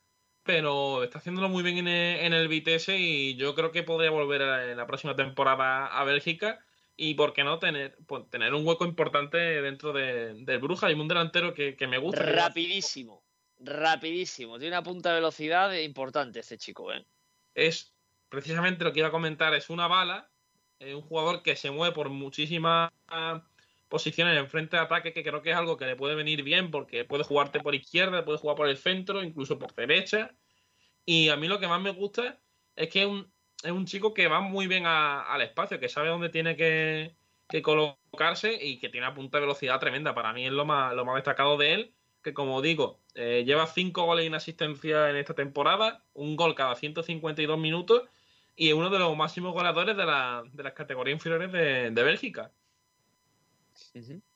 pero está haciéndolo muy bien en el, en el Vitesse y yo creo que podría volver a- en la próxima temporada a Bélgica y por qué no tener, pues, tener un hueco importante dentro de, del Bruja y un delantero que, que me gusta. que- Rapidísimo. Rapidísimo. Tiene una punta de velocidad importante este chico, ¿eh? es precisamente lo que iba a comentar, es una bala, es un jugador que se mueve por muchísimas posiciones en frente de ataque, que creo que es algo que le puede venir bien, porque puede jugarte por izquierda, puede jugar por el centro, incluso por derecha. Y a mí lo que más me gusta es que es un, es un chico que va muy bien al espacio, que sabe dónde tiene que, que colocarse y que tiene una punta de velocidad tremenda. Para mí es lo más, lo más destacado de él, que como digo, eh, lleva cinco goles y una asistencia en esta temporada, un gol cada 152 minutos y es uno de los máximos goleadores de, la- de las categorías inferiores de, de Bélgica.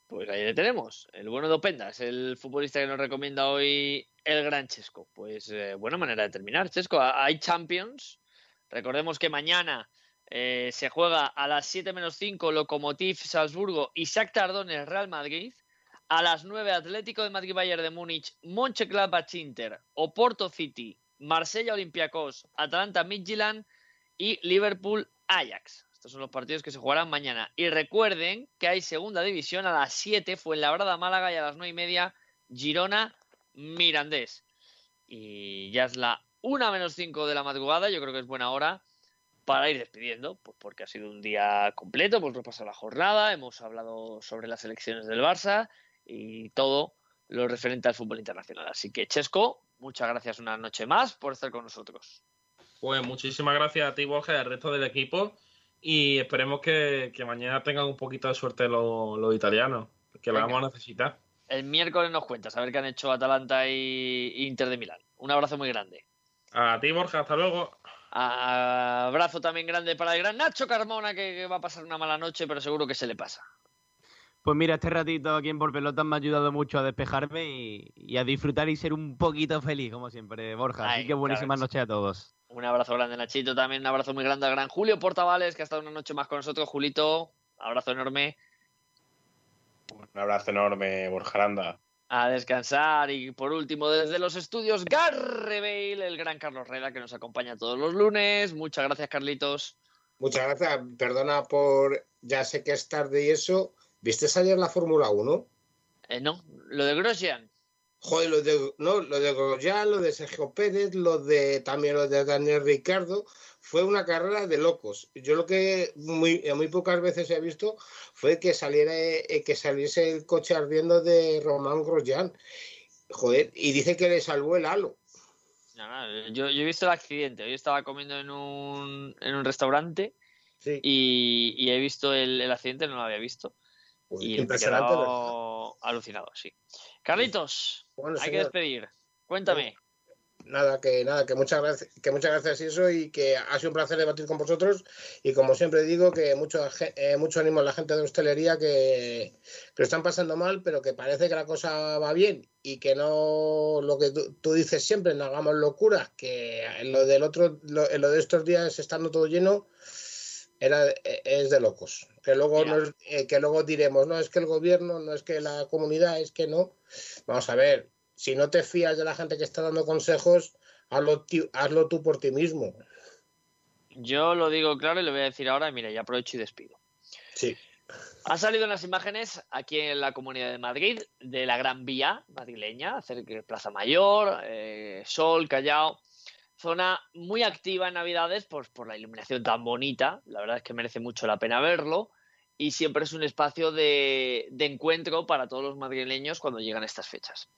Pues ahí le tenemos. El bueno de Openda es el futbolista que nos recomienda hoy el gran Chesco. Pues eh, buena manera de terminar, Chesco. Ha- Hay Champions. Recordemos que mañana eh, se juega a las 7 menos 5 Lokomotiv Salzburgo y Shakhtar Donetsk Real Madrid. A las 9 Atlético de Madrid Bayern de Múnich, Mönchengladbach Inter, Oporto City, Marsella Olympiacos, Atalanta Midtjylland y Liverpool Ajax. Estos son los partidos que se jugarán mañana. Y recuerden que hay segunda división a las 7, Fuenlabrada Málaga y a las 9 y media Girona Mirandés. Y ya es la 1 menos 5 de la madrugada, yo creo que es buena hora para ir despidiendo, pues porque ha sido un día completo, hemos repasado la jornada, hemos hablado sobre las elecciones del Barça y todo lo referente al fútbol internacional. Así que Chesco, muchas gracias una noche más por estar con nosotros. Pues muchísimas gracias a ti, Borja, y al resto del equipo. Y esperemos que, que mañana tengan un poquito de suerte los, los italianos, que la vamos a necesitar. El miércoles nos cuentas a ver qué han hecho Atalanta y Inter de Milán. Un abrazo muy grande. A ti, Borja, hasta luego. Abrazo también grande para el gran Nacho Carmona, que, que va a pasar una mala noche, pero seguro que se le pasa. Pues mira, este ratito aquí en Por Pelotas me ha ayudado mucho a despejarme y, y a disfrutar y ser un poquito feliz, como siempre, Borja. Ay, Así que buenísimas claro noches a todos. Un abrazo grande, Nachito. También un abrazo muy grande al gran Julio Portavales, que ha estado una noche más con nosotros. Julito, abrazo enorme. Un abrazo enorme, Borja Aranda. A descansar. Y por último, desde los estudios Garrebale, el gran Carlos Reda, que nos acompaña todos los lunes. Muchas gracias, Carlitos. Muchas gracias. Perdona por. Ya sé que es tarde y eso. ¿Viste ayer la Fórmula 1? Eh, no, lo de Grosjean. Joder, lo de, no, lo de Grosjean, lo de Sergio Pérez, lo de también lo de Daniel Ricardo, fue una carrera de locos. Yo lo que muy, muy pocas veces he visto fue que saliera eh, que saliese el coche ardiendo de Román Grosjean. Joder, y dice que le salvó el halo. Yo, yo he visto el accidente. Hoy estaba comiendo en un, en un restaurante Sí. y, y he visto el, el accidente, no lo había visto. Pues Y me he impresionante, ¿verdad? quedado alucinado, sí. Carlitos, Bueno, hay que despedir. Cuéntame. Nada, que nada, que muchas gracias, que muchas gracias y eso, y que ha sido un placer debatir con vosotros. Y como siempre digo, que mucho, eh, mucho ánimo a la gente de hostelería que, que lo están pasando mal, pero que parece que la cosa va bien y que no lo que tú, tú dices siempre, no hagamos locuras, que en lo del otro, lo, en lo de estos días estando todo lleno, era, eh, es de locos. Que luego, nos- eh, que luego diremos, no es que el gobierno, no es que la comunidad, es que no. Vamos a ver, si no te fías de la gente que está dando consejos, hazlo, hazlo tú por ti mismo. Yo lo digo claro y lo voy a decir ahora. y Mira, ya aprovecho y despido. Sí. Han salido en las imágenes aquí en la Comunidad de Madrid de la Gran Vía madrileña, cerca de Plaza Mayor, eh, Sol, Callao. Zona muy activa en Navidades pues, por la iluminación tan bonita. La verdad es que merece mucho la pena verlo. Y siempre es un espacio de, encuentro para todos los madrileños cuando llegan estas fechas.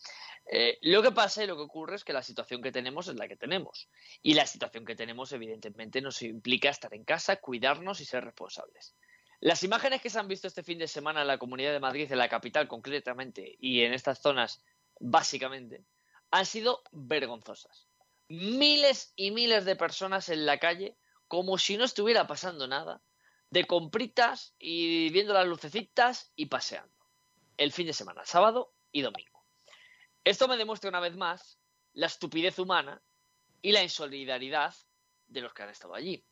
Eh, lo que pasa y lo que ocurre es que la situación que tenemos es la que tenemos. Y la situación que tenemos, evidentemente, nos implica estar en casa, cuidarnos y ser responsables. Las imágenes que se han visto este fin de semana en la Comunidad de Madrid, en la capital concretamente, y en estas zonas básicamente, han sido vergonzosas. Miles y miles de personas en la calle, como si no estuviera pasando nada, de compritas y viendo las lucecitas y paseando. El fin de semana, sábado y domingo. Esto me demuestra una vez más la estupidez humana y la insolidaridad de los que han estado allí.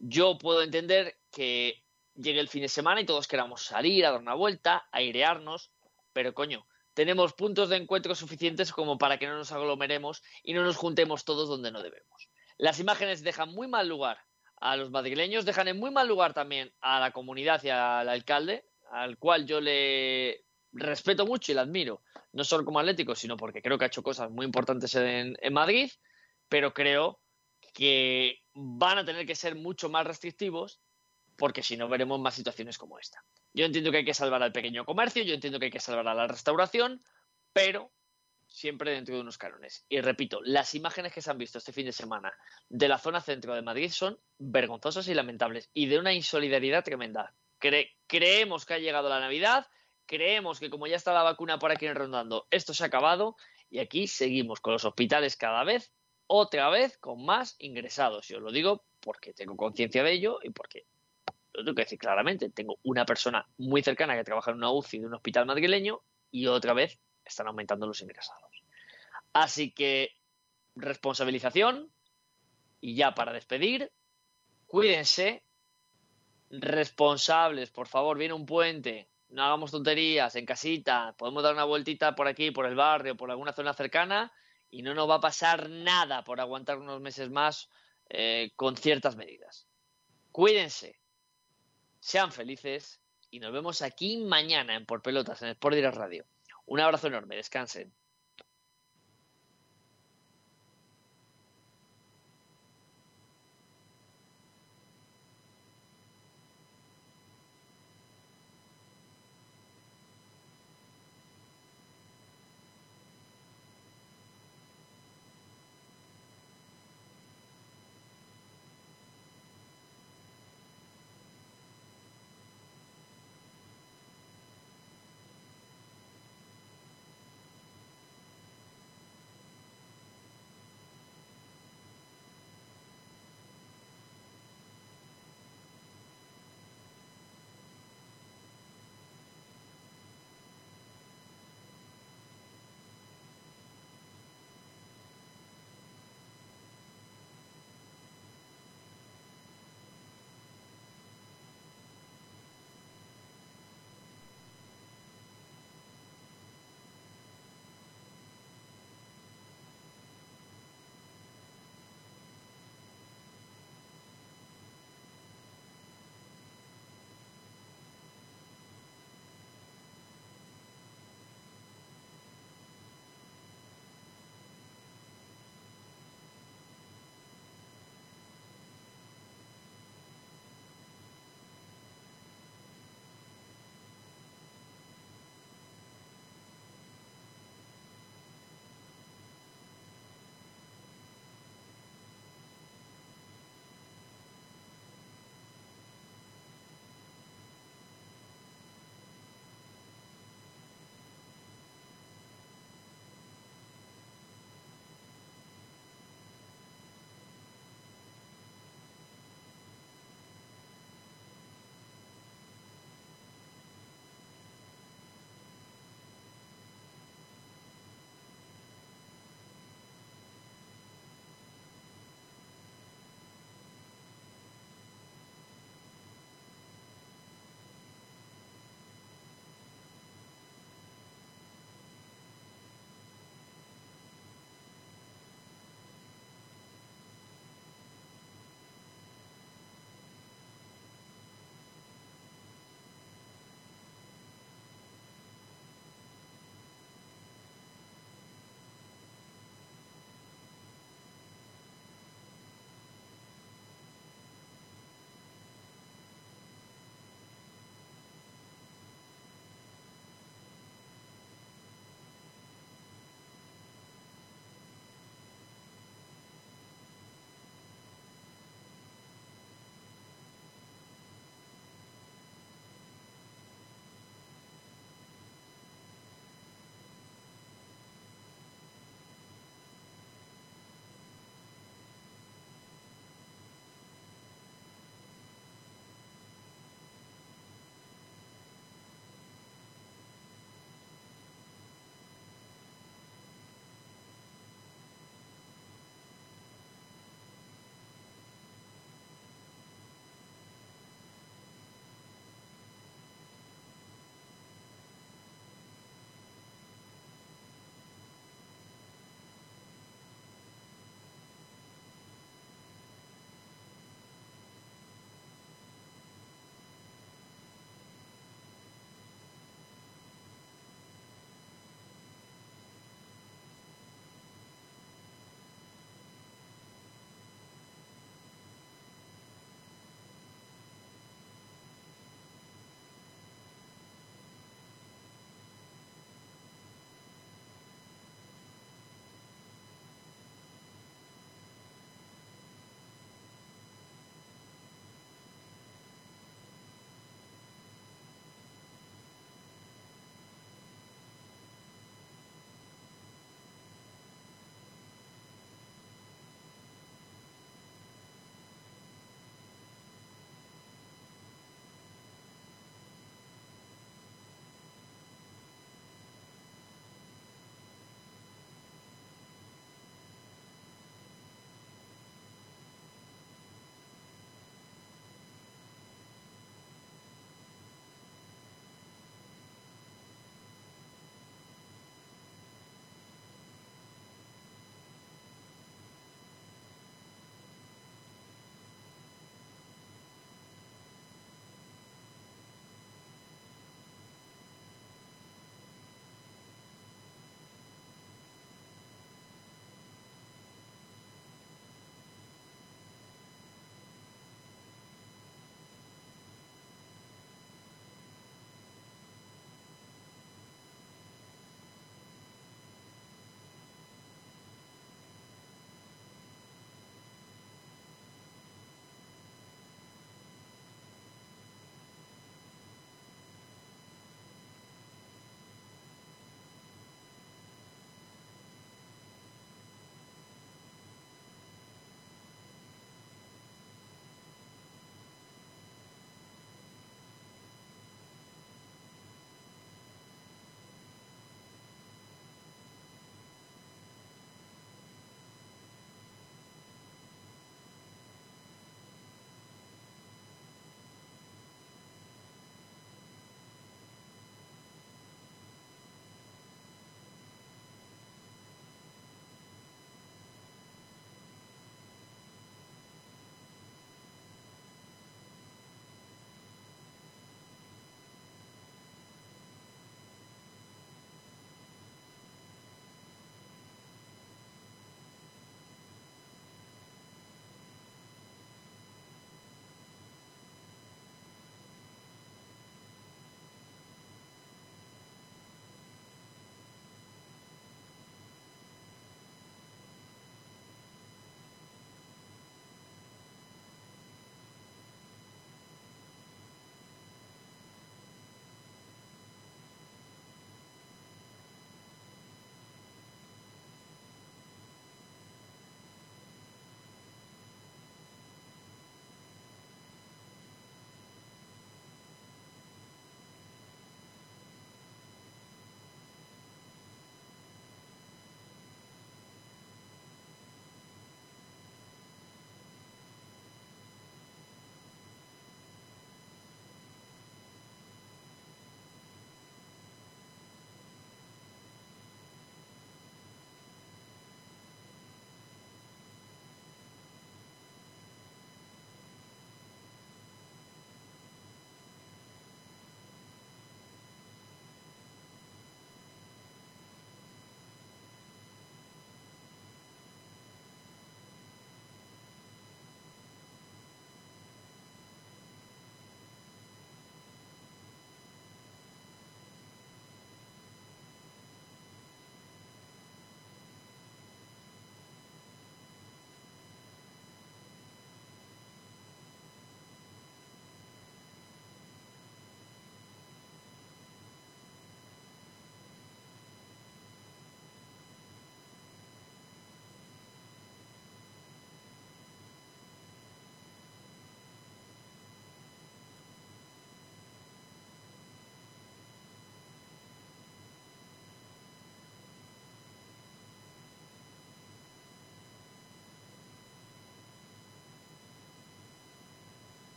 Yo puedo entender que llegue el fin de semana y todos queramos salir a dar una vuelta, airearnos, pero coño, tenemos puntos de encuentro suficientes como para que no nos aglomeremos y no nos juntemos todos donde no debemos. Las imágenes dejan muy mal lugar a los madrileños, dejan en muy mal lugar también a la comunidad y al alcalde, al cual yo le respeto mucho y le admiro, no solo como atlético, sino porque creo que ha hecho cosas muy importantes en, en Madrid, pero creo que van a tener que ser mucho más restrictivos porque si no veremos más situaciones como esta. Yo entiendo que hay que salvar al pequeño comercio, yo entiendo que hay que salvar a la restauración, pero siempre dentro de unos cánones. Y repito, las imágenes que se han visto este fin de semana de la zona centro de Madrid son vergonzosas y lamentables y de una insolidaridad tremenda. Cre- creemos que ha llegado la Navidad, creemos que como ya está la vacuna por aquí rondando, esto se ha acabado y aquí seguimos con los hospitales cada vez, otra vez, con más ingresados. Y os lo digo porque tengo conciencia de ello y porque lo tengo que decir claramente. Tengo una persona muy cercana que trabaja en una UCI de un hospital madrileño y otra vez están aumentando los ingresados. Así que responsabilización y ya para despedir, cuídense, responsables, por favor, viene un puente, no hagamos tonterías en casita, podemos dar una vueltita por aquí, por el barrio, por alguna zona cercana y no nos va a pasar nada por aguantar unos meses más eh, con ciertas medidas. Cuídense, sean felices y nos vemos aquí mañana en Por Pelotas, en Sport Direct Radio. Un abrazo enorme, descansen.